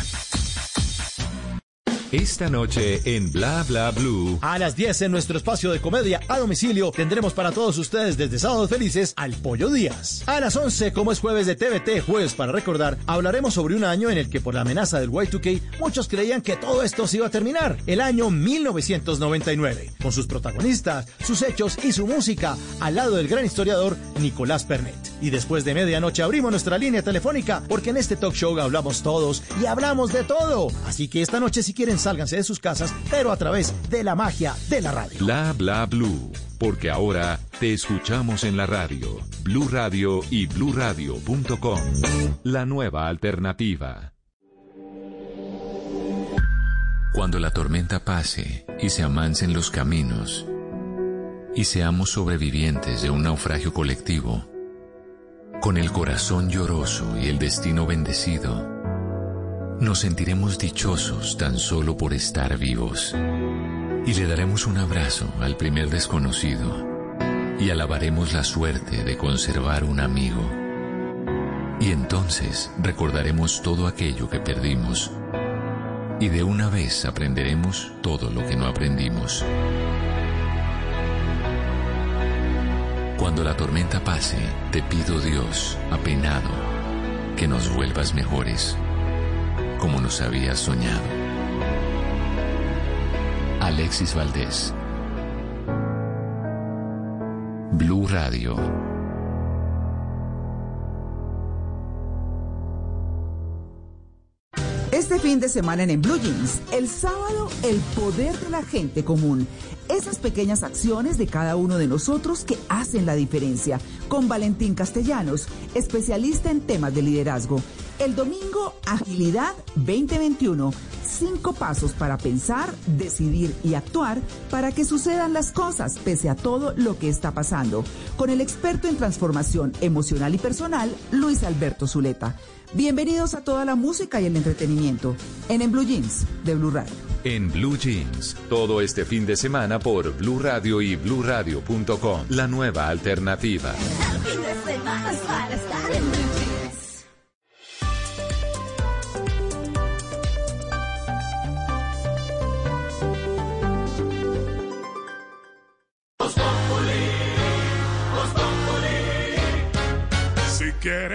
Esta noche en Bla Bla Blue. A las 10 en nuestro espacio de comedia a domicilio tendremos para todos ustedes desde Sábados Felices al Pollo Díaz. A las 11, como es jueves de TVT, jueves para recordar, hablaremos sobre un año en el que por la amenaza del Y2K muchos creían que todo esto se iba a terminar, el año 1999, con sus protagonistas, sus hechos y su música, al lado del gran historiador Nicolás Pernet. Y después de medianoche abrimos nuestra línea telefónica porque en este talk show hablamos todos y hablamos de todo. Así que esta noche si quieren sálganse de sus casas, pero a través de la magia de la radio. Bla Bla Blue. Porque ahora te escuchamos en la radio. Blue Radio y bluradio.com. La nueva alternativa. Cuando la tormenta pase y se amancen los caminos y seamos sobrevivientes de un naufragio colectivo, con el corazón lloroso y el destino bendecido, nos sentiremos dichosos tan solo por estar vivos. Y le daremos un abrazo al primer desconocido. Y alabaremos la suerte de conservar un amigo. Y entonces recordaremos todo aquello que perdimos. Y de una vez aprenderemos todo lo que no aprendimos. Cuando la tormenta pase, te pido Dios, apenado, que nos vuelvas mejores como nos habías soñado. Alexis Valdés. Blue Radio. Este fin de semana en Blue Jeans, el sábado, el poder de la gente común. Esas pequeñas acciones de cada uno de nosotros que hacen la diferencia. Con Valentín Castellanos, especialista en temas de liderazgo. El domingo, Agilidad 2021. cinco pasos para pensar, decidir y actuar para que sucedan las cosas pese a todo lo que está pasando. Con el experto en transformación emocional y personal, Luis Alberto Zuleta. Bienvenidos a toda la música y el entretenimiento en En Blue Jeans de Blue Radio. En Blue Jeans, todo este fin de semana por Blue Radio y bluradio.com. La nueva alternativa. Si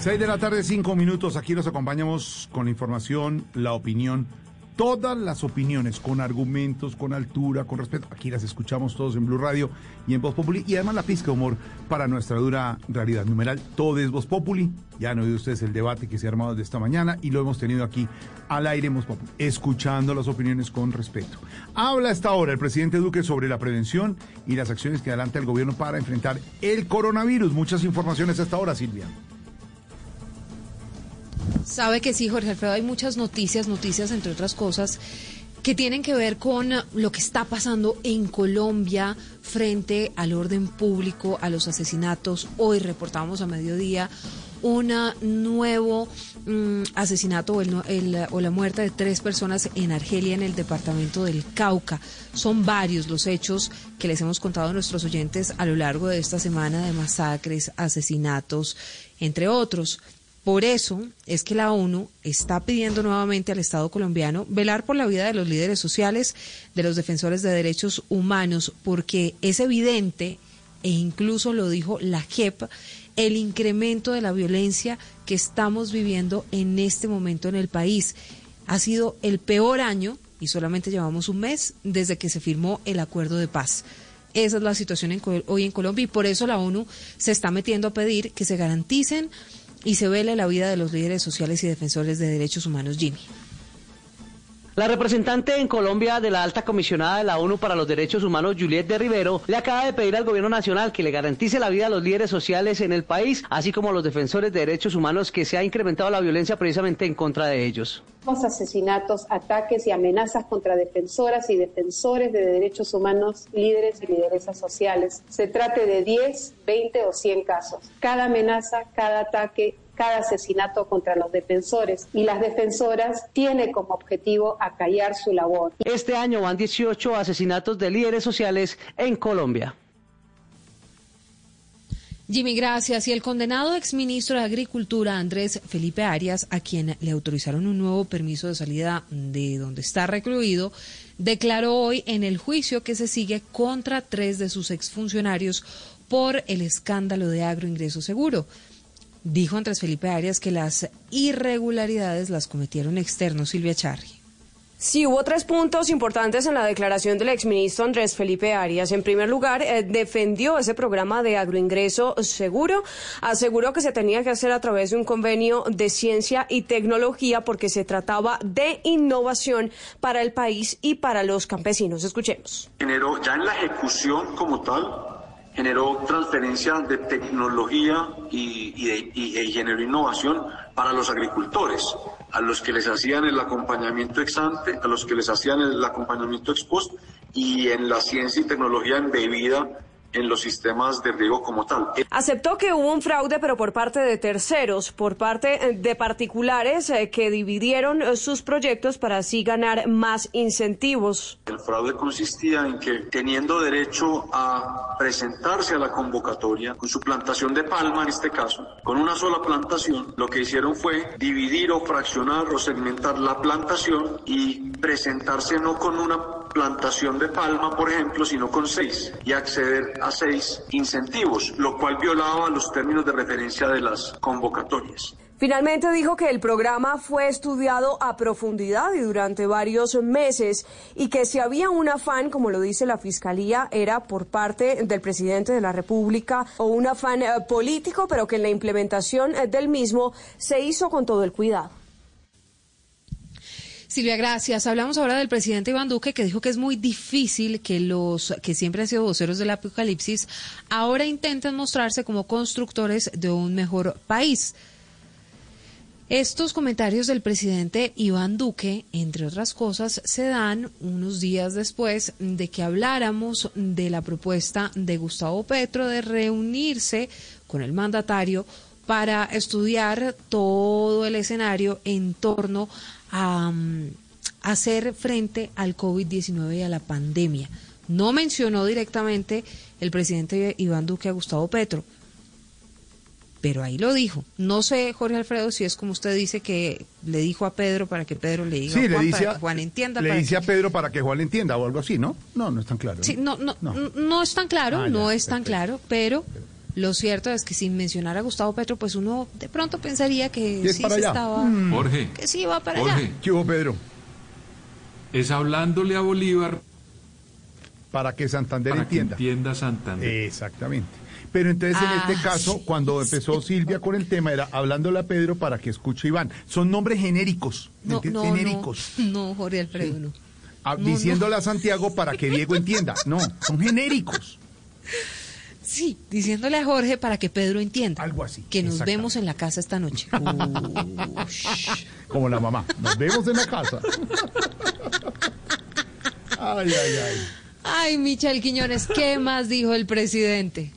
6 de la tarde, 5 minutos. Aquí nos acompañamos con la información, la opinión, todas las opiniones, con argumentos, con altura, con respeto. Aquí las escuchamos todos en Blue Radio y en Voz Populi. Y además la pizca de humor para nuestra dura realidad. Numeral, todo es Voz Populi. Ya han oído ustedes el debate que se ha armado de esta mañana y lo hemos tenido aquí al aire en Voz Populi, escuchando las opiniones con respeto. Habla hasta ahora el presidente Duque sobre la prevención y las acciones que adelanta el gobierno para enfrentar el coronavirus. Muchas informaciones hasta ahora, Silvia. Sabe que sí, Jorge Alfredo, hay muchas noticias, noticias entre otras cosas que tienen que ver con lo que está pasando en Colombia frente al orden público, a los asesinatos. Hoy reportamos a mediodía un nuevo mm, asesinato o, la muerte de tres personas en Argelia, en el departamento del Cauca. Son varios los hechos que les hemos contado a nuestros oyentes a lo largo de esta semana de masacres, asesinatos, entre otros. Por eso es que la ONU está pidiendo nuevamente al Estado colombiano velar por la vida de los líderes sociales, de los defensores de derechos humanos, porque es evidente, e incluso lo dijo la JEP, el incremento de la violencia que estamos viviendo en este momento en el país. Ha sido el peor año, y solamente llevamos un mes, desde que se firmó el acuerdo de paz. Esa es la situación hoy en Colombia y por eso la ONU se está metiendo a pedir que se garanticen y se vele la vida de los líderes sociales y defensores de derechos humanos, Jimmy. La representante en Colombia de la alta comisionada de la ONU para los Derechos Humanos, Juliette de Rivero, le acaba de pedir al gobierno nacional que le garantice la vida a los líderes sociales en el país, así como a los defensores de derechos humanos, que se ha incrementado la violencia precisamente en contra de ellos. Los asesinatos, ataques y amenazas contra defensoras y defensores de derechos humanos, líderes y lideresas sociales. Se trate de 10, 20 o 100 casos. Cada amenaza, cada ataque, cada asesinato contra los defensores y las defensoras tiene como objetivo acallar su labor. Este año van 18 asesinatos de líderes sociales en Colombia. Jimmy, gracias. Y el condenado exministro de Agricultura, Andrés Felipe Arias, a quien le autorizaron un nuevo permiso de salida de donde está recluido, declaró hoy en el juicio que se sigue contra tres de sus exfuncionarios por el escándalo de agroingreso seguro. Dijo Andrés Felipe Arias que las irregularidades las cometieron externos. Silvia Charri. Sí, hubo tres puntos importantes en la declaración del exministro Andrés Felipe Arias. En primer lugar, eh, defendió ese programa de agroingreso seguro, aseguró que se tenía que hacer a través de un convenio de ciencia y tecnología porque se trataba de innovación para el país y para los campesinos. Escuchemos. generó ya en la ejecución como tal generó transferencia de tecnología y, y generó innovación para los agricultores, a los que les hacían el acompañamiento ex ante, a los que les hacían el acompañamiento ex post y en la ciencia y tecnología embebida en los sistemas de riego como tal. Aceptó que hubo un fraude, pero por parte de terceros, por parte eh, de particulares eh, que dividieron eh, sus proyectos para así ganar más incentivos. El fraude consistía en que teniendo derecho a presentarse a la convocatoria con su plantación de palma en este caso, con una sola plantación, lo que hicieron fue dividir o fraccionar o segmentar la plantación y presentarse no con una plantación de palma, por ejemplo, sino con seis y acceder a seis incentivos, lo cual violaba los términos de referencia de las convocatorias. Finalmente dijo que el programa fue estudiado a profundidad y durante varios meses y que si había un afán, como lo dice la Fiscalía, era por parte del presidente de la República o un afán eh, político, pero que en la implementación eh, del mismo se hizo con todo el cuidado. Silvia, gracias. Hablamos ahora del presidente Iván Duque que dijo que es muy difícil que los que siempre han sido voceros del apocalipsis ahora intenten mostrarse como constructores de un mejor país. Estos comentarios del presidente Iván Duque, entre otras cosas, se dan unos días después de que habláramos de la propuesta de Gustavo Petro de reunirse con el mandatario para estudiar todo el escenario en torno a, mm, hacer frente al COVID-19 y a la pandemia. No mencionó directamente el presidente Iván Duque a Gustavo Petro, pero ahí lo dijo. No sé, Jorge Alfredo, si es como usted dice que le dijo a Pedro para que Pedro le diga Sí, a le Juan dice, para a, que Juan entienda. le para dice que- a Pedro para que Juan entienda o algo así, ¿no? No, no es tan claro. Sí, no, no, no, es tan claro, Ah, no ya, es tan claro, pero lo cierto es que sin mencionar a Gustavo Petro, pues uno de pronto pensaría que es sí para se allá. estaba, Mm. Jorge, que sí iba para Jorge. allá. ¿Qué hubo, Pedro? es hablándole a Bolívar Para que Santander para entienda. que entienda Santander. Exactamente. Pero entonces en Ah, este caso, cuando empezó Silvia con el tema, era hablándole a Pedro para que escuche Iván. Son nombres genéricos. ¿me No, no, genéricos. no, no, Jorge Alfredo, no. Ah, no, diciéndole a Santiago para que Diego entienda. No, son genéricos. Sí, diciéndole a Jorge para que Pedro entienda. Algo así. Que nos vemos en la casa esta noche. Como la mamá. Nos vemos en la casa. Ay, ay, ay. Ay, Michel Quiñones, ¿qué más dijo el presidente?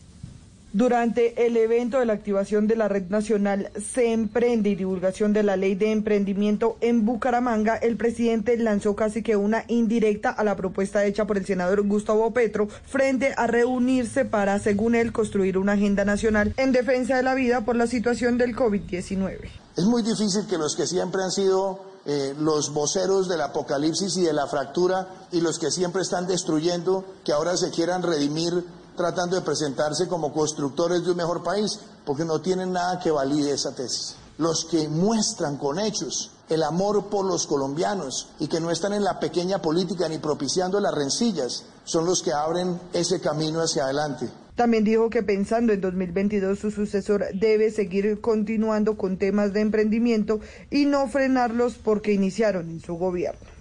Durante el evento de la activación de la Red Nacional Se Emprende y divulgación de la Ley de Emprendimiento en Bucaramanga, el presidente lanzó casi que una indirecta a la propuesta hecha por el senador Gustavo Petro frente a reunirse para, según él, construir una agenda nacional en defensa de la vida por la situación del COVID-19. Es muy difícil que los que siempre han sido eh, los voceros del apocalipsis y de la fractura y los que siempre están destruyendo, que ahora se quieran redimir tratando de presentarse como constructores de un mejor país, porque no tienen nada que valide esa tesis. Los que muestran con hechos el amor por los colombianos y que no están en la pequeña política ni propiciando las rencillas, son los que abren ese camino hacia adelante. También dijo que pensando en 2022 su sucesor debe seguir continuando con temas de emprendimiento y no frenarlos porque iniciaron en su gobierno.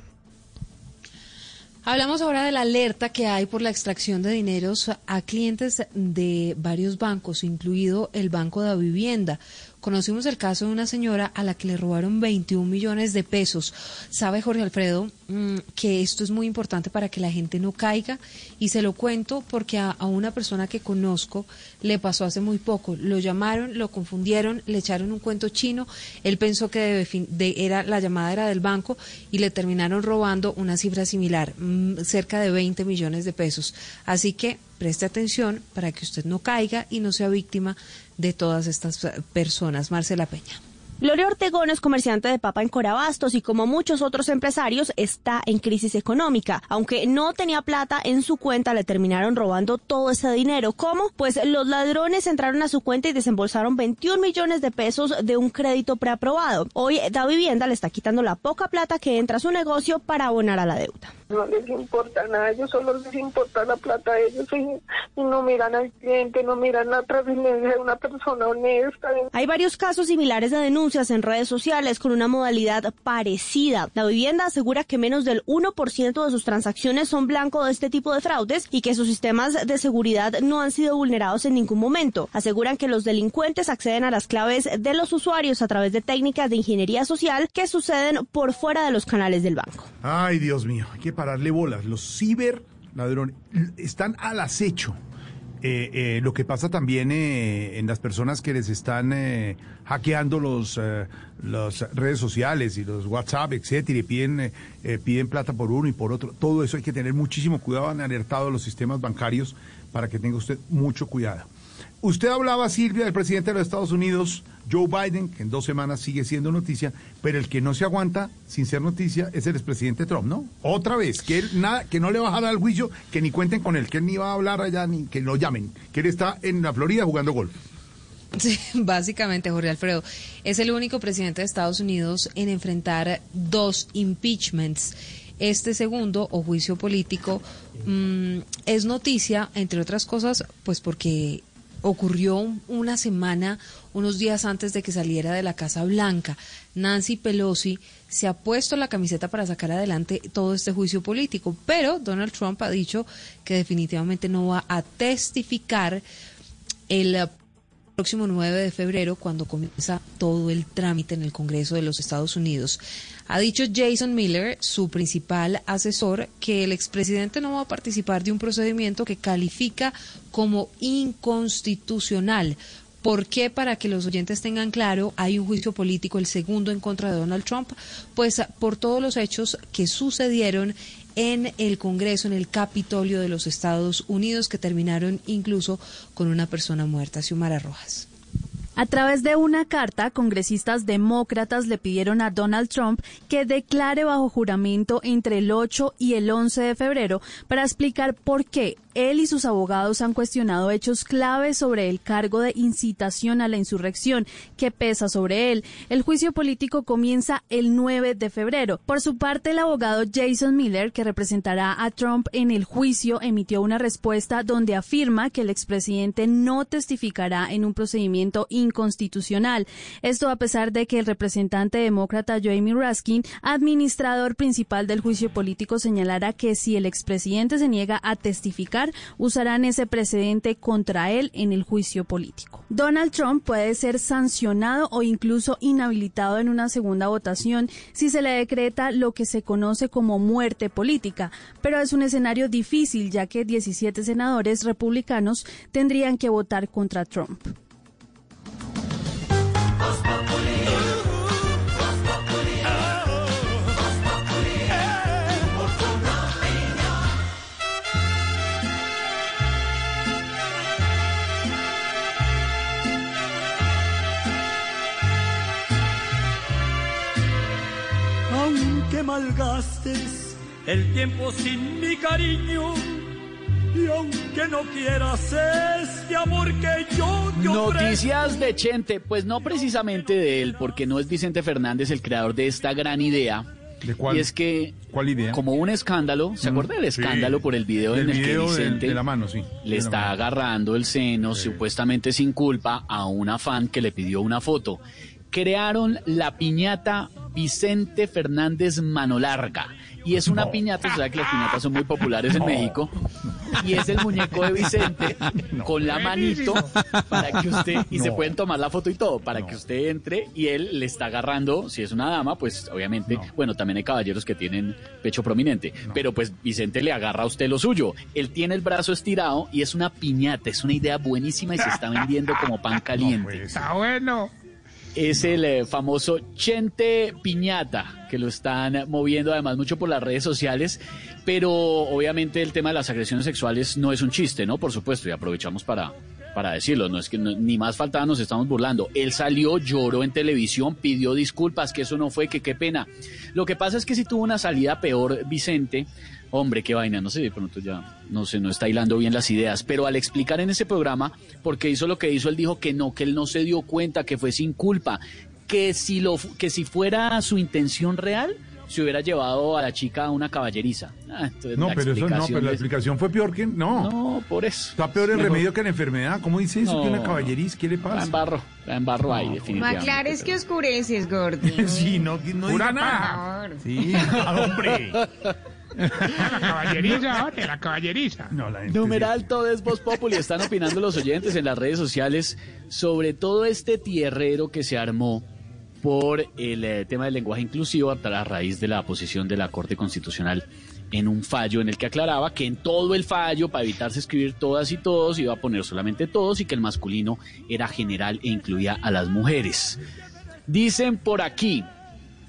Hablamos ahora de la alerta que hay por la extracción de dineros a clientes de varios bancos, incluido el Banco de Vivienda. Conocimos el caso de una señora a la que le robaron 21 millones de pesos. Sabe Jorge Alfredo mm, que esto es muy importante para que la gente no caiga y se lo cuento porque a, una persona que conozco le pasó hace muy poco. Lo llamaron, lo confundieron, le echaron un cuento chino. Él pensó que de- era la llamada era del banco y le terminaron robando una cifra similar, mm, cerca de 20 millones de pesos. Así que preste atención para que usted no caiga y no sea víctima de todas estas eh, personas. Marcela Peña. Gloria Ortegón es comerciante de papa en Corabastos y como muchos otros empresarios está en crisis económica. Aunque no tenía plata en su cuenta, le terminaron robando todo ese dinero. ¿Cómo? Pues los ladrones entraron a su cuenta y desembolsaron 21 millones de pesos de un crédito preaprobado. Hoy Da Vivienda le está quitando la poca plata que entra a su negocio para abonar a la deuda. No les importa nada, ellos solo les importa la plata de ellos y, y no miran al cliente, no miran la transferencia de una persona honesta. Hay varios casos similares de denuncias en redes sociales con una modalidad parecida. La vivienda asegura que menos del 1% de sus transacciones son blanco de este tipo de fraudes y que sus sistemas de seguridad no han sido vulnerados en ningún momento. Aseguran que los delincuentes acceden a las claves de los usuarios a través de técnicas de ingeniería social que suceden por fuera de los canales del banco. Ay, Dios mío, que pararle bolas. Los ciber ladrones están al acecho. eh, eh, lo que pasa también eh, en las personas que les están hackeando los las redes sociales y los WhatsApp, etcétera, y piden piden plata por uno y por otro. Todo eso hay que tener muchísimo cuidado. Han alertado a los sistemas bancarios para que tenga usted mucho cuidado. Usted hablaba, Silvia, del presidente de los Estados Unidos, Joe Biden, que en dos semanas sigue siendo noticia, pero el que no se aguanta sin ser noticia es el expresidente Trump, ¿no? Otra vez, que él nada, que no le dar al juicio, que ni cuenten con él, que él ni va a hablar allá, ni que lo llamen, que él está en la Florida jugando golf. Sí, básicamente, Jorge Alfredo, es el único presidente de Estados Unidos en enfrentar dos impeachments. Este segundo, o juicio político, mm, es noticia, entre otras cosas, pues porque ocurrió un- una semana, unos días antes de que saliera de la Casa Blanca. Nancy Pelosi se ha puesto la camiseta para sacar adelante todo este juicio político, pero Donald Trump ha dicho que definitivamente no va a testificar el próximo 9 de febrero cuando comienza todo el trámite en el Congreso de los Estados Unidos. Ha dicho Jason Miller, su principal asesor, que el expresidente no va a participar de un procedimiento que califica como inconstitucional. ¿Por qué? Para que los oyentes tengan claro, hay un juicio político, el segundo en contra de Donald Trump, pues por todos los hechos que sucedieron en el Congreso, en el Capitolio de los Estados Unidos, que terminaron incluso con una persona muerta. Xiomara Rojas. A través de una carta, congresistas demócratas le pidieron a Donald Trump que declare bajo juramento entre el 8 y el 11 de febrero para explicar por qué él y sus abogados han cuestionado hechos claves sobre el cargo de incitación a la insurrección que pesa sobre él. El juicio político comienza el 9 de febrero. Por su parte, el abogado Jason Miller, que representará a Trump en el juicio, emitió una respuesta donde afirma que el expresidente no testificará en un procedimiento inconstitucional. Esto a pesar de que el representante demócrata Jamie Raskin, administrador principal del juicio político, señalara que si el expresidente se niega a testificar, usarán ese precedente contra él en el juicio político. Donald Trump puede ser sancionado o incluso inhabilitado en una segunda votación si se le decreta lo que se conoce como muerte política, pero es un escenario difícil ya que 17 senadores republicanos tendrían que votar contra Trump. Aunque malgastes el tiempo sin mi cariño, y aunque no quieras este amor que yo te Noticias de Chente, pues no precisamente de él, porque no es Vicente Fernández el creador de esta gran idea. ¿De cuál? Y es que, ¿Cuál idea? como un escándalo, ¿se Mm, acuerda del sí. escándalo por el video en el video que Vicente de la mano, sí. le está mano. agarrando el seno, supuestamente sin culpa, a una fan que le pidió una foto? Crearon la piñata Vicente Fernández Mano Larga. Y es una piñata, o sea que las piñatas son muy populares en México. Y es el muñeco de Vicente con la manito para que usted, y se pueden tomar la foto y todo, para que usted entre y él le está agarrando, si es una dama, pues obviamente, bueno, también hay caballeros que tienen pecho prominente, pero pues Vicente le agarra a usted lo suyo. Él tiene el brazo estirado y es una piñata, es una idea buenísima y se está vendiendo como pan caliente. Está bueno. Es el eh, famoso Chente Piñata, que lo están moviendo además mucho por las redes sociales, pero obviamente el tema de las agresiones sexuales no es un chiste, ¿no? Por supuesto, y aprovechamos para, para decirlo, no es que ni más faltaba nos estamos burlando. Él salió, lloró en televisión, pidió disculpas, que eso no fue, que qué pena. Lo que pasa es que si tuvo una salida peor, Vicente, hombre, qué vaina, no sé, de pronto ya, no sé, no está hilando bien las ideas, pero al explicar en ese programa, porque hizo lo que hizo, él dijo que no, que él no se dio cuenta, que fue sin culpa, que si, lo, fu- que si fuera su intención real, se hubiera llevado a la chica a una caballeriza. Ah, entonces No, la pero eso no, pero la es- explicación fue peor que. No. No, por eso. Está peor el Mejor. remedio que la enfermedad. ¿Cómo dice eso? No, que una no. caballeriz, ¿qué le pasa? La embarro, la embarro ahí, definitivamente. aclares que oscureces, Gordy. Sí, no, no nada. Sí, hombre. La caballeriza, oye, la caballeriza. No, la Numeral todo es Voz Populi. Están opinando los oyentes en las redes sociales sobre todo este tierrero que se armó por el eh, tema del lenguaje inclusivo a a raíz de la posición de la Corte Constitucional en un fallo en el que aclaraba que en todo el fallo, para evitarse escribir todas y todos, iba a poner solamente todos y que el masculino era general e incluía a las mujeres. Dicen por aquí,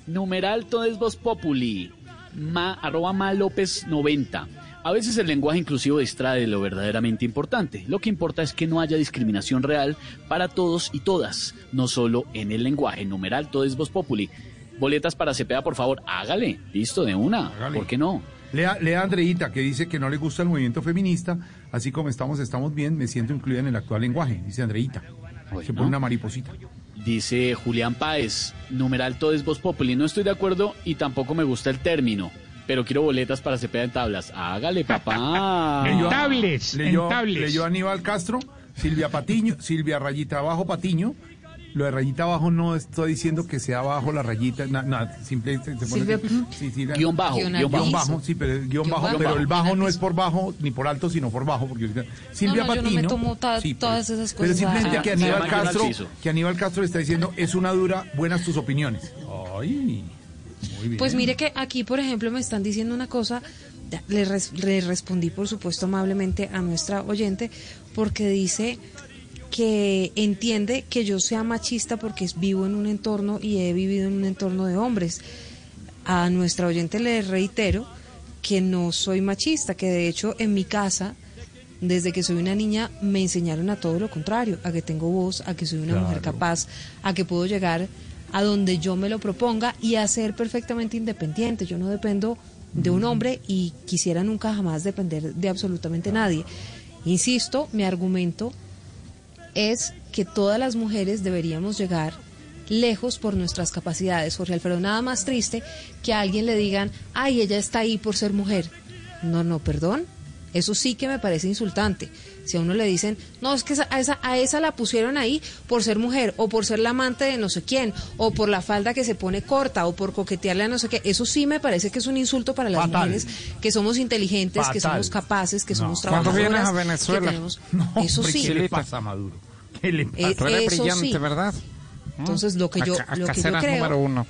numeral todo es voz populi, ma, arroba ma López 90. A veces el lenguaje inclusivo distrae de lo verdaderamente importante. Lo que importa es que no haya discriminación real para todos y todas, no solo en el lenguaje. Numeral todo es voz populi. Boletas para Cepeda, por favor, hágale. Listo, de una. ¿Por qué no? Lea, lea Andreita, que dice que no le gusta el movimiento feminista, así como estamos, estamos bien, me siento incluida en el actual lenguaje, dice Andreita. Se pone una mariposita. Dice Julián Páez, numeral todo es voz populi. No estoy de acuerdo y tampoco me gusta el término. Pero quiero boletas para Cepeda en tablas. Hágale, papá. Leyó- tablets, leyó, en leyó Aníbal Castro, Silvia Patiño, Silvia Rayita Abajo Patiño. Lo de rayita abajo no estoy diciendo que sea abajo la rayita, nada, simplemente se pone Silvia- así. Sí, sí, la- Guión bajo, guion, guion bajo. bajo, sí, pero guion, Guión bajo, bajo. pero el bajo no es por bajo ni por alto, sino por bajo, porque Silvia no, yo no me tomo ta- sí, todas pero- esas Pero cosas simplemente a- que Aníbal Castro, que Aníbal Castro está diciendo es una dura, buenas tus opiniones. Ay, muy bien. Pues mire que aquí, por ejemplo, me están diciendo una cosa, le, res- le respondí, por supuesto, amablemente a nuestra oyente, porque dice que entiende que yo sea machista porque vivo en un entorno y he vivido en un entorno de hombres. A nuestra oyente le reitero que no soy machista, que de hecho en mi casa, desde que soy una niña, me enseñaron a todo lo contrario, a que tengo voz, a que soy una mujer capaz, a que puedo llegar a donde yo me lo proponga y a ser perfectamente independiente. Yo no dependo de un hombre y quisiera nunca jamás depender de absolutamente nadie. Insisto, mi argumento es que todas las mujeres deberíamos llegar lejos por nuestras capacidades. Jorge Alfredo, nada más triste que a alguien le digan, ay, ella está ahí por ser mujer. No, no, perdón. Eso sí que me parece insultante. Si a uno le dicen, no, es que esa- a esa, a esa la pusieron ahí por ser mujer, o por ser la amante de no sé quién, o por la falda que se pone corta, o por coquetearle a no sé qué. Eso sí me parece que es un insulto para las Fatal. mujeres que somos inteligentes, que somos capaces, que No. somos ¿Cuándo trabajadoras. vienes a Venezuela? tenemos- No, Eso sí. ¿Qué le pasa a Maduro? ¿Qué le pasa? Eh, eso brillante, sí. ¿verdad? Entonces, lo que yo, Acá- lo acá que yo creo... número uno.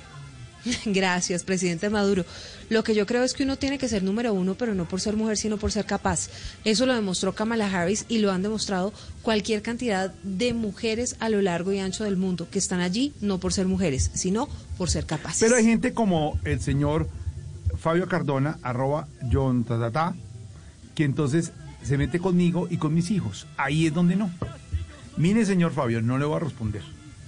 Gracias, presidente Maduro. Lo que yo creo es que uno tiene que ser número uno, pero no por ser mujer, sino por ser capaz. Eso lo demostró Kamala Harris y lo han demostrado cualquier cantidad de mujeres a lo largo y ancho del mundo que están allí no por ser mujeres, sino por ser capaces. Pero hay gente como el señor Fabio Cardona, arroba John que entonces se mete conmigo y con mis hijos. Ahí es donde no. Mire, señor Fabio, no le voy a responder,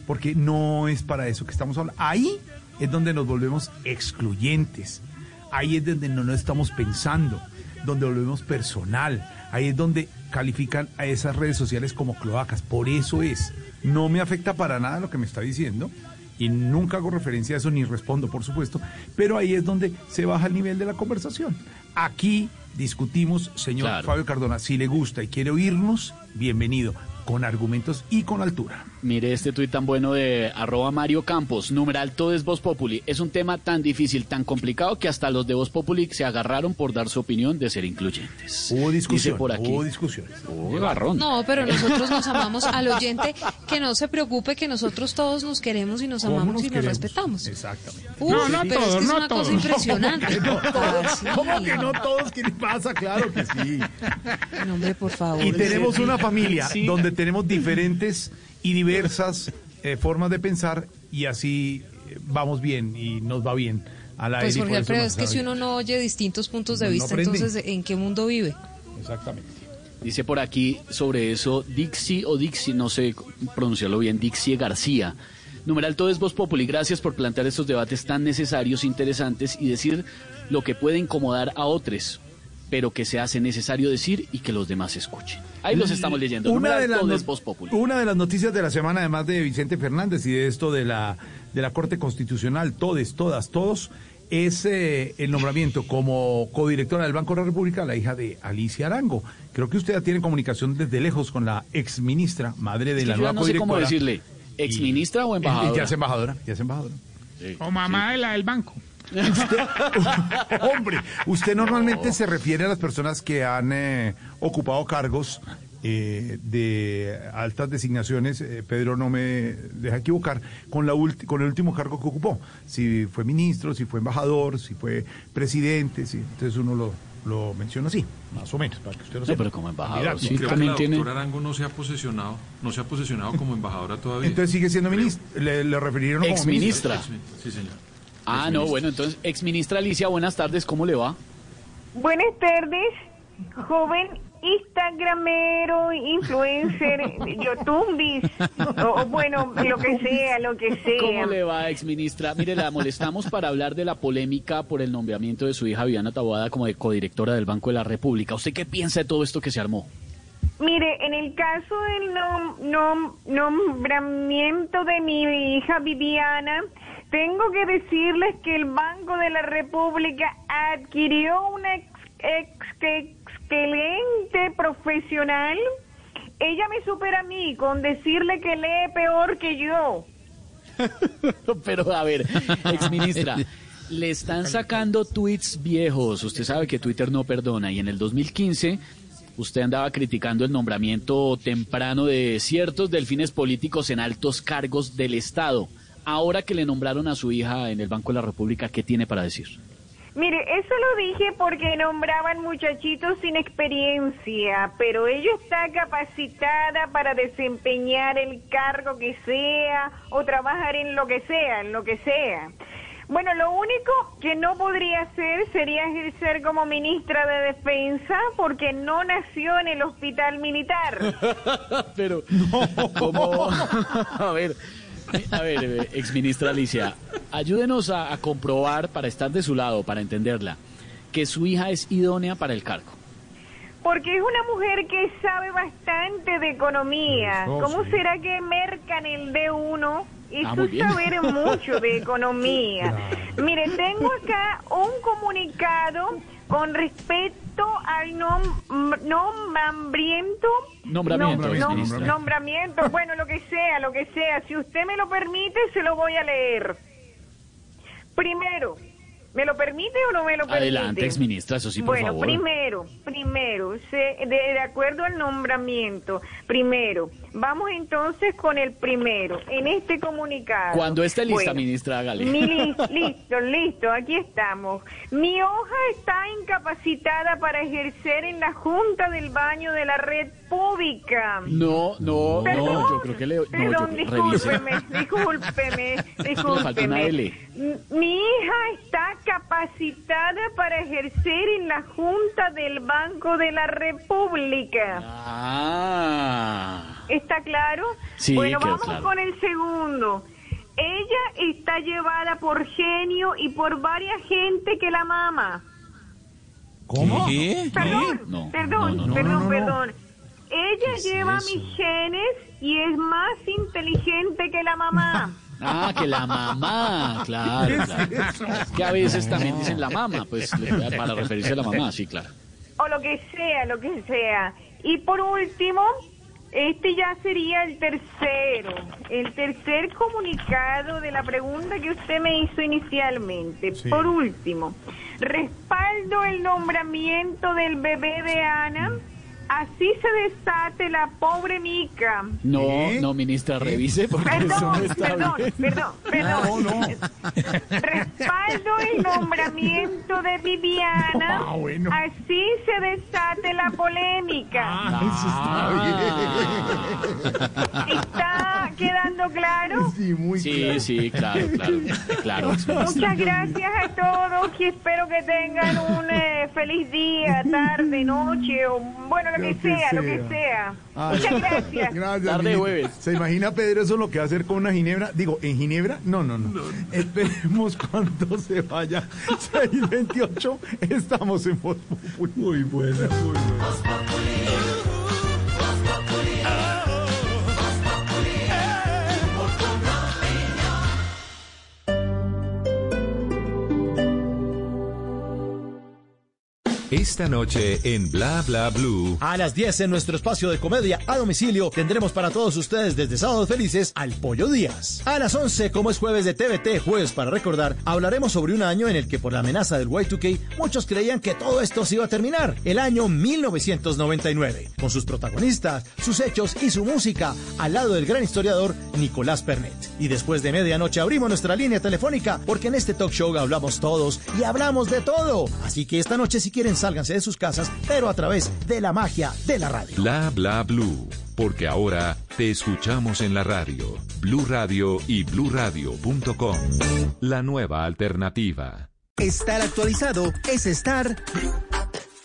porque no es para eso que estamos hablando. Ahí es donde nos volvemos excluyentes. Ahí es donde no nos estamos pensando, donde volvemos personal. Ahí es donde califican a esas redes sociales como cloacas. Por eso es. No me afecta para nada lo que me está diciendo y nunca hago referencia a eso ni respondo, por supuesto, pero ahí es donde se baja el nivel de la conversación. Aquí discutimos, señor Claro. Fabio Cardona, si le gusta y quiere oírnos, bienvenido, con argumentos y con altura. Mire este tuit tan bueno de arroba Mario Campos, numeral todo es Voz Populi. Es un tema tan difícil, tan complicado que hasta los de Voz Populi se agarraron por dar su opinión de ser incluyentes. Hubo discusión, Dice por aquí. hubo discusiones. Hubo garrón. No, pero nosotros nos amamos al oyente, que no se preocupe que nosotros todos nos queremos y nos ¿Cómo amamos nos y nos respetamos. Exactamente. Uy, No, no pero es todos, que es no una cosa todos. impresionante. ¿Cómo que no. ¿Cómo que no todos? ¿Qué le pasa? Claro que sí. No, hombre, por favor. Y tenemos una familia Sí. donde tenemos diferentes y diversas eh, formas de pensar y así eh, vamos bien y nos va bien a la Pues y Jorge Alfredo, es que si uno no oye distintos puntos de No vista, aprende. entonces, ¿en qué mundo vive? Exactamente. Dice por aquí sobre eso Dixie o Dixie, no sé pronunciarlo bien, Dixie García. Numeral todo es Voz Populi. Gracias por plantear estos debates tan necesarios, interesantes y decir lo que puede incomodar a otros, pero que se hace necesario decir y que los demás escuchen. Ahí los estamos leyendo. Una de, las todo no- es Voz Populi. una de las noticias de la semana, además de Vicente Fernández y de esto de la, de la Corte Constitucional, todes, todas, todos, es eh, el nombramiento como codirectora del Banco de la República, la hija de Alicia Arango. Creo que usted ya tiene comunicación desde lejos con la exministra, madre de Es que la yo nueva no sé cómo codirectora. decirle, ¿exministra o Y- embajadora? y Ya es embajadora, ya es embajadora. O mamá de la del banco. Hombre, usted normalmente se refiere a las personas que han eh, ocupado cargos eh, de altas designaciones, eh, Pedro no me deja equivocar, con, la ulti- con el último cargo que ocupó. Si fue ministro, si fue embajador, si fue presidente, si, entonces uno lo, lo menciona así, más o menos, para que usted lo No, sepa. pero como embajador, sí, Creo también que la tiene- doctora Arango no se ha posesionado, no se ha posesionado como embajadora todavía. Entonces sigue siendo ministro, le, le refirieron como ministro. Sí, señor. Ah, no, bueno, entonces, exministra Alicia, buenas tardes, ¿cómo le va? Buenas tardes, joven instagramero, influencer, youtubis, o, o bueno, lo que sea, lo que sea. ¿Cómo le va, exministra? Mire, la molestamos para hablar de la polémica por el nombramiento de su hija Viviana Taboada como de codirectora del Banco de la República. ¿Usted qué piensa de todo esto que se armó? Mire, en el caso del nom- nom- nombramiento de mi hija Viviana, tengo que decirles que el Banco de la República adquirió una ex- ex- excelente profesional. Ella me supera a mí con decirle que lee peor que yo. Pero a ver, exministra, le están sacando tweets viejos. Usted sabe que Twitter no perdona y en el 2015 usted andaba criticando el nombramiento temprano de ciertos delfines políticos en altos cargos del Estado. Ahora que le nombraron a su hija en el Banco de la República, ¿qué tiene para decir? Mire, eso lo dije porque nombraban muchachitos sin experiencia, pero ella está capacitada para desempeñar el cargo que sea o trabajar en lo que sea, en lo que sea. Bueno, lo único que no podría hacer sería ejercer como ministra de Defensa porque no nació en el hospital militar. Pero, ¿cómo? a ver, a ver, eh, exministra Alicia, ayúdenos a, a comprobar, para estar de su lado, para entenderla, que su hija es idónea para el cargo. Porque es una mujer que sabe bastante de economía. Eso, ¿Cómo sí. será que mercan el D1? Eso Ah, muy es bien. saber mucho de economía. Mire, tengo acá un comunicado con respecto al nom- nombramiento. Nombramiento, Nom- nom- exministra. nombramiento, bueno, lo que sea, lo que sea. Si usted me lo permite, se lo voy a leer. Primero, ¿me lo permite o no me lo permite? Adelante, exministra, eso sí, por bueno, favor. primero, primero, se- de, de acuerdo al nombramiento, primero, vamos entonces con el primero, en este comunicado. Cuando esté lista, Bueno, ministra, hágale. mi li- listo, listo, aquí estamos. Mi hoja está incapacitada para ejercer en la Junta del Baño de la Red Pública. No, no, Perdón, no, yo creo que le... No, yo, Perdón, revise. discúlpeme, discúlpeme, Le faltó una discúlpeme. L. Mi hija está capacitada para ejercer en la Junta del Banco de la República. Ah. ¿Está claro? Sí, bueno, vamos claro. con el segundo. Ella está llevada por genio y por varias gente que la mama. ¿Cómo? Perdón, No, perdón, no, no, perdón, no, no. perdón. Ella lleva mis genes y es más inteligente que la mamá. Ah, que la mamá, claro, claro. Que a veces también dicen la mamá, pues para referirse a la mamá, sí, claro. o lo que sea, lo que sea. Y por último, este ya sería el tercero, el tercer comunicado de la pregunta que usted me hizo inicialmente. Sí. Por último, respaldo el nombramiento del bebé de Ana, así se desate la pobre Mica. No, no, ministra, revise porque eso no Perdón, está perdón, bien. perdón, perdón. No, no. Respaldo el nombramiento de Viviana. Ah, bueno. Así se desate la polémica. Ah. ¿Está quedando claro? Sí, muy Sí, sí, claro, claro, claro. Muchas gracias a todos y espero que tengan un eh, feliz día, tarde, noche o bueno, lo, que, sea, lo que sea. Ay, Muchas gracias. Gracias. Tarde jueves. ¿Se imagina Pedro eso lo que va a hacer con una ginebra? Digo, ¿en ginebra? No, no, no. Esperemos cuando se vaya. 628, estamos en Voz. Muy buena, muy buena. Esta noche en Bla Bla Blue. A las 10 en nuestro espacio de comedia a domicilio tendremos para todos ustedes desde Sábados Felices al Pollo Díaz. A las 11, como es jueves de TVT, jueves para recordar, hablaremos sobre un año en el que por la amenaza del Y2K muchos creían que todo esto se iba a terminar, el año 1999, con sus protagonistas, sus hechos y su música, al lado del gran historiador Nicolás Pernet. Y después de medianoche abrimos nuestra línea telefónica porque en este talk show hablamos todos y hablamos de todo. Así que esta noche si quieren sálganse de sus casas, pero a través de la magia de la radio. Bla Bla Blue. Porque ahora te escuchamos en la radio, Blue Radio y bluradio.com. La nueva alternativa. Estar actualizado es estar...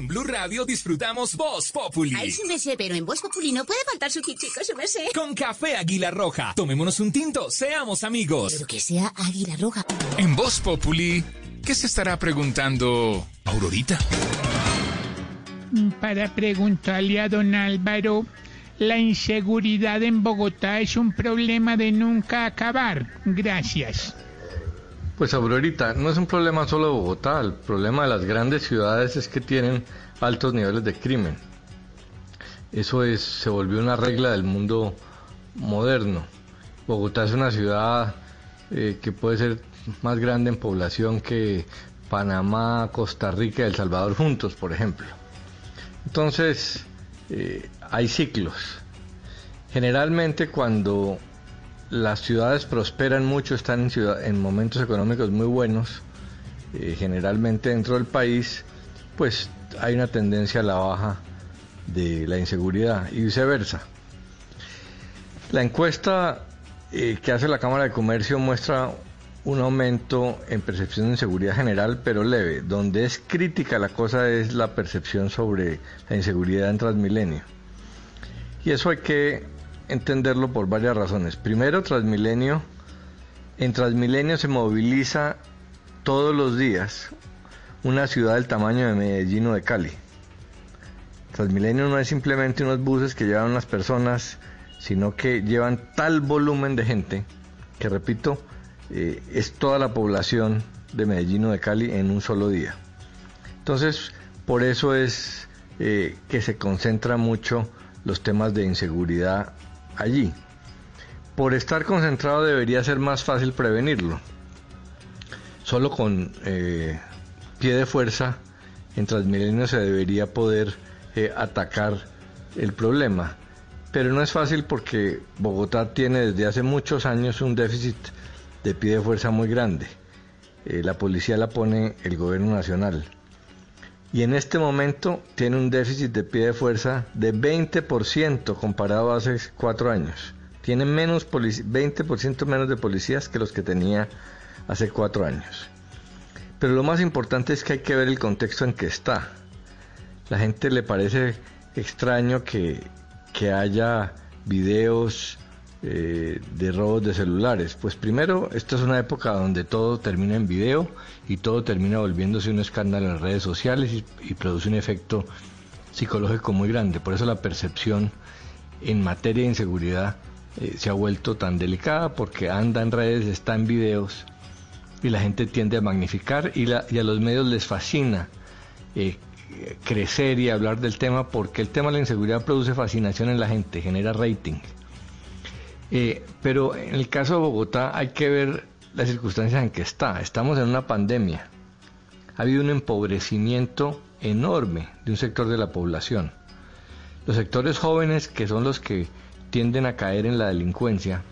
En Blue Radio disfrutamos Voz Populi. Ay, sí me sé, pero en Voz Populi no puede faltar su chico, sí me sé. Con café Águila Roja. Tomémonos un tinto, seamos amigos. Pero que sea Águila Roja. En Voz Populi, ¿qué se estará preguntando Aurorita? Para preguntarle a don Álvaro, la inseguridad en Bogotá es un problema de nunca acabar. Gracias. Pues Aurorita, no es un problema solo de Bogotá, el problema de las grandes ciudades es que tienen altos niveles de crimen. Eso es, se volvió una regla del mundo moderno. Bogotá es una ciudad eh, que puede ser más grande en población que Panamá, Costa Rica y El Salvador juntos, por ejemplo. Entonces, eh, hay ciclos. Generalmente cuando las ciudades prosperan mucho, están en, momentos económicos muy buenos, eh, generalmente dentro del país, pues hay una tendencia a la baja de la inseguridad y viceversa. La encuesta eh, que hace la Cámara de Comercio muestra un aumento en percepción de inseguridad general, pero leve. Donde es crítica la cosa es la percepción sobre la inseguridad en Transmilenio. Y eso hay que entenderlo por varias razones. Primero, Transmilenio, en Transmilenio se moviliza todos los días una ciudad del tamaño de Medellín o de Cali. Transmilenio no es simplemente unos buses que llevan unas personas, sino que llevan tal volumen de gente que, repito, eh, es toda la población de Medellín o de Cali en un solo día. Entonces, por eso es eh, que se concentra mucho los temas de inseguridad allí. Por estar concentrado debería ser más fácil prevenirlo. Solo con eh, pie de fuerza en Transmilenio se debería poder eh, atacar el problema. Pero no es fácil porque Bogotá tiene desde hace muchos años un déficit de pie de fuerza muy grande. Eh, la policía la pone el gobierno nacional. Y en este momento tiene un déficit de pie de fuerza de 20% comparado a hace cuatro años. Tiene menos 20% menos de policías que los que tenía hace cuatro años. Pero lo más importante es que hay que ver el contexto en que está. La gente le parece extraño que, que haya videos eh, de robos de celulares. Pues primero, esta es una época donde todo termina en video y todo termina volviéndose un escándalo en redes sociales y, produce un efecto psicológico muy grande. Por eso la percepción en materia de inseguridad eh, se ha vuelto tan delicada porque anda en redes, está en videos y la gente tiende a magnificar y, a los medios les fascina eh, crecer y hablar del tema porque el tema de la inseguridad produce fascinación en la gente, genera rating. Eh, pero en el caso de Bogotá hay que ver las circunstancias en que está. Estamos en una pandemia. Ha habido un empobrecimiento enorme de un sector de la población. Los sectores jóvenes, que son los que tienden a caer en la delincuencia,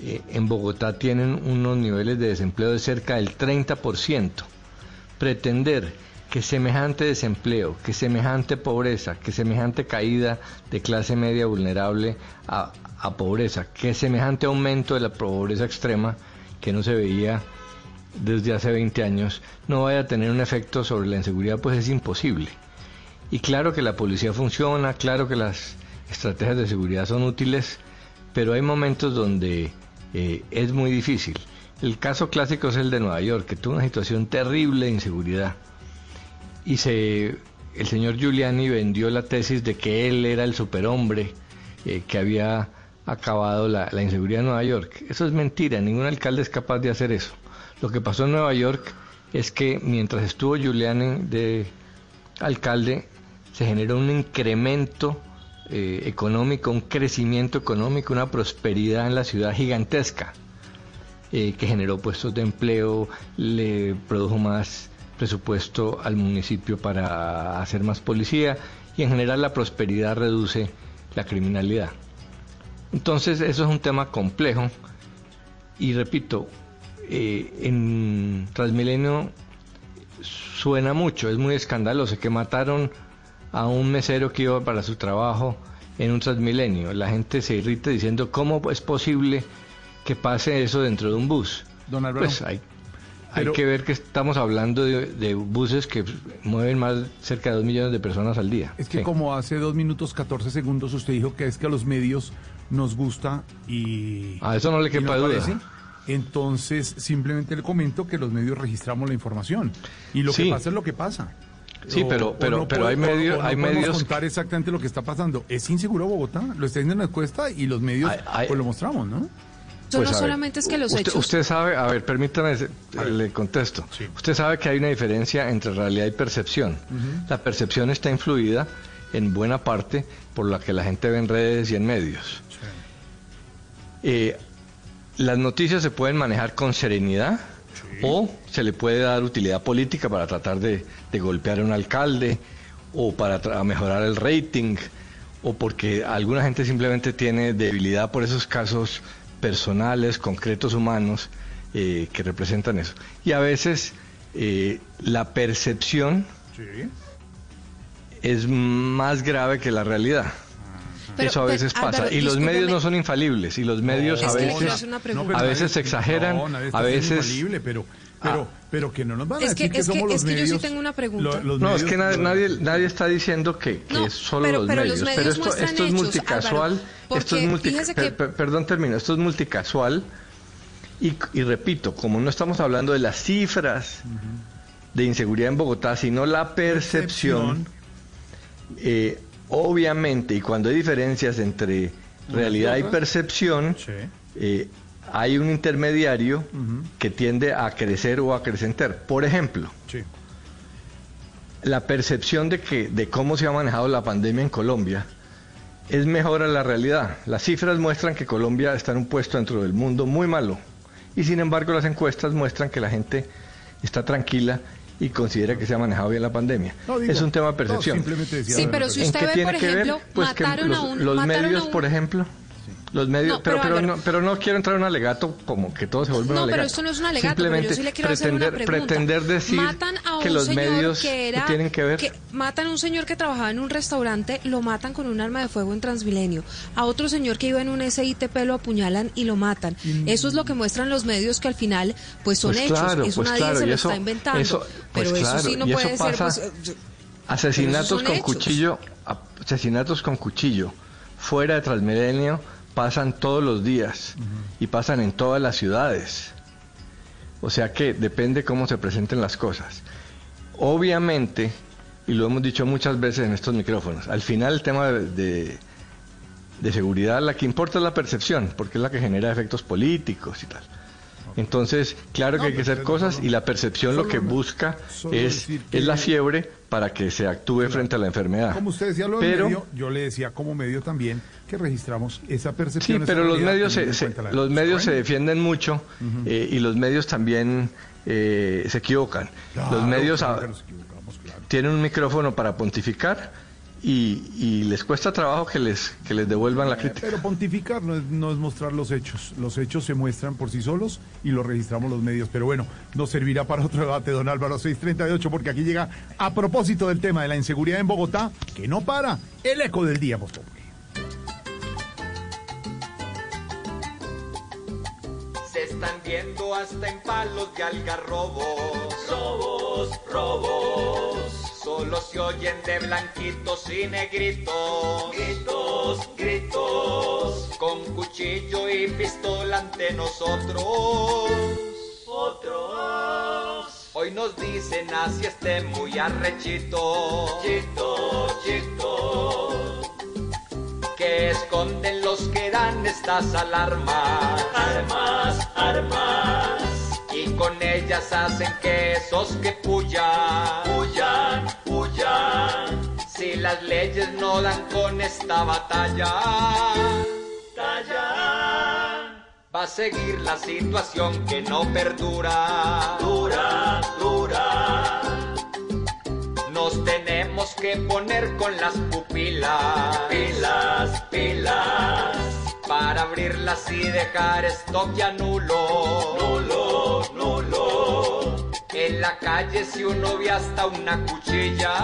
eh, en Bogotá tienen unos niveles de desempleo de cerca del 30%. Pretender que semejante desempleo, que semejante pobreza, que semejante caída de clase media vulnerable a, a pobreza, que semejante aumento de la pobreza extrema que no se veía desde hace 20 años no vaya a tener un efecto sobre la inseguridad, pues es imposible. Y claro que la policía funciona, claro que las estrategias de seguridad son útiles, pero hay momentos donde eh, es muy difícil. El caso clásico es el de Nueva York, que tuvo una situación terrible de inseguridad. Y se, el señor Giuliani vendió la tesis de que él era el superhombre eh, que había acabado la, la inseguridad en Nueva York. Eso es mentira, ningún alcalde es capaz de hacer eso. Lo que pasó en Nueva York es que mientras estuvo Giuliani de alcalde, se generó un incremento eh, económico, un crecimiento económico, una prosperidad en la ciudad gigantesca, eh, que generó puestos de empleo, le produjo más presupuesto al municipio para hacer más policía y en general la prosperidad reduce la criminalidad. Entonces eso es un tema complejo y repito, eh, en Transmilenio suena mucho, es muy escandaloso que mataron a un mesero que iba para su trabajo en un Transmilenio. La gente se irrita diciendo cómo es posible que pase eso dentro de un bus. Don Álvaro, Pues hay, hay que ver que estamos hablando de, de buses que mueven más cerca de dos millones de personas al día. Es que Sí. como hace dos minutos 14 segundos usted dijo que es que a los medios nos gusta y... A eso no le quepa duda. parece. Entonces simplemente le comento que los medios registramos la información y lo Sí. que pasa es lo que pasa. Sí, pero- pero- pero hay puede- medios- o no hay podemos medios- contar exactamente lo que está pasando. Es inseguro Bogotá, lo está diciendo en la encuesta y los medios pues lo mostramos, ¿no? Pues, no a ver, solamente es que los usted, hechos... usted sabe, a ver, permítame, le contesto. Usted sabe que hay una diferencia entre realidad y percepción. La percepción está influida en buena parte por la que la gente ve en redes y en medios. Eh, las noticias se pueden manejar con serenidad o se le puede dar utilidad política para tratar de, de golpear a un alcalde o para mejorar el rating o porque alguna gente simplemente tiene debilidad por esos casos personales, concretos, humanos eh, que representan eso. Y a veces eh, la percepción es más grave que la realidad. Pero, Eso a pero, veces pasa. Álvaro, y los medios no son infalibles. Y los medios Es a que veces, hacer una pregunta. pero a veces se exageran, no, a veces... infalible, pero, pero, pero que no nos van a Es que- decir que, es que- somos los es que yo sí medios. tengo una pregunta. los no, medios- es que nadie, nadie, nadie está diciendo que, que No, es solo pero- los, pero medios, los Pero medios esto, muestran esto es hechos, multicasual. Álvaro, esto es multi- per- que- per- perdón, termino. Esto es multicasual. Y, y repito, como no estamos hablando de las cifras de inseguridad en Bogotá, sino la percepción, eh, obviamente, y cuando hay diferencias entre realidad y percepción, eh, hay un intermediario que tiende a crecer o a acrecentar. Por ejemplo, Sí. la percepción de que de cómo se ha manejado la pandemia en Colombia es mejor a la realidad. Las cifras muestran que Colombia está en un puesto dentro del mundo muy malo y sin embargo las encuestas muestran que la gente está tranquila y considera que se ha manejado bien la pandemia. No, digo, es un tema de no, percepción. simplemente decía- Sí, pero si ¿En usted qué ve, tiene por que ver? ejemplo, Pues mataron los, a un... los mataron a medios, un- por ejemplo, los medios, No, pero, pero, pero, no, pero no quiero entrar en un alegato como que todo se vuelve un No, alegato. pero esto no es un alegato, pero yo Simplemente sí le quiero hacer una pretender, pregunta. pretender decir matan a un que los señor medios que era no tienen que ver. matan a un señor que trabajaba en un restaurante, lo matan con un arma de fuego en Transmilenio. A otro señor que iba en un SITP lo apuñalan y lo matan. Eso es lo que muestran los medios que al final pues son Pues hechos. claro, eso pues nadie claro, se lo eso- está inventando. eso- pues pero eso sí no puede ser pues, Asesinatos Pero con hechos. cuchillo, asesinatos con cuchillo fuera de Transmilenio pasan todos los días y pasan en todas las ciudades. O sea que depende cómo se presenten las cosas. Obviamente, y lo hemos dicho muchas veces en estos micrófonos, al final el tema de, de- de seguridad, la que importa es la percepción, porque es la que genera efectos políticos y tal. Entonces, claro que hay que hacer cosas y la percepción lo que busca es, que- es la fiebre para que se actúe frente a la enfermedad. Como usted decía lo Pero- medio, yo le decía como medio también que registramos esa percepción. Sí, pero los medios, se, los medios se defienden mucho eh, y los medios también eh, se equivocan. Claro, los medios claro. tienen un micrófono para pontificar y, y les cuesta trabajo que les, que les devuelvan la crítica. Pero pontificar no es, no es mostrar los hechos. Los hechos se muestran por sí solos y los registramos los medios. Pero bueno, nos servirá para otro debate, don Álvaro 638, porque aquí llega, a propósito del tema de la inseguridad en Bogotá, que no para, el eco del día, Voz Se están viendo hasta en palos de algarrobos. Robos, robos. Solo se oyen de blanquitos y negritos. Gritos, gritos. Con cuchillo y pistola ante nosotros. Otros. Hoy nos dicen así esté muy arrechito. Chito, chito. Que esconden los que dan estas alarmas. Armas, armas. Y con ellas hacen que esos que puyan, puyan, puyan. Si las leyes no dan con esta batalla, talla. Va a seguir la situación que no perdura. Dura, dura. Nos tenemos que poner con las pupilas. Pilas, pilas. Para abrirlas y dejar esto ya nulo. Nulo, nulo. En la calle si uno ve hasta una cuchilla.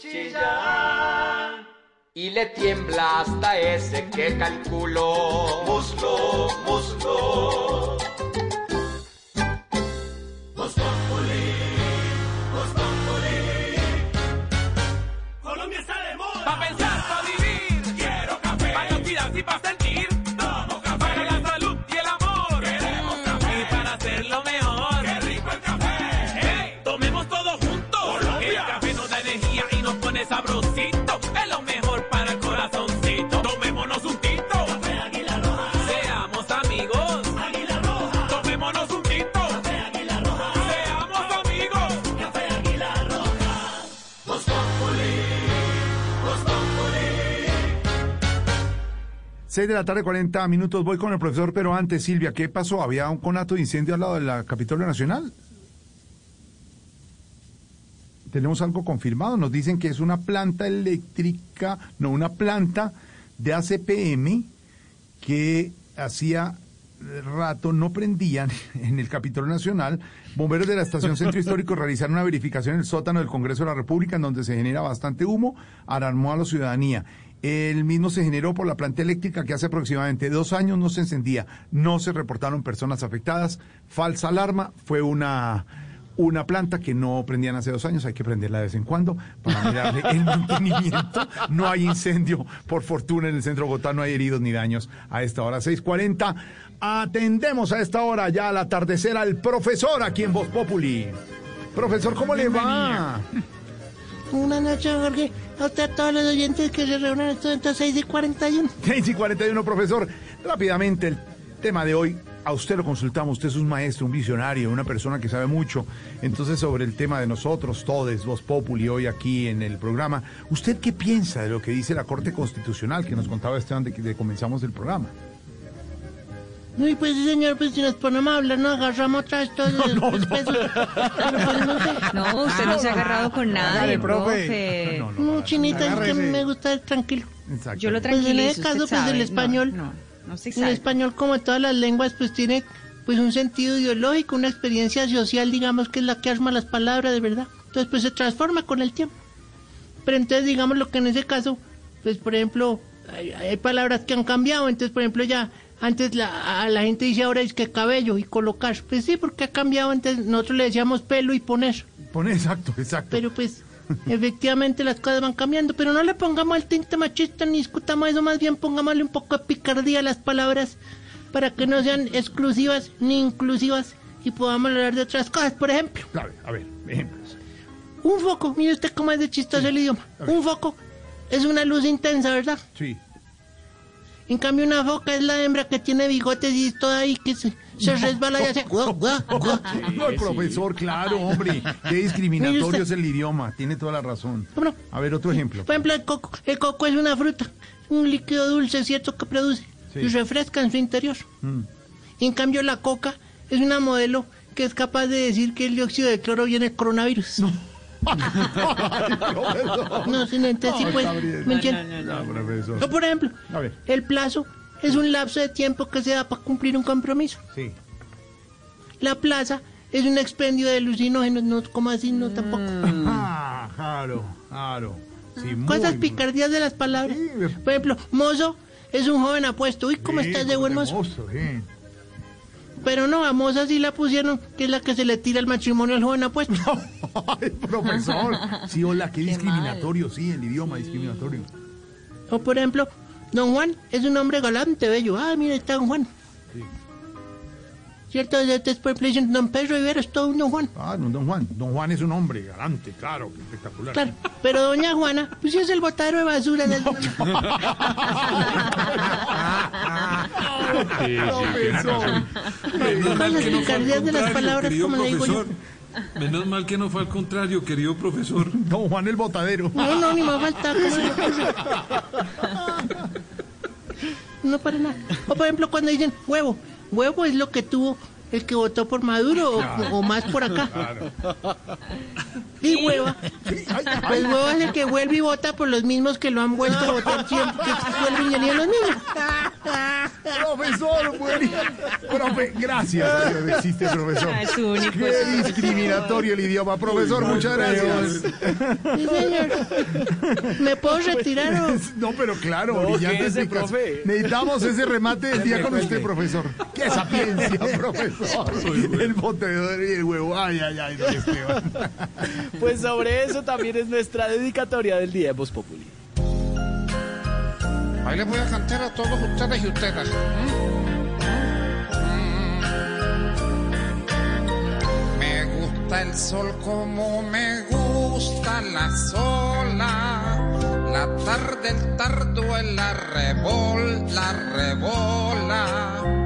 Chilla. Y le tiembla hasta ese que calculo. Muslo, muslo. No cuidarse 6 de la tarde, 40 minutos. Voy con el profesor, pero antes, Silvia, ¿qué pasó? ¿Había un conato de incendio al lado de la Capitolio Nacional? Tenemos algo confirmado. Nos dicen que es una planta eléctrica, no, una planta de ACPM que hacía rato no prendían en el Capitolio Nacional. Bomberos de la Estación Centro Histórico realizaron una verificación en el sótano del Congreso de la República, en donde se genera bastante humo, alarmó a la ciudadanía. El mismo se generó por la planta eléctrica que hace aproximadamente dos años no se encendía. No se reportaron personas afectadas. Falsa alarma. Fue una, una planta que no prendían hace dos años. Hay que prenderla de vez en cuando para mirarle el mantenimiento. No hay incendio. Por fortuna en el centro de Bogotá no hay heridos ni daños a esta hora. 6.40. Atendemos a esta hora ya al atardecer al profesor aquí en Voz Populi. Profesor, ¿cómo le va? Buenas noches, Jorge. A usted, a todos los oyentes que se reúnen estos entonces 6 y 41. 6 y 41, profesor. Rápidamente, el tema de hoy, a usted lo consultamos. Usted es un maestro, un visionario, una persona que sabe mucho. Entonces, sobre el tema de nosotros, todos, Voz Populi, hoy aquí en el programa, ¿usted qué piensa de lo que dice la Corte Constitucional que nos contaba Esteban de que comenzamos el programa? Uy, pues sí, señor, pues si nos ponemos a hablar, nos agarramos otra vez todos los pesos. Pero pues no sé. No, usted no se ha agarrado con nadie, profe. No, chinita, es que me gusta estar tranquilo. Exacto. Yo lo Pues en tranquilizo, ese caso, pues sabe. el español, No, no, no el español, como todas las lenguas, pues tiene pues un sentido ideológico, una experiencia social, digamos, que es la que arma las palabras de verdad. Entonces, pues se transforma con el tiempo. Pero entonces, digamos lo que en ese caso, pues por ejemplo, hay, hay palabras que han cambiado. Entonces, por ejemplo, ya antes la, a la gente dice ahora es que cabello y colocar. Pues sí, porque ha cambiado. Antes nosotros le decíamos pelo y poner. Pone exacto, exacto. Pero pues, efectivamente las cosas van cambiando. Pero no le pongamos el tinte machista ni discutamos eso. Más bien pongámosle un poco de picardía a las palabras para que no sean exclusivas ni inclusivas y podamos hablar de otras cosas. Por ejemplo, A ver, a ver, ejemplos. un foco. Mire usted cómo es de chistoso el idioma. Un foco es una luz intensa, ¿verdad? Sí. En cambio, una foca es la hembra que tiene bigotes y toda ahí que se, se resbala y hace... guau, guau, guau. No, el profesor, claro, hombre. Qué discriminatorio es el idioma. Tiene toda la razón. A ver, otro ejemplo. Por ejemplo, el coco. El coco es una fruta, un líquido dulce, ¿cierto? Que produce Sí. y refresca en su interior. Mm. En cambio, la coca es una modelo que es capaz de decir que el dióxido de cloro viene del coronavirus. No, sí, no, entonces sí, No, pues. ¿me entiende? No, profesor. O por ejemplo, A ver, el plazo es un lapso de tiempo que se da para cumplir un compromiso. sí. La plaza es un expendio de alucinógenos, no, como así? No, tampoco. Ah, claro, claro. Sí, muy Cosas picardías de las palabras. Por ejemplo, mozo es un joven apuesto. Uy, ¿cómo Sí, estás de buen mozo? hermoso, sí. Pero no, a Moza sí la pusieron, que es la que se le tira el matrimonio al joven apuesto. Ay, profesor. Sí, hola, qué discriminatorio, sí, el idioma discriminatorio. O por ejemplo, Don Juan es un hombre galante, bello. Ah, mira, está Don Juan. ¿Cierto? Después le dicen Don Pedro Rivera, es todo un Don Juan. Ah, no, don Juan. Don Juan es un hombre galante, claro, que espectacular. Claro, pero Doña Juana, pues sí es el botadero de basura del... Menos mal que no fue al picardías de las contrario, palabras, querido como le digo yo. profesor. Menos mal que no fue al contrario, querido profesor. Don Juan el botadero. No, no, ni me falta. No para nada. O por ejemplo, cuando dicen huevo, huevo es lo que tuvo el que votó por Maduro o, o más por acá. Y hueva. Pues huevo es el que vuelve y vota por los mismos que lo han vuelto a votar siempre. Que vuelven y los mismos. Profesor. Profe, gracias. existe profesor. Ah, es único, Qué discriminatorio el idioma. Profesor, Uy, muchas gracias. Sí, señor. ¿Me puedo retirar o...? No, pero claro, No, brillante quédese, explicación. profe. Necesitamos ese remate del día con usted, profesor. ¡Qué sapiencia, profesor! El botadero y el huevo. Ay, ay, ay, don Esteban. Pues sobre eso también es nuestra dedicatoria del día de Voz Populi. Ahí les voy a cantar a todos ustedes y ustedes. ¿Mm? Me gusta el sol como me gusta la sola. La tarde, el tardo, el arrebol, la rebola.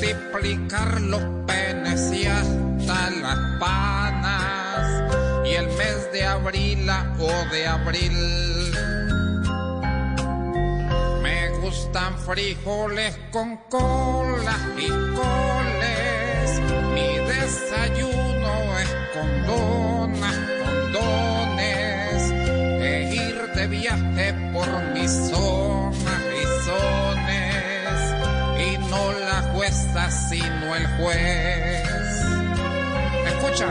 Multiplicar los penes y hasta las panas. Y el mes de abril o de abril. Me gustan frijoles con cola y coles. Mi desayuno es con donas, con dones. E ir de viaje por mis zonas y zones. No la jueza, sino el juez. Escucha.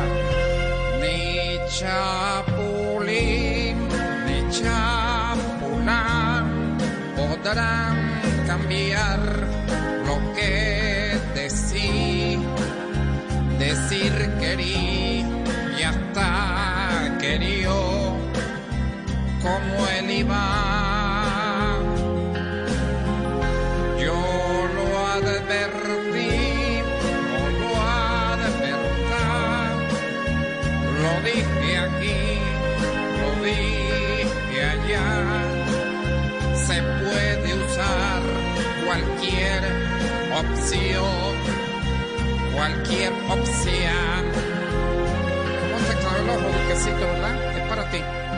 Ni chapulín, ni chapulán podrán cambiar lo que decí, decir querí y hasta querió como el Iván. Allá se puede usar cualquier opción, cualquier opción. ¿Cómo te quedó el ojo, Duquecito, verdad? Es para ti.